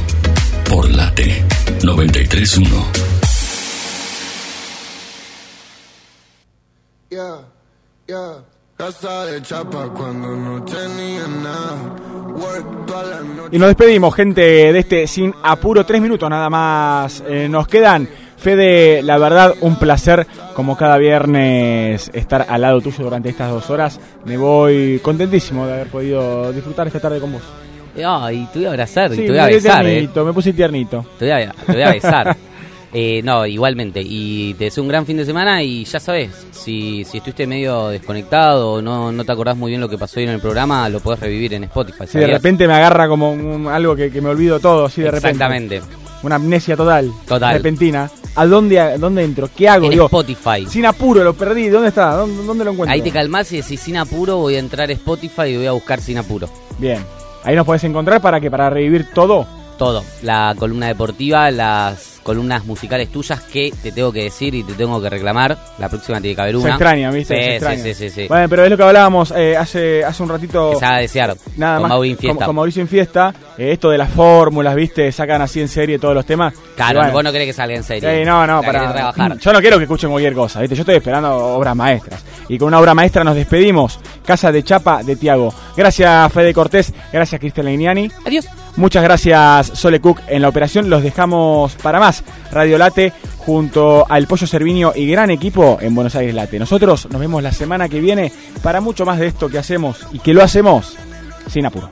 por Late 931. Yeah, yeah. Casa de chapa cuando no tenía nada. Work toda la noche. Y nos despedimos, gente, de este sin apuro. Tres minutos nada más eh, nos quedan. Fede, la verdad, un placer, como cada viernes, estar al lado tuyo durante estas dos horas. Me voy contentísimo de haber podido disfrutar esta tarde con vos. Ay, te voy a abrazar, y Sí, te voy a besar, eh. me puse tiernito. Te voy a, te voy a besar. [laughs] Eh, no, igualmente. Y te deseo un gran fin de semana y ya sabes, si, si estuviste medio desconectado o no, no te acordás muy bien lo que pasó hoy en el programa, lo podés revivir en Spotify. Sí, de repente me agarra como un- algo que, que me olvido todo, así de repente. Exactamente. Una amnesia total. Total. Repentina. ¿A dónde, a dónde entro? ¿Qué hago? En Digo, Spotify. Sin apuro, lo perdí. ¿Dónde está? ¿Dónde, dónde lo encuentro? Ahí te calmás y decís sin apuro, voy a entrar a Spotify y voy a buscar sin apuro. Bien. Ahí nos podés encontrar para que para revivir todo. Todo. La columna deportiva, las columnas musicales tuyas que te tengo que decir y te tengo que reclamar. La próxima tiene que haber una. Se extraña, ¿viste? Sí, Se extraña. sí, sí, sí. Bueno, pero es lo que hablábamos eh, hace, hace un ratito. Que se haga desear. Nada con más. Mauri en Como, fiesta. con Mauricio en fiesta. eh, esto de las fórmulas, ¿viste? Sacan así en serie todos los temas. Claro, bueno, vos no querés que salga en serio. Sí, no, no, para trabajar. Yo no quiero que escuchen cualquier cosa, ¿viste? Yo estoy esperando obras maestras. Y con una obra maestra nos despedimos. Casa de Chapa de Tiago. Gracias, Fede Cortés. Gracias, Cristian Leiniani. Adiós. Muchas gracias, Sole Cook, en la operación. Los dejamos para más. Radio Late junto al Pollo Cerviño y gran equipo en Buenos Aires Late. Nosotros nos vemos la semana que viene para mucho más de esto que hacemos y que lo hacemos sin apuro.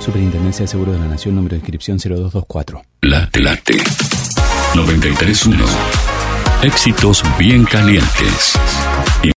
Superintendencia de Seguros de la Nación, número de inscripción 0224. Late, late. 93.1. Éxitos bien calientes.